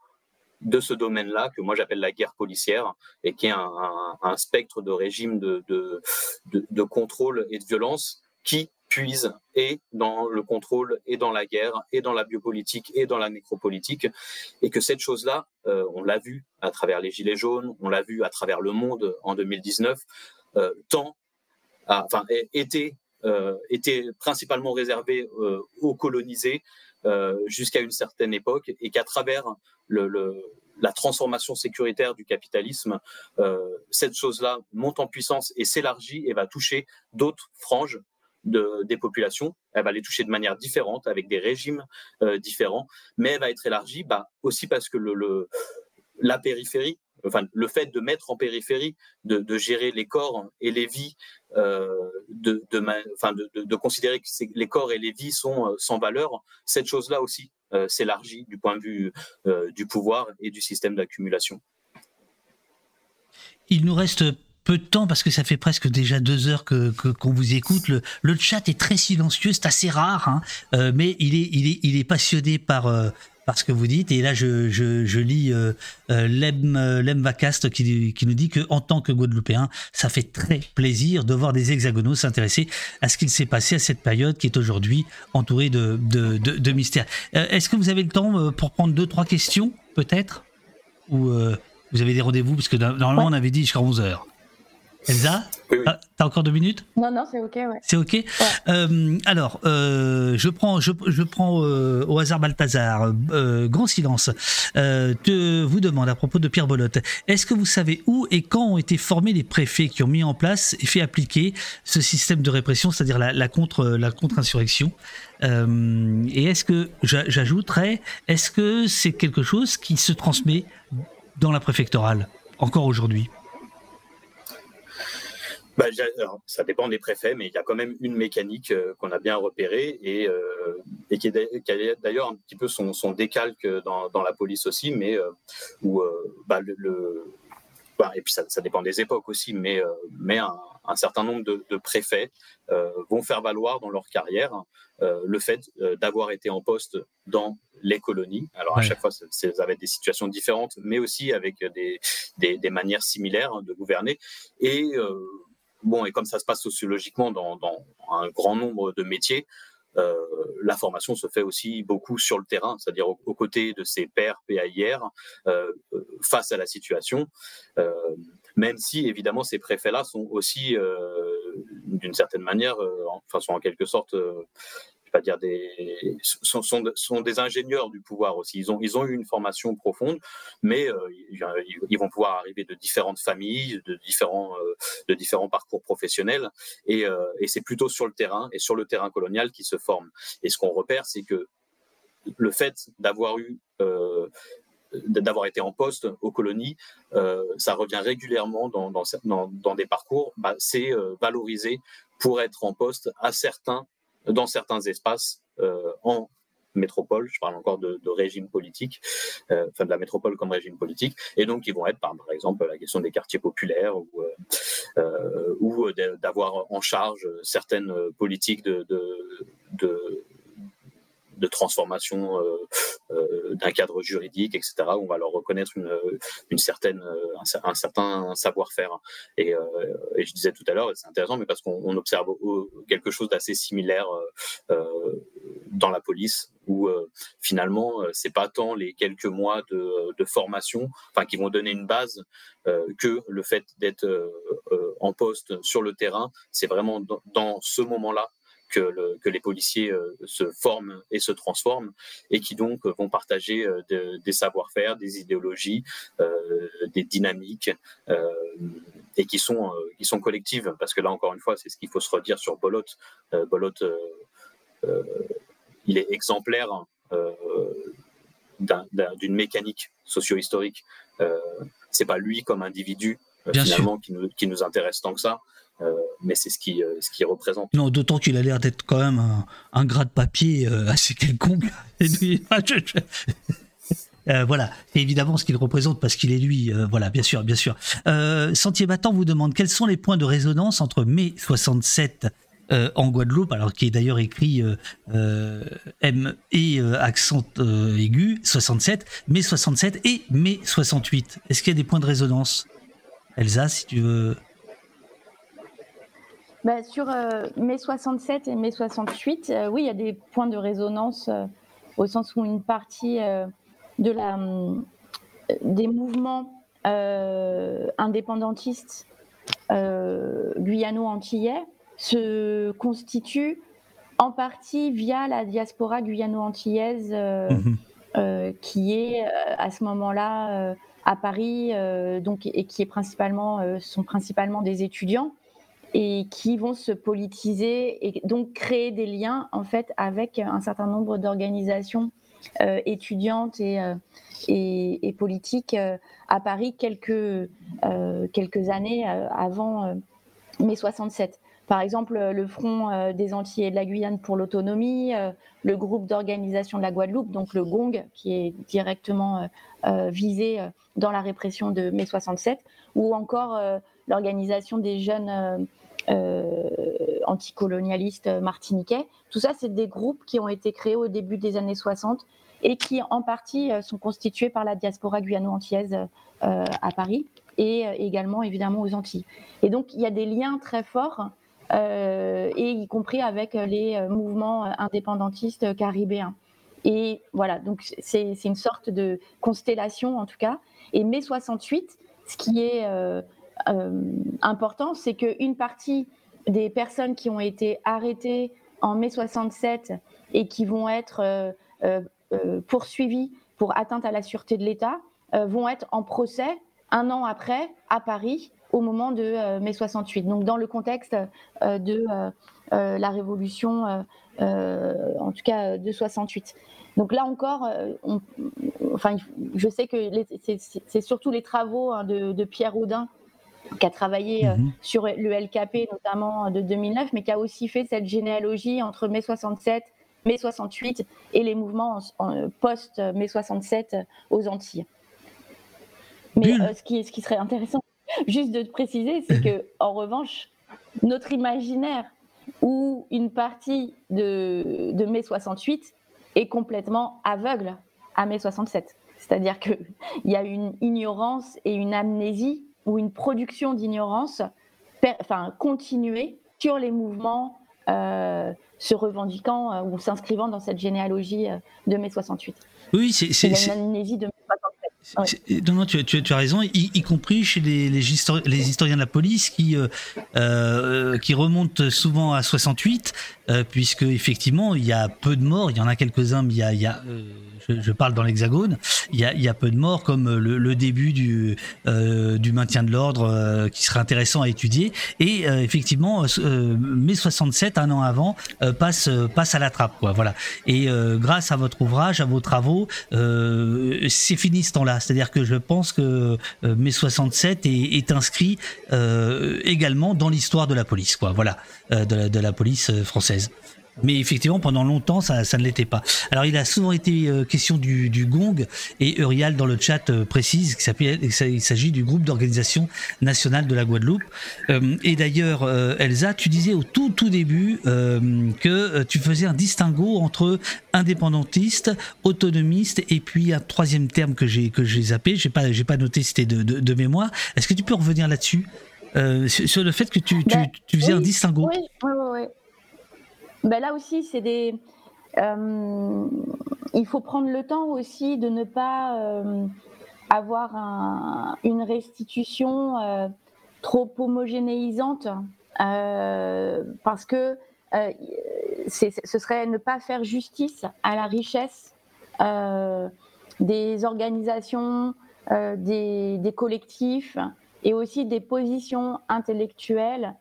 de ce domaine-là, que moi j'appelle la guerre policière, et qui est un, spectre de régime de, contrôle et de violence qui puise et dans le contrôle, et dans la guerre, et dans la biopolitique, et dans la nécropolitique, et que cette chose-là, euh, on l'a vu à travers les Gilets jaunes, on l'a vu à travers le monde en 2019, euh, tant, enfin, était était principalement réservé euh, aux colonisés euh, jusqu'à une certaine époque et qu'à travers la transformation sécuritaire du capitalisme, cette chose-là monte en puissance et s'élargit et va toucher d'autres franges de, des populations. Elle va les toucher de manière différente, avec des régimes différents, mais elle va être élargie bah, aussi parce que la périphérie enfin, le fait de mettre en périphérie, de, gérer les corps et les vies, euh, de, considérer que les corps et les vies sont euh, sans valeur, cette chose-là aussi euh, s'élargit du point de vue du pouvoir et du système d'accumulation. Il nous reste peu de temps parce que ça fait presque déjà deux heures que qu'on vous écoute. Le, le, chat est très silencieux, c'est assez rare, hein, mais il est il est il est passionné par parce que vous dites. Et là, je, je, je lis euh, euh Lem, euh, Lem Vacast qui, qui nous dit que en tant que Guadeloupéen, ça fait très plaisir de voir des hexagonaux s'intéresser à ce qu'il s'est passé à cette période qui est aujourd'hui entourée de, de, de, de mystères. Euh, est-ce que vous avez le temps pour prendre deux, trois questions, peut-être? Ou vous avez des rendez-vous? Parce que normalement, on avait dit jusqu'à 11 heures. Elsa ah, T'as encore deux minutes? Non, non, c'est ok, ouais. C'est ok? Euh, Alors, euh, je prends, je, je prends euh, au hasard Balthazar, euh, grand silence, euh, te vous demande à propos de Pierre Bolotte, est-ce que vous savez où et quand ont été formés les préfets qui ont mis en place et fait appliquer ce système de répression, c'est-à-dire la, la, contre, la contre-insurrection? Et est-ce que, j'ajouterais, est-ce que c'est quelque chose qui se transmet dans la préfectorale encore aujourd'hui? Bah, ça dépend des préfets, mais il y a quand même une mécanique euh, qu'on a bien repérée et, euh, et qui, est, a d'ailleurs un petit peu son, son décalque dans, dans, la police aussi, mais euh, où bah, le, bah, et puis ça, ça, dépend des époques aussi, mais, mais un, un, certain nombre de, de préfets vont faire valoir dans leur carrière le fait d'avoir été en poste dans les colonies. Alors à chaque fois, ça avait des situations différentes, mais aussi avec des, des, des manières similaires de gouverner. Et Bon, et comme ça se passe sociologiquement dans, un grand nombre de métiers, euh, la formation se fait aussi beaucoup sur le terrain, c'est-à-dire aux, côtés de ses pairs PAIR euh, face à la situation, euh, même si évidemment ces préfets-là sont aussi, d'une certaine manière, enfin sont en quelque sorte pas dire des sont, sont, sont, des ingénieurs du pouvoir aussi. Ils ont ils ont eu une formation profonde, mais euh, ils, vont pouvoir arriver de différentes familles, de différents euh, de différents parcours professionnels, et, euh, et c'est plutôt sur le terrain et sur le terrain colonial qu'ils se forment. Et ce qu'on repère, c'est que le fait d'avoir eu d'avoir été en poste aux colonies, ça revient régulièrement dans, dans, dans, des parcours, bah, c'est valorisé pour être en poste à certains dans certains espaces euh, en métropole, je parle encore de, de régime politique, euh, enfin de la métropole comme régime politique, et donc ils vont être par, par exemple la question des quartiers populaires ou, euh, euh ou d'avoir en charge certaines politiques de, de, de de transformation euh, euh, d'un cadre juridique, etc., on va leur reconnaître une, une certaine, euh, un, certain savoir-faire. Et, je disais tout à l'heure, c'est intéressant, mais parce qu'on observe quelque chose d'assez similaire dans la police, où finalement, c'est pas tant les quelques mois de, formation, qui vont donner une base, que le fait d'être en poste sur le terrain, c'est vraiment dans ce moment-là que, les policiers euh, se forment et se transforment et qui donc vont partager euh, des savoir-faire, des idéologies, euh, des dynamiques et qui sont, qui sont collectives. Parce que là, encore une fois, c'est ce qu'il faut se redire sur Bolot. Bolot, il est exemplaire d'une mécanique socio-historique. c'est pas lui comme individu finalement qui nous, qui nous, intéresse tant que ça. Euh, mais c'est ce qui, euh, ce qui représente. Non, d'autant qu'il a l'air d'être quand même un, un, gras de papier euh, assez quelconque. *laughs* *laughs* Euh, voilà, c'est évidemment ce qu'il représente parce qu'il est lui. Euh, voilà, bien sûr, bien sûr. Euh, Sentier Battant vous demande quels sont les points de résonance entre mai 67 en Guadeloupe, alors qui est d'ailleurs écrit M et accent aigu 67, mai 67 et mai 68. Est-ce qu'il y a des points de résonance, Elsa, si tu veux bah, sur euh, mai 67 et mai 68, euh, oui, il y a des points de résonance euh, au sens où une partie de la, des mouvements indépendantistes guyano-antillais se constituent en partie via la diaspora guyano-antillaise mhm. qui est à ce moment-là à Paris donc, et qui est principalement, sont principalement des étudiants et qui vont se politiser et donc créer des liens en fait avec un certain nombre d'organisations euh, étudiantes et, euh, et, et, politiques euh, à Paris quelques, quelques années avant mai 67. Par exemple, le Front des Antilles et de la Guyane pour l'autonomie, le groupe d'organisation de la Guadeloupe, donc le GONG, qui est directement visé dans la répression de mai 67, ou encore l'organisation des jeunes anticolonialistes martiniquais. Tout ça, c'est des groupes qui ont été créés au début des années 60 et qui, en partie, euh, sont constitués par la diaspora guyano-antillaise euh, à Paris et également, évidemment, aux Antilles. Et donc, il y a des liens très forts, et y compris avec les mouvements indépendantistes caribéens. Et voilà, donc c'est une sorte de constellation, en tout cas. Et mai 68, ce qui est euh, important, c'est qu'une partie des personnes qui ont été arrêtées en mai 67 et qui vont être euh, euh, poursuivies pour atteinte à la sûreté de l'État vont être en procès un an après, à Paris, au moment de mai 68. Donc dans le contexte de la révolution, en tout cas de 68. Donc là encore, enfin, je sais que c'est surtout les travaux hein, de, Pierre Audin qui a travaillé mhm. sur le LKP notamment de 2009, mais qui a aussi fait cette généalogie entre mai 67 mai 68 et les mouvements post-mai 67 aux Antilles. Mais euh, ce, qui, ce qui serait intéressant, *laughs* juste de préciser, c'est que en revanche, notre imaginaire ou une partie de, de mai 68 est complètement aveugle à mai 67. C'est-à-dire qu'il *laughs* y a une ignorance et une amnésie ou une production d'ignorance enfin, continuée sur les mouvements euh, se revendiquant euh, ou s'inscrivant dans cette généalogie euh, de mai 68. Oui, c'est une amnésie de mai 67. Non, tu, as raison, y, compris chez les, historiens de la police qui, qui remontent souvent à 68, puisque effectivement, il y a peu de morts, il y en a quelques-uns, mais il y a, je, parle dans l'Hexagone, il y a, peu de morts, comme le, début du, euh, maintien de l'ordre euh, qui serait intéressant à étudier. Et euh, effectivement, mai 67, un an avant, passe, à la trappe. Voilà. Et grâce à votre ouvrage, à vos travaux, c'est fini ce temps-là. C'est-à-dire que je pense que mai 67 est, inscrit également dans l'histoire de la police. Quoi, voilà, de de la police française. Mais effectivement, pendant longtemps, ça, ça ne l'était pas. Alors, il a souvent été euh, question du, du, gong, et Urial, dans le chat, euh, précise qu'il s'agit du groupe d'organisation nationale de la Guadeloupe. Euh, et d'ailleurs, Elsa, tu disais au tout, tout début que tu faisais un distinguo entre indépendantiste, autonomiste, et puis un troisième terme que j'ai que j'ai zappé, j'ai pas, j'ai pas noté, c'était de, de, de, mémoire. Est-ce que tu peux revenir là-dessus? Sur le fait que tu, tu, ben, tu faisais un distinguo Oui, oui, oui. Ben là aussi, c'est des. Euh, il faut prendre le temps aussi de ne pas euh, avoir un, une restitution euh, trop homogénéisante parce que ce serait ne pas faire justice à la richesse des organisations, des, des, collectifs et aussi des positions intellectuelles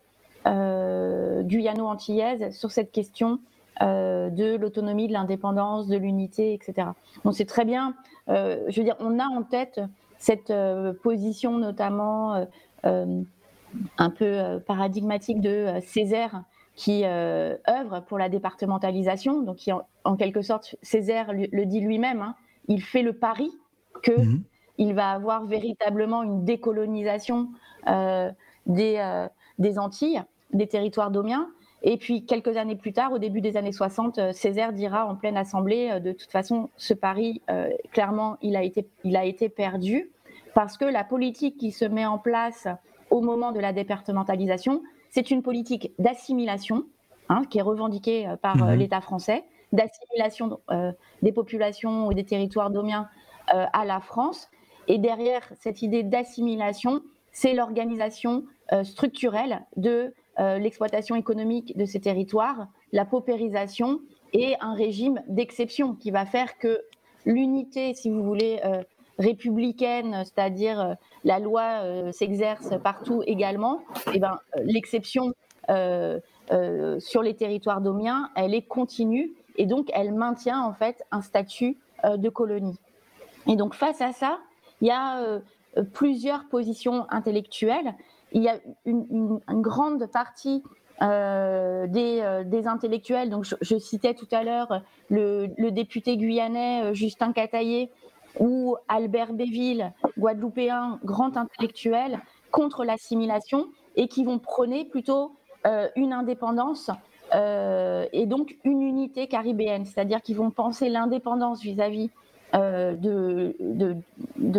guyano-antillaise sur cette question euh, de l'autonomie, de l'indépendance, de l'unité, etc. On sait très bien, euh, je veux dire, on a en tête cette position notamment un peu paradigmatique de Césaire qui œuvre pour la départementalisation, donc qui en, quelque sorte, Césaire le, dit lui-même, hein, il fait le pari que mhm. il va avoir véritablement une décolonisation des, des Antilles des territoires domiens. Et puis, quelques années plus tard, au début des années 60, euh, Césaire dira en pleine assemblée, euh, de toute façon, ce pari, euh, clairement, il a, été, il a été perdu, parce que la politique qui se met en place au moment de la départementalisation, c'est une politique d'assimilation, hein, qui est revendiquée par mhm. l'État français, d'assimilation des populations ou des territoires domiens à la France. Et derrière cette idée d'assimilation, c'est l'organisation structurelle de euh, l'exploitation économique de ces territoires, la paupérisation et un régime d'exception qui va faire que l'unité, si vous voulez, euh, républicaine, c'est-à-dire euh, la loi s'exerce partout également, et eh ben, l'exception sur les territoires domiens, elle est continue et donc elle maintient en fait un statut de colonie. Et donc face à ça, il y a plusieurs positions intellectuelles il y a une, grande partie euh, euh, des, intellectuels, donc je, citais tout à l'heure le, député guyanais euh, Justin Cataillé ou Albert Béville, guadeloupéen, grand intellectuel, contre l'assimilation et qui vont prôner plutôt une indépendance et donc une unité caribéenne, c'est-à-dire qu'ils vont penser l'indépendance vis-à-vis de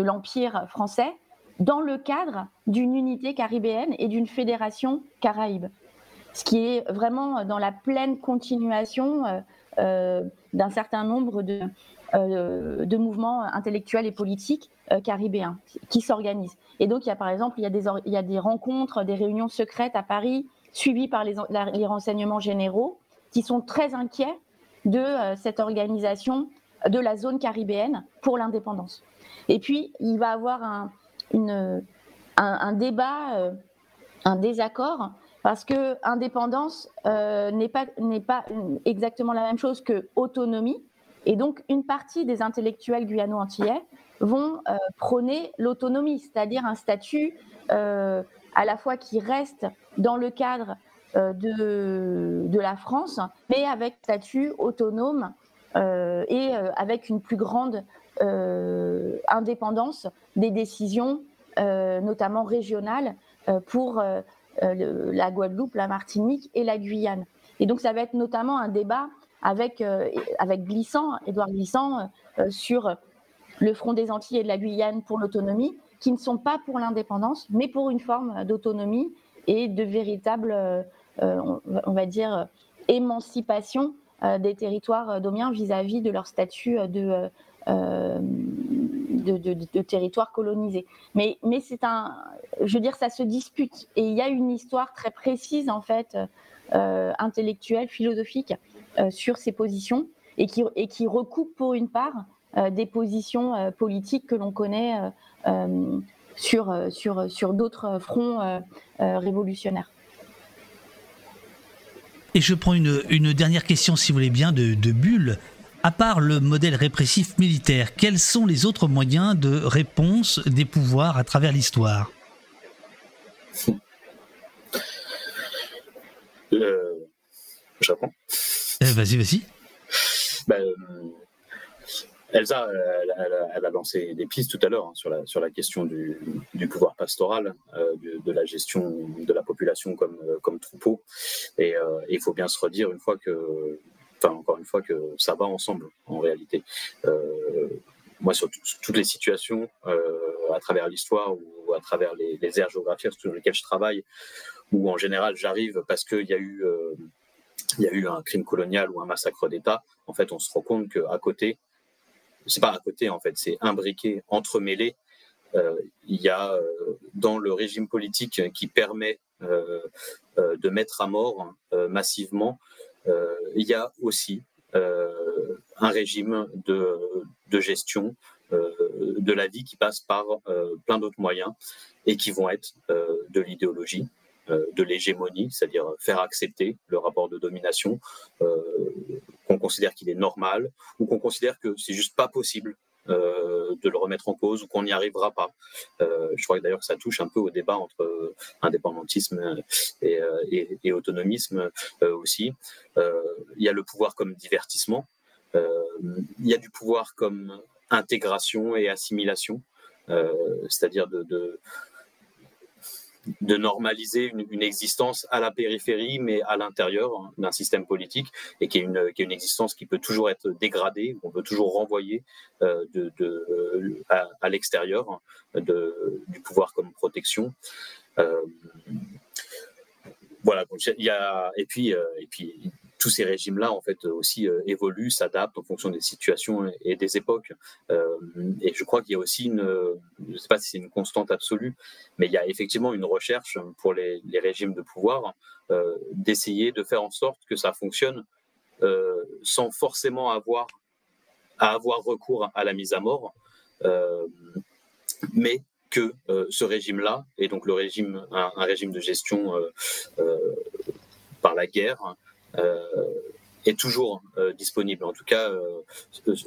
l'Empire français dans le cadre d'une unité caribéenne et d'une fédération caraïbe. Ce qui est vraiment dans la pleine continuation euh, euh, d'un certain nombre de, euh, mouvements intellectuels et politiques caribéens qui s'organisent. Et donc, il y a par exemple, il y a, des, il y a des rencontres, des réunions secrètes à Paris, suivies par les, les renseignements généraux, qui sont très inquiets de cette organisation de la zone caribéenne pour l'indépendance. Et puis, il va avoir un, une, un, débat, un désaccord, parce que indépendance n'est pas, pas exactement la même chose que autonomie. Et donc, une partie des intellectuels guyano-antillais vont prôner l'autonomie, c'est-à-dire un statut à la fois qui reste dans le cadre de, de, la France, mais avec statut autonome euh, et euh, avec une plus grande euh, indépendance des décisions, notamment régionales, pour la Guadeloupe, la Martinique et la Guyane. Et donc ça va être notamment un débat avec, avec Glissant, Édouard Glissant, sur le Front des Antilles et de la Guyane pour l'autonomie, qui ne sont pas pour l'indépendance, mais pour une forme d'autonomie et de véritable, on va dire, émancipation euh, des territoires euh, domiens vis-à-vis de leur statut euh, de, de, territoire colonisé. Mais, mais c'est un, je veux dire, ça se dispute. Et il y a une histoire très précise, en fait, intellectuelle, philosophique, sur ces positions et qui, et qui recoupe pour une part des positions politiques que l'on connaît sur, sur, sur d'autres fronts révolutionnaires. Et je prends une, dernière question, si vous voulez bien, de, Bulle. À part le modèle répressif militaire, quels sont les autres moyens de réponse des pouvoirs à travers l'histoire? Euh, Je réponds. Eh, vas-y, vas-y. Ben, Elsa, elle, a lancé des pistes tout à l'heure hein, sur, la, sur la question du, pouvoir pastoral, euh, de, la gestion de la population comme, euh, comme troupeau. Et euh, il faut bien se redire une fois que, enfin encore une fois que ça va ensemble en réalité. moi, sur, toutes les situations, à travers l'histoire ou à travers les, aires géographiques sur lesquelles je travaille, où en général j'arrive parce qu'il y a eu il y a eu un crime colonial ou un massacre d'État, en fait, on se rend compte qu'à côté, c'est pas à côté en fait, c'est imbriqué, entremêlé. Euh, il y a euh, dans le régime politique qui permet euh, de mettre à mort massivement, il y a aussi un régime de, de gestion de la vie qui passe par plein d'autres moyens et qui vont être de l'idéologie, euh, de l'hégémonie, c'est-à-dire faire accepter le rapport de domination, euh, qu'on considère qu'il est normal ou qu'on considère que c'est juste pas possible euh, de le remettre en cause ou qu'on n'y arrivera pas. je crois d'ailleurs que ça touche un peu au débat entre indépendantisme et, autonomisme aussi. il y a le pouvoir comme divertissement, il y a du pouvoir comme intégration et assimilation, c'est-à-dire de, de normaliser une, existence à la périphérie, mais à l'intérieur d'un système politique, et qui est, une, une, existence qui peut toujours être dégradée, on peut toujours renvoyer euh, de, de, à, l'extérieur du pouvoir comme protection. Euh, voilà, il y a, et puis, euh, et puis tous ces régimes-là, en fait, aussi euh, évoluent, s'adaptent en fonction des situations et des époques. Euh, et je crois qu'il y a aussi une, je ne sais pas si c'est une constante absolue, mais il y a effectivement une recherche pour les, régimes de pouvoir euh, d'essayer de faire en sorte que ça fonctionne sans forcément avoir à avoir recours à la mise à mort, mais que ce régime-là, et donc le régime, un, régime de gestion par la guerre, euh, est toujours euh, disponible. En tout cas, euh,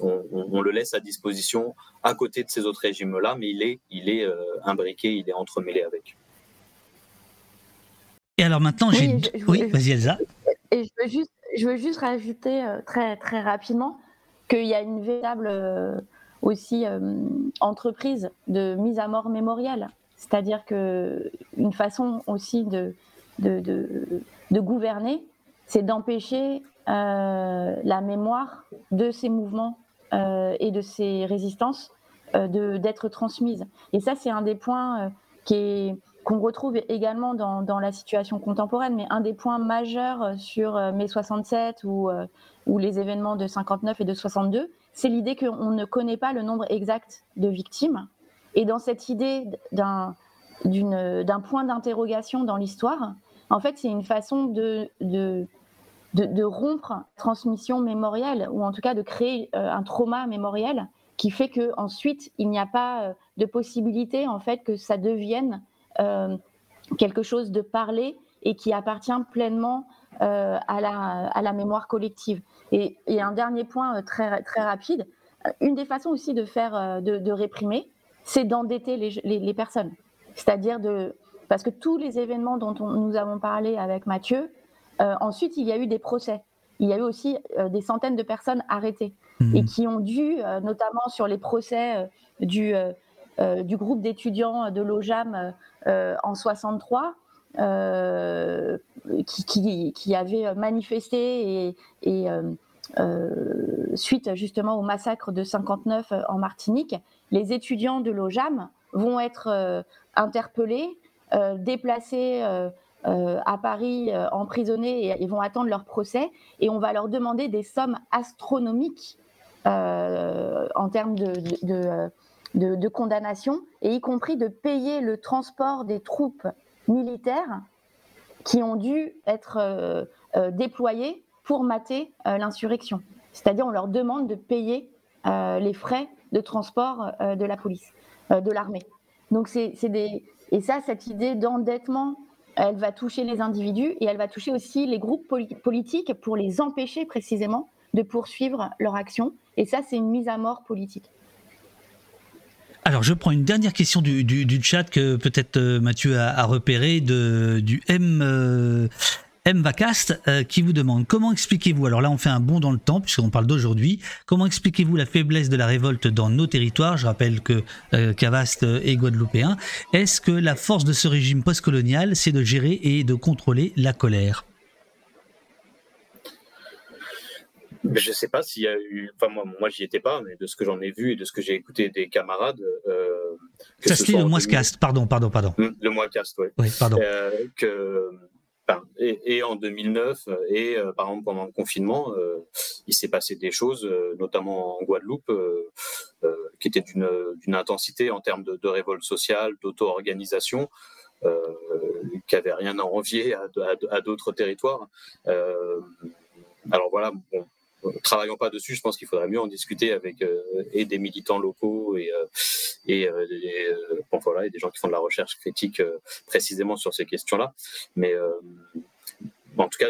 on, le laisse à disposition à côté de ces autres régimes-là, mais il est, il est imbriqué, il est entremêlé avec. Et alors maintenant, j'ai. Oui, vas-y, Elsa. Et je veux juste, je veux juste rajouter très, très rapidement qu'il y a une véritable aussi entreprise de mise à mort mémorielle. C'est-à-dire qu'une façon aussi de, de, de, de gouverner, c'est d'empêcher euh, la mémoire de ces mouvements euh, et de ces résistances euh, d'être transmises. Et ça, c'est un des points qu'on retrouve également dans, dans, la situation contemporaine, mais un des points majeurs sur mai 67 ou, ou les événements de 59 et de 62, c'est l'idée qu'on ne connaît pas le nombre exact de victimes. Et dans cette idée d'un point d'interrogation dans l'histoire, en fait, c'est une façon de, de, de, rompre transmission mémorielle, ou en tout cas de créer euh, un trauma mémoriel qui fait que ensuite il n'y a pas de possibilité en fait que ça devienne quelque chose de parlé et qui appartient pleinement à, la, mémoire collective. Et, un dernier point très, très rapide, une des façons aussi de faire de, réprimer, c'est d'endetter les, les, personnes. C'est-à-dire de parce que tous les événements dont nous avons parlé avec Mathieu, ensuite il y a eu des procès il y a eu aussi euh, des centaines de personnes arrêtées et mhm. qui ont dû, euh, notamment sur les procès euh, du, du groupe d'étudiants de l'OJAM en 63, qui, qui, qui, avaient manifesté et, et suite justement au massacre de 59 en Martinique, les étudiants de l'OJAM vont être interpellés, déplacés euh, à Paris euh, emprisonnés et ils vont attendre leur procès et on va leur demander des sommes astronomiques euh, en termes de, de, condamnation et y compris de payer le transport des troupes militaires qui ont dû être déployées pour mater l'insurrection. C'est-à-dire on leur demande de payer les frais de transport de la police, de l'armée. Donc c'est des et ça cette idée d'endettement elle va toucher les individus et elle va toucher aussi les groupes politiques pour les empêcher précisément de poursuivre leur action. Et ça, c'est une mise à mort politique. Alors, je prends une dernière question du, chat que peut-être euh, Mathieu a, repéré de, du M, euh, M. Vacast euh, qui vous demande comment expliquez-vous, alors là on fait un bond dans le temps puisqu'on parle d'aujourd'hui, comment expliquez-vous la faiblesse de la révolte dans nos territoires? Je rappelle que euh, Cavaste est guadeloupéen. Est-ce que la force de ce régime postcolonial, c'est de gérer et de contrôler la colère? Je ne sais pas s'il y a eu. Enfin, moi, moi j'y étais pas, mais de ce que j'en ai vu et de ce que j'ai écouté des camarades. Euh, ça se dit le Moiscast, pardon, pardon, pardon. Le Moiscast, oui. Oui, pardon. que et, en 2009 et euh, par exemple pendant le confinement, euh, il s'est passé des choses, euh, notamment en Guadeloupe, qui étaient d'une intensité en termes de, révolte sociale, d'auto-organisation, qui n'avaient rien à envier à, d'autres territoires. alors voilà, travaillons pas dessus. Je pense qu'il faudrait mieux en discuter avec et des militants locaux et et, bon, voilà, et des gens qui font de la recherche critique précisément sur ces questions-là. Mais en tout cas,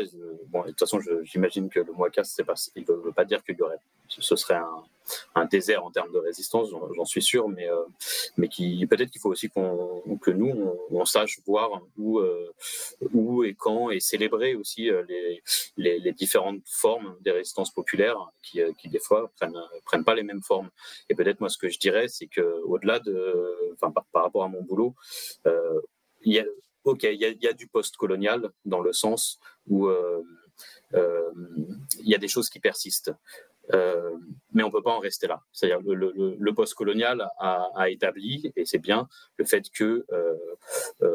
bon, de toute façon, j'imagine que le Moakas, c'est pas, il ne veut pas dire qu'il y aurait, ce serait un, un désert en termes de résistance, j'en suis sûr, mais, euh, mais qui, peut-être qu'il faut aussi qu'on, que nous, on, sache voir où, euh, où et quand et célébrer aussi euh, les, les, différentes formes des résistances populaires qui, qui des fois prennent, prennent pas les mêmes formes. Et peut-être moi, ce que je dirais, c'est que au-delà de, enfin, par, rapport à mon boulot, il y a, ok, il y, a, du post-colonial dans le sens où euh, euh, il y a des choses qui persistent. Euh, mais on ne peut pas en rester là. C'est-à-dire le, le, post-colonial a, établi, et c'est bien, le fait que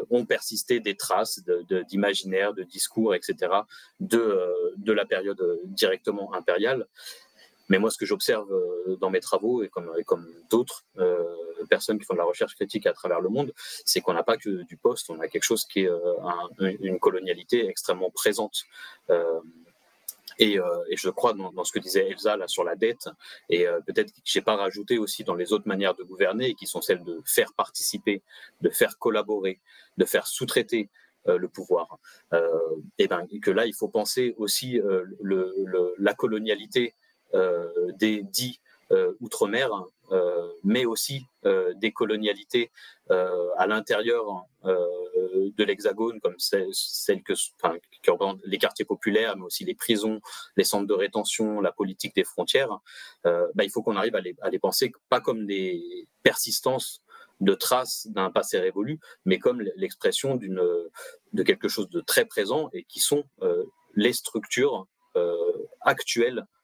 ont persisté des traces d'imaginaire, de, discours, etc., de la période directement impériale. Mais moi, ce que j'observe euh, dans mes travaux et comme, d'autres euh, personnes qui font de la recherche critique à travers le monde, c'est qu'on n'a pas que du poste, on a quelque chose qui est euh, une colonialité extrêmement présente. Et, je crois dans, ce que disait Elsa là sur la dette, et peut-être que j'ai pas rajouté aussi dans les autres manières de gouverner, qui sont celles de faire participer, de faire collaborer, de faire sous-traiter le pouvoir. et ben que là, il faut penser aussi la colonialité des dits euh, outre-mer, euh, mais aussi des colonialités à l'intérieur de l'Hexagone, comme celles que, enfin, les quartiers populaires, mais aussi les prisons, les centres de rétention, la politique des frontières, bah, il faut qu'on arrive à les, à les, penser pas comme des persistances de traces d'un passé révolu, mais comme l'expression d'une de quelque chose de très présent et qui sont les structures actuelles euh,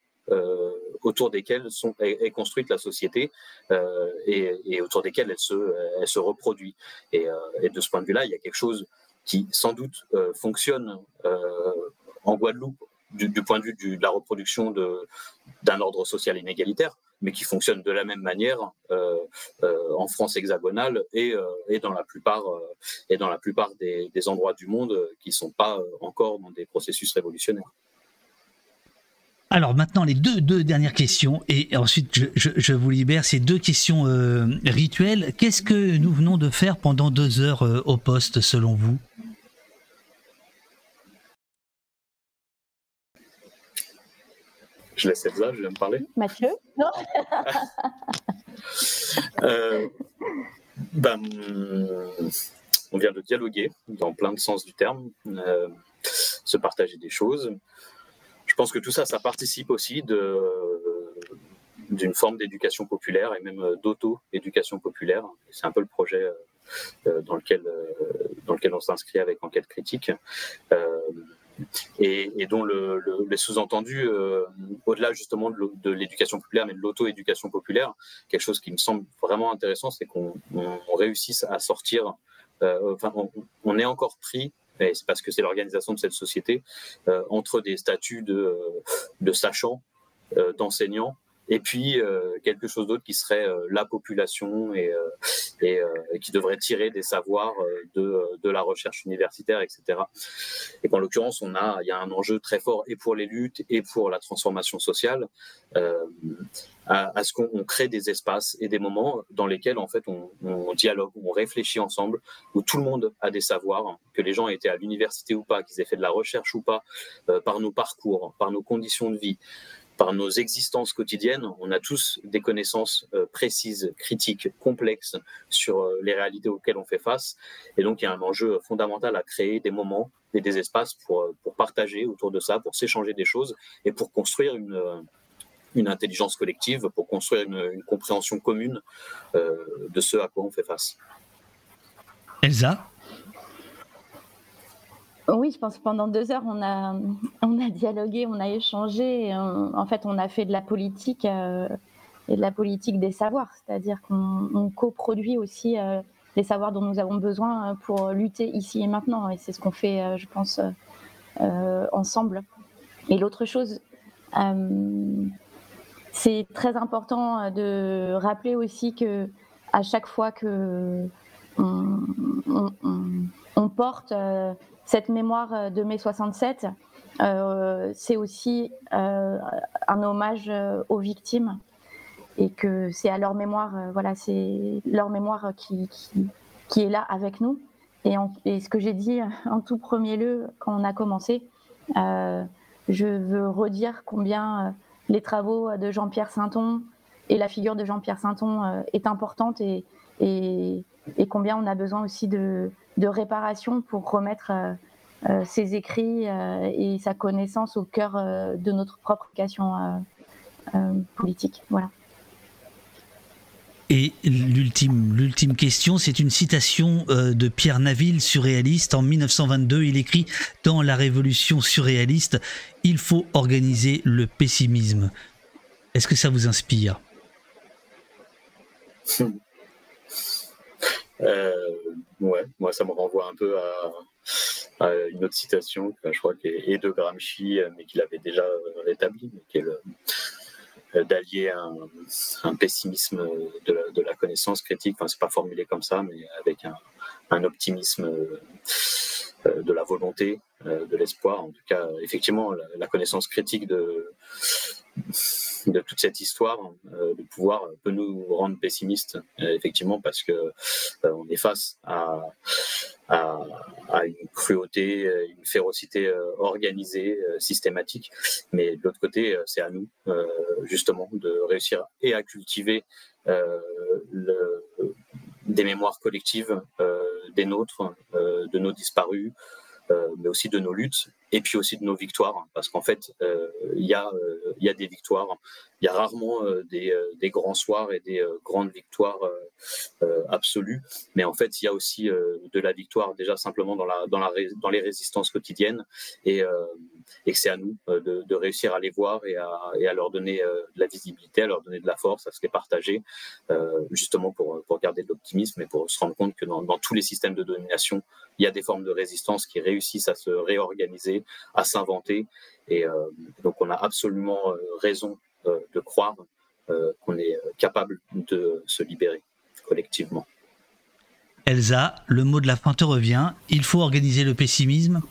autour desquelles sont, est, construite la société euh, et, autour desquelles elle se, elle se reproduit. Et, euh, et, de ce point de vue-là, il y a quelque chose qui sans doute fonctionne en Guadeloupe du, point de vue de la reproduction d'un ordre social inégalitaire, mais qui fonctionne de la même manière en France hexagonale et, et, dans la plupart, et dans la plupart des, des endroits du monde qui ne sont pas encore dans des processus révolutionnaires. Alors maintenant, les deux, deux dernières questions, et ensuite je, vous libère. Ces deux questions euh, rituelles. Qu'est-ce que nous venons de faire pendant deux heures euh, au poste, selon vous? Je laisse Elsa, je vais me parler. Mathieu Non? *laughs* Euh, ben, On vient de dialoguer dans plein de sens du terme, se partager des choses je pense que tout ça, ça participe aussi d'une forme d'éducation populaire et même d'auto-éducation populaire. C'est un peu le projet euh, dans, lequel, euh, dans lequel on s'inscrit avec Enquête Critique. Euh, et, dont le, sous-entendu, au-delà justement de l'éducation populaire, mais de l'auto-éducation populaire, quelque chose qui me semble vraiment intéressant, c'est qu'on réussisse à sortir, enfin, on, est encore pris c'est parce que c'est l'organisation de cette société, euh, entre des statuts de, euh, de sachants, euh, d'enseignants, et puis quelque chose d'autre qui serait la population et, et, qui devrait tirer des savoirs de, de, la recherche universitaire, etc. Et qu'en l'occurrence, on a, il y a un enjeu très fort et pour les luttes et pour la transformation sociale à, ce qu'on crée des espaces et des moments dans lesquels en fait on, on, dialogue, on réfléchit ensemble, où tout le monde a des savoirs, que les gens aient été à l'université ou pas, qu'ils aient fait de la recherche ou pas, euh, par nos parcours, par nos conditions de vie, par nos existences quotidiennes, on a tous des connaissances euh, précises, critiques, complexes sur euh, les réalités auxquelles on fait face. Et donc, il y a un enjeu fondamental à créer des moments et des espaces pour, pour partager autour de ça, pour s'échanger des choses et pour construire une, une intelligence collective pour construire une, compréhension commune euh, de ce à quoi on fait face. Elsa? Oui, je pense que pendant deux heures, on a, on a dialogué, on a échangé. en fait, on a fait de la politique euh, et de la politique des savoirs, c'est-à-dire qu'on coproduit aussi euh, les savoirs dont nous avons besoin pour lutter ici et maintenant. Et c'est ce qu'on fait, je pense, ensemble. Et l'autre chose, c'est très important euh, de rappeler aussi que à chaque fois que on, porte euh, cette mémoire euh, de mai 67, c'est aussi un hommage aux victimes et que c'est à leur mémoire, voilà, c'est leur mémoire qui, qui, est là avec nous. Et, ce que j'ai dit *laughs* en tout premier lieu quand on a commencé, je veux redire combien les travaux de Jean-Pierre Sainton et la figure de Jean-Pierre Sainton euh, est importante et, et, combien on a besoin aussi de, de réparation pour remettre euh, euh, ses écrits et sa connaissance au cœur de notre propre éducation politique. Voilà. Et l'ultime, l'ultime question, c'est une citation de Pierre Naville, surréaliste. En 1922, il écrit dans La Révolution surréaliste, il faut organiser le pessimisme. Est-ce que ça vous inspire? *laughs* Euh, Ouais, moi ça me renvoie un peu à, une autre citation, je crois, qui est de Gramsci, mais qu'il avait déjà rétabli, qui est euh, d'allier un, pessimisme de la, connaissance critique. Enfin, c'est pas formulé comme ça, mais avec un, optimisme euh, de la volonté, euh, de l'espoir. En tout cas, effectivement, la, connaissance critique de, de toute cette histoire, euh, de pouvoir peut nous rendre pessimistes, effectivement, parce que on est face à, une cruauté, une férocité organisée, systématique. Mais de l'autre côté, c'est à nous, justement, de réussir et à cultiver des mémoires collectives, des nôtres, de nos disparus, euh, mais aussi de nos luttes et puis aussi de nos victoires, parce qu'en fait, euh, il y, euh, y, a des victoires. Il y a rarement des, des, grands soirs et des grandes victoires absolues, mais en fait, il y a aussi de la victoire déjà simplement dans, la, dans, la, dans les résistances quotidiennes, et, et c'est à nous de, de, réussir à les voir et à, leur donner de la visibilité, à leur donner de la force, à se les partager, justement pour, pour garder de l'optimisme et pour se rendre compte que dans, tous les systèmes de domination, il y a des formes de résistance qui réussissent à se réorganiser, à s'inventer. Et euh, donc, on a absolument euh, raison euh, de croire qu'on est capable de se libérer collectivement. Elsa, le mot de la fin te revient. Il faut organiser le pessimisme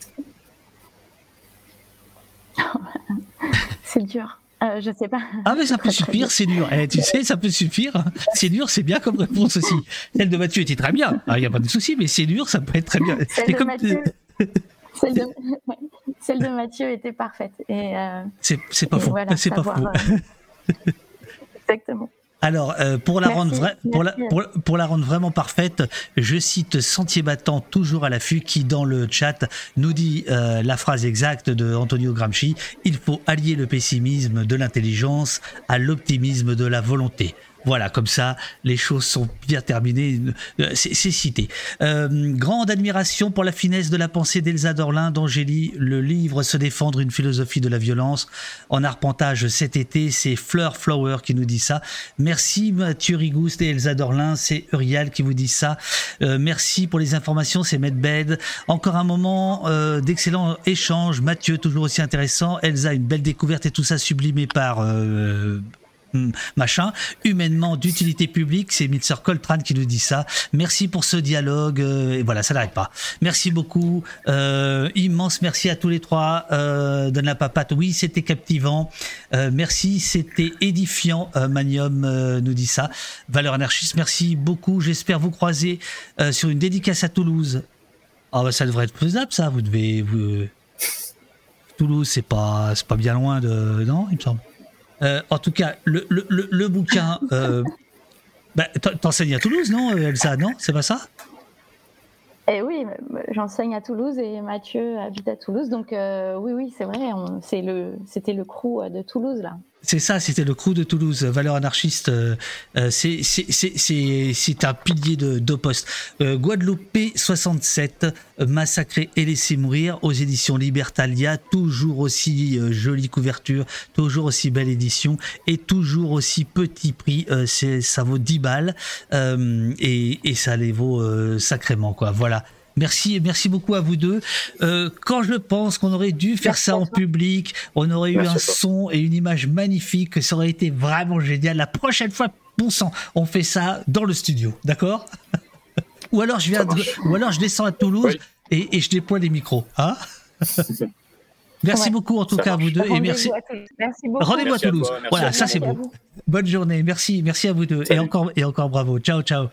*laughs* C'est dur. Euh, je sais pas. Ah mais ça peut suffire, c'est dur. Eh, tu sais, ça peut suffire. C'est dur, c'est bien comme réponse aussi. Celle de Mathieu était très bien. Il n'y a pas de souci, mais c'est dur, ça peut être très bien. Celle, de, Mathieu... Celle, de... *laughs* Celle de, Mathieu... était parfaite. Et euh... C'est pas faux. Voilà, c'est pas faux. Euh... *laughs* Exactement. Alors, euh, pour, la rendre pour, la, pour, pour, la rendre vraiment parfaite, je cite Sentier Battant, toujours à l'affût, qui dans le chat nous dit euh, la phrase exacte de Antonio Gramsci il faut allier le pessimisme de l'intelligence à l'optimisme de la volonté. Voilà, comme ça, les choses sont bien terminées. Euh, c'est cité. Euh, grande admiration pour la finesse de la pensée d'Elsa Dorlin, dont j'ai lu le livre Se défendre une philosophie de la violence en arpentage cet été. C'est Fleur Flower qui nous dit ça. Merci Mathieu Rigouste et Elsa Dorlin. C'est Uriel qui vous dit ça. Euh, merci pour les informations. C'est Medbed. Encore un moment d'excellent échange. Mathieu, toujours aussi intéressant. Elsa, une belle découverte et tout ça sublimé par machin, humainement d'utilité publique. C'est Mitzer Coltrane qui nous dit ça. Merci pour ce dialogue. Euh, et voilà, ça n'arrête pas. Merci beaucoup. Euh, immense merci à tous les trois. Euh, Donne la papate. Oui, c'était captivant. Merci, c'était édifiant. Manium nous dit ça. Valeur anarchiste. Merci beaucoup. J'espère vous croiser sur une dédicace à Toulouse. Ah bah, ça devrait être faisable, ça. Vous devez. Toulouse, c'est pas, c'est pas bien loin de. Non, il me semble. Euh, en tout cas, le, le, le, bouquin. Euh, bah, T'enseignes à Toulouse, non, Elsa Non C'est pas ça? Eh oui, j'enseigne à Toulouse et Mathieu habite à Toulouse. Donc, euh, oui, oui, c'est vrai. C'était le, le crew de Toulouse, là. C'est ça, c'était le crew de Toulouse, Valeur anarchiste. Euh, euh c'est un pilier de d'Opost. Euh, Guadeloupe 67, Massacré et laissé mourir aux éditions Libertalia. Toujours aussi euh, jolie couverture, toujours aussi belle édition et toujours aussi petit prix. Euh, ça vaut 10 balles et, et, ça les vaut sacrément. quoi. Voilà. Merci, merci beaucoup à vous deux. Euh, quand je pense qu'on aurait dû faire ça en public, on aurait eu un son et une image magnifique, ça aurait été vraiment génial. La prochaine fois, bon sang, on fait ça dans le studio, d'accord? *laughs* Ou alors je viens, ou alors je descends à Toulouse et, je déploie les micros, hein? *laughs* Merci beaucoup en tout cas à vous deux et merci. Rendez-vous à Toulouse. voilà, ça c'est beau. Bonne journée. Merci, merci à vous deux et encore et encore bravo. Ciao, ciao.